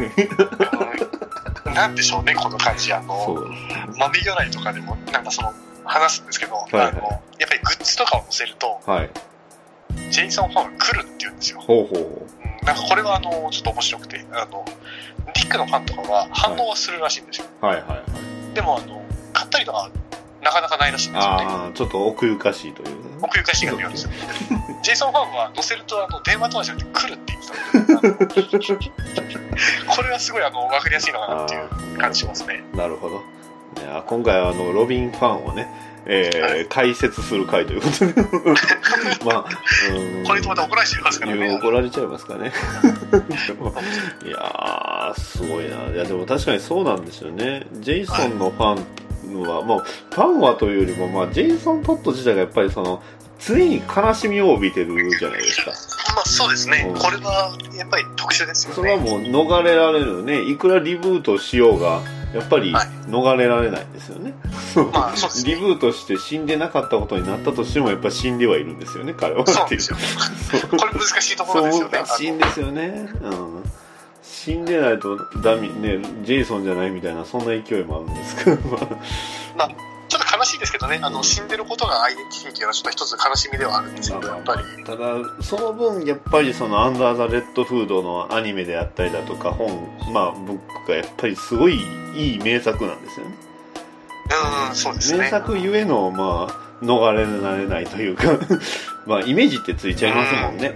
い。なんでしょうね、この感じ。あその、う豆魚内とかでも、なんかその、話すんですけど、いはい。あの、やっぱりグッズとかを載せると、はい。ジェイソンファンが来るって言うんですよ。ほうほうほう。ん。なんかこれはあの、ちょっと面白くて、あの、ディックのファンとかは反応はするらしいんですよ。うはいはいはい。でも、あの、買ったりとかはなかなかないらしいんですよね。ああちょっと奥ゆかしいという奥ゆかしいが見るんですよ。ジェイソンファンは載せるとあの電話とかじゃなくて来るって言ってたこれはすごいあの分かりやすいのかなっていう感じしますね。なるほど。ねあ今回はあのロビンファンをね、えー解説する回ということで。まあ、うんこれとまた怒られちゃいますからね。怒られちゃいますかね。いやー、すごいな。いや、でも確かにそうなんですよね。ジェイソンのファンは、まあ、ファンはというよりも、まあ、ジェイソン・トット自体がやっぱりその、常に悲しみを帯びてるじゃないですか。まあそうですねうん。これはやっぱり特殊ですよね。それはもう逃れられるね。いくらリブートしようが、やっぱりはい逃れられないんですよね。まあそうねリブートして死んでなかったことになったとしても、やっぱ死んではいるんですよね、彼は。そうですよ。これ難しいところですよね。難しいんですよね。うん。死んでないとダミ、ね、ジェイソンじゃないみたいな、そんな勢いもあるんですけど、ま あまあ、ちょっと悲しいですけどね、あの死んでることがアイデンティティというのはちょっと一つ悲しみではあるんですけど、やっぱり。ただ、その分、やっぱりその、アンダー・ザ・レッドフードのアニメであったりだとか、本、まあ、ブックがやっぱりすごいいい名作なんですよね。うん、そうですね。名作ゆえの、まあ、逃れられないというか、まあ、イメージってついちゃいますもんね。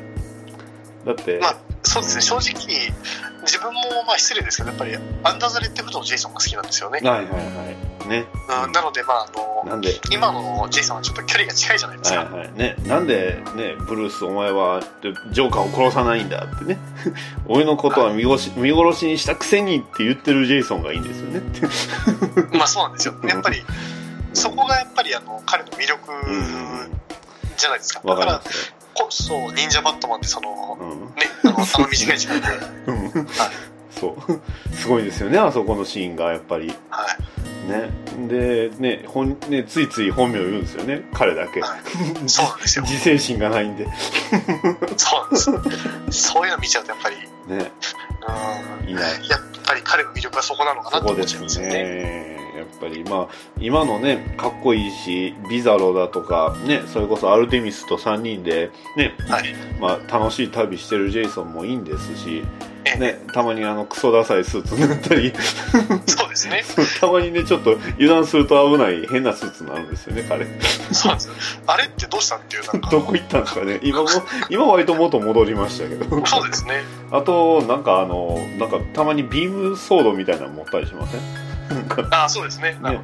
だって、まあ、そうですね、正直、自分もまあ失礼ですけど、やっぱりアンダーザレッドフードのジェイソンが好きなんですよね。はいはいはい。ね。うん、なので、まあ、あの、なんで、今のジェイソンはちょっと距離が近いじゃないですか。はいはいね、なんで、ね、ブルース、お前はジョーカーを殺さないんだってね、俺のことは見殺し見殺しにしたくせにって言ってるジェイソンがいいんですよね。まあそうなんですよ。やっぱり、そこがやっぱりあの彼の魅力じゃないですか。だからわかりま、すこそ、忍者バットマンってその、よ。うんね、あの、あの短い時間で、うんそう。すごいですよね、あそこのシーンが、やっぱり。はい。ね。で、ね、ほんねついつい本名を言うんですよね、彼だけ。はいそうなんですよ。自制心がないんで。そうなんです。そういうの見ちゃうと、やっぱり、ね、うん、いない。やっぱり彼の魅力はそこなのかなと思っちゃうんですよね。ね。やっぱりまあ、今のね、かっこいいし、ビザロだとか、ね、それこそアルテミスと3人で、ね、はい。まあ、楽しい旅してるジェイソンもいいんですし、えね、たまにあのクソダサいスーツになったりそうですね。たまにねちょっと油断すると危ない変なスーツになるんですよね彼そうなんですよ。あれってどうしたんっていう、なんか。どこ行ったんですかね今も今割と元戻りましたけどそうですね。あとなんかあのなんかたまにビームソードみたいなの持ったりしません？ああ、そうですね。あの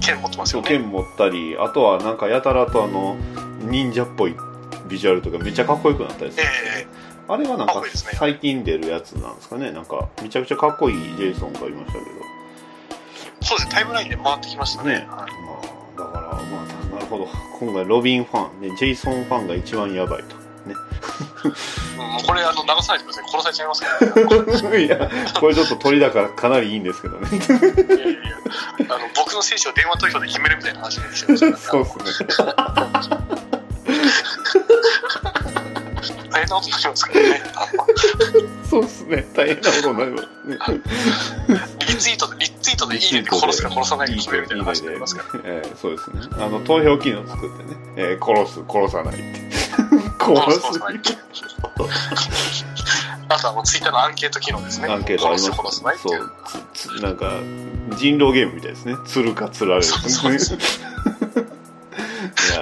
剣持ってますよね。剣持ったりあとはなんかやたらとあの忍者っぽいビジュアルとかめっちゃかっこよくなったりする、えあれはなんか最近出るやつなんですかねなんかめちゃくちゃかっこいいジェイソンがいましたけどえそうですね。タイムラインで回ってきましたね。ね、まあ、だから、まあ、なるほど、今回、ロビンファン、ね、ジェイソンファンが一番やばいと。ね、うんもうこれ、あの、流さないでください。殺されちゃいますから、ね。いや、これちょっと鳥だからかなりいいんですけどね。いやいやいやあの僕の選手を電話投票で決めるみたいな話にしてましたから、そうですね。大変なことになりますからね。そうですね。大変なことになりますね。リツイートで、リツイートでいいねで殺すか殺さないか決めるみたいな話になりますから。えーそうですね。あの、投票機能作ってね、えー殺す、殺さないって。殺す。あとはもうツイッターのアンケート機能ですね。アンケートあります。そいう。なんか人狼ゲームみたいですね。釣るか釣られる。かそうそういや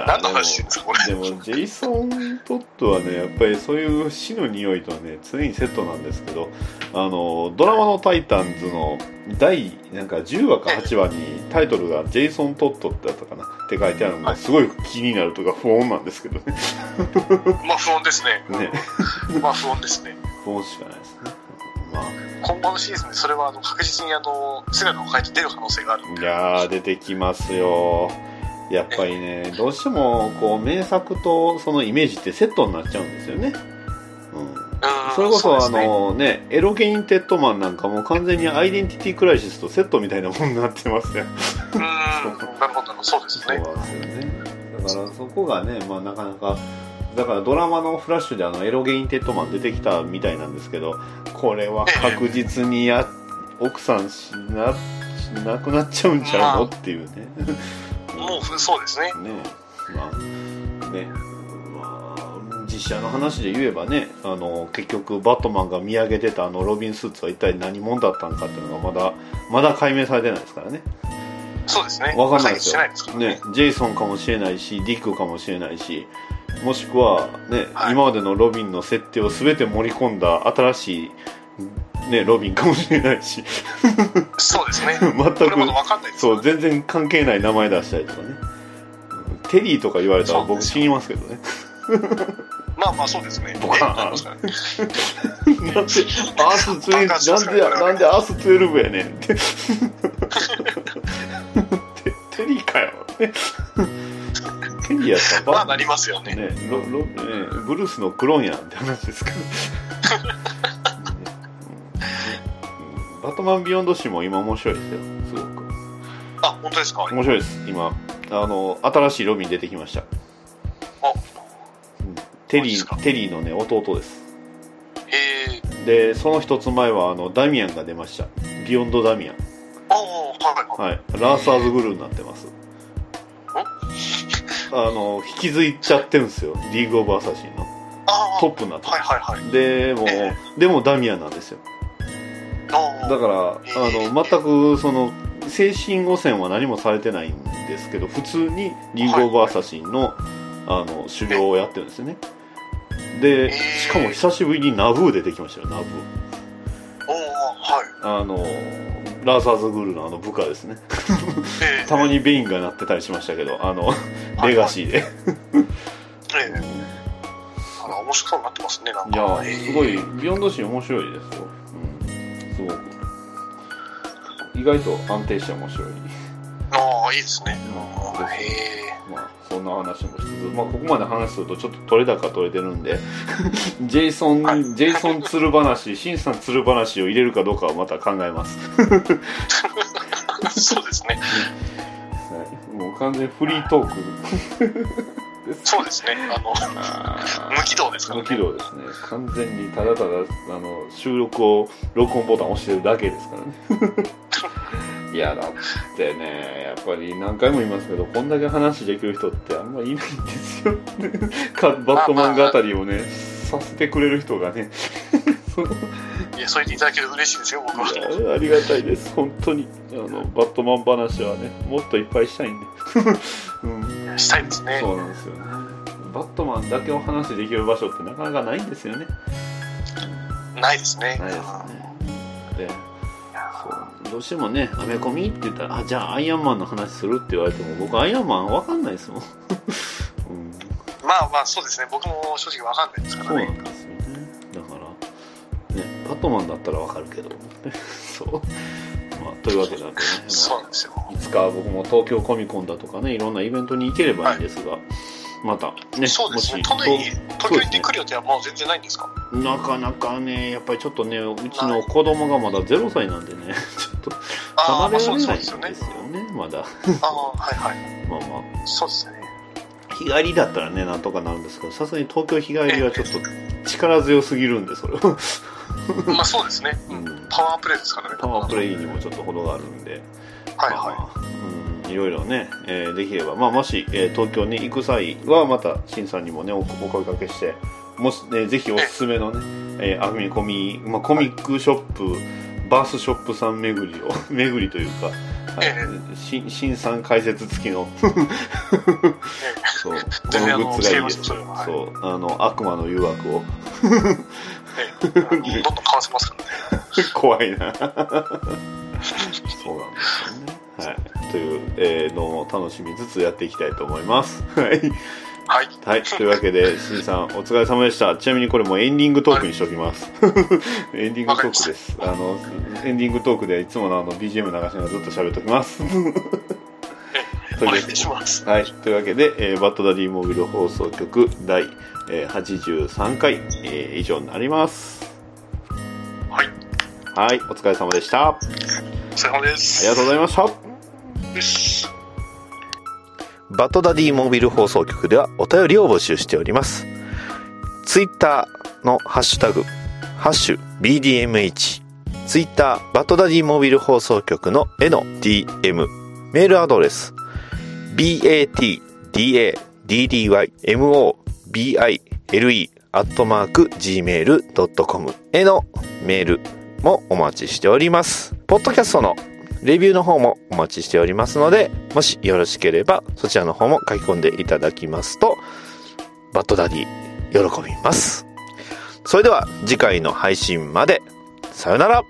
何の話ですかこれ。でもジェイソン・トッドはねやっぱりそういう死の匂いとはね常にセットなんですけどあのドラマの「タイタンズ」の第なんか10話か8話にタイトルが「ジェイソン・トッド」ってやったかなって書いてあるのがすごい気になるとか不穏なんですけどね。まあ不穏ですね。ね。まあ不穏ですね。不穏しかないですね。まあ。今後のシーズンでそれはあの確実にあの姿を変えて出る可能性がある。んいで。やー出てきますよやっぱりねどうしてもこう名作とそのイメージってセットになっちゃうんですよね、うん、うんそれこそね。のねエロゲインテッドマンなんかも完全にアイデンティティクライシスとセットみたいなものになってますよ。うん、なるほど、そうですね。そうなんですよね。だからそこがね、まあ、なかなかだからドラマのフラッシュであのエロゲインテッドマン出てきたみたいなんですけどこれは確実にや 奥さんしなしなくなっちゃうんちゃうのっていうねもうそうですね。ね。まあね。まあ実写の話で言えばねあの結局バットマンが見上げてたあのロビンスーツは一体何者だったのかっていうのがまだまだ解明されてないですからね。そうですね。わかんないですよ。解決してないですからね。ジェイソンかもしれないしディックかもしれないしもしくはね、はい。今までのロビンの設定を全て盛り込んだ新しいね、ロビンかもしれないし。そうですね。全く。そう全然関係ない名前出したりとかね。うんテリーとか言われたら僕死にますけどね。まあまあそうですね。ボカーンえなんでアース12なん。でなんでアース12やねん。って。テ テリーかよ。テリーやったらバまあなりますよね。ねロロねブルースのクローンやんって話ですけど、う んバットマンビヨンド誌も今面白いですよ。すごく。あ、本当ですか？面白いです。今あの新しいロビン出てきました。あ、テリそうですか？ーテリーのね弟です。へえ。でその一つ前はあのダミアンが出ました。ビヨンドダミアンああ、はいはい。はい。ラーサーズグルーになってます。あの引き継いちゃってるんですよ。リーグ・オブ・アサシンのトップになってはいはいはい。でもえでもダミアンなんですよだからあえの全くその精神汚染は何もされてないんですけど普通にリング・オブ・アサシンの,、あの修行をやってるんですよね。でえしかも久しぶりにナブー出てきましたよナブー。あのラーサーズ・グルーのあの部下ですね。ええ たまにベインがなってたりしましたけどあのい。レガシーで。面白そうになってますね、なんいやすごいビヨンドシーン面白いですよ、意外と安定して面白いああ、いいですね。まあへえ。まあ、そんな話もしつつ、まあ、ここまで話するとちょっと取れ高取れてるんで、ジェイソン、ジェイソン鶴話、シンさん鶴話を入れるかどうかはまた考えます。そうですね。はい、もう完全にフリートーク。そうですね。あの、無軌道ですからね。無軌道ですね。完全にただただ、あの、収録を、録音ボタン押してるだけですからね。いや、だってね、やっぱり何回も言いますけど、こんだけ話できる人ってあんまいないんですよ。かバットマン語りをね、させてくれる人がね、いや、そう言っていただけると嬉しいですよ、僕は。ありがたいです。本当に。あのバットマン話はねもっといっぱいしたいんで、うん、したいですね。そうなんですよね。バットマンだけお話できる場所ってなかなかないんですよね。ないですね。ないですね。でそう。どうしてもねアメコミって言ったらあじゃあアイアンマンの話するって言われても僕アイアンマンわかんないですもん、まあまあ、そうですね。僕も正直わかんないですからね。そうなんですよねだからねバットマンだったらわかるけど そうまあというわけなんでね、まあそうなんですよ。いつか僕も東京コミコンだとかね、いろんなイベントに行ければいいんですが、またね、そうですね。もし都内に、東京行ってくる予定はもう全然ないんですか？となかなかね、やっぱりちょっとね、うちの子供がまだ0歳なんでね、ちょっとああ、離まあそうれられないんそうですよね。ですよね、まだ。ああ、はいはい。まあまあ、そうですね。日帰りだったらね、なんとかなるんですけど、さすがに東京日帰りはちょっと力強すぎるんで、それは。まあそうですね。うんパワープレイですからね。パワープレイにもちょっと程があるんで。はいまあはうん、いろいろね、えーできれば、まあ、もし、えー東京に行く際はまた新さんにもねおお声かけしてもし、ね、ぜひおすすめのね、えーアフミコミ、まあ、コミックショップ、バースショップさん巡りを 巡りというか、はいえ 新新さん解説付きの。そう。こののグッズがいいですそう。あの悪魔の誘惑を。どんどん買わせますからね。怖いな。そうなんですよね。はい。という、えーのも楽しみつつやっていきたいと思います。はいはい。はい、というわけで、しんさん、お疲れ様でした。ちなみにこれもうエンディングトークにしておきます。エンディングトークです。あの、エンディングトークでいつものあの BGM 流しながらずっと喋っておきます。お願いします。はい、というわけで、えーバッドダディモービル放送局第、えー83回、えー以上になります。はい。はい、お疲れ様でした。あお疲れ様です。りがとうございました。よし。バトダディモービル放送局ではお便りを募集しております。ツイッターのハッシュタグ、ハッシュ BDMH、ツイッターバトダディモービル放送局の絵の DM、メールアドレス、batdaddymobile アットマーク gmail.com へのメールもお待ちしております。ポッドキャストのレビューの方もお待ちしておりますので、もしよろしければそちらの方も書き込んでいただきますと、バッドダディ喜びます。それでは次回の配信まで、さよなら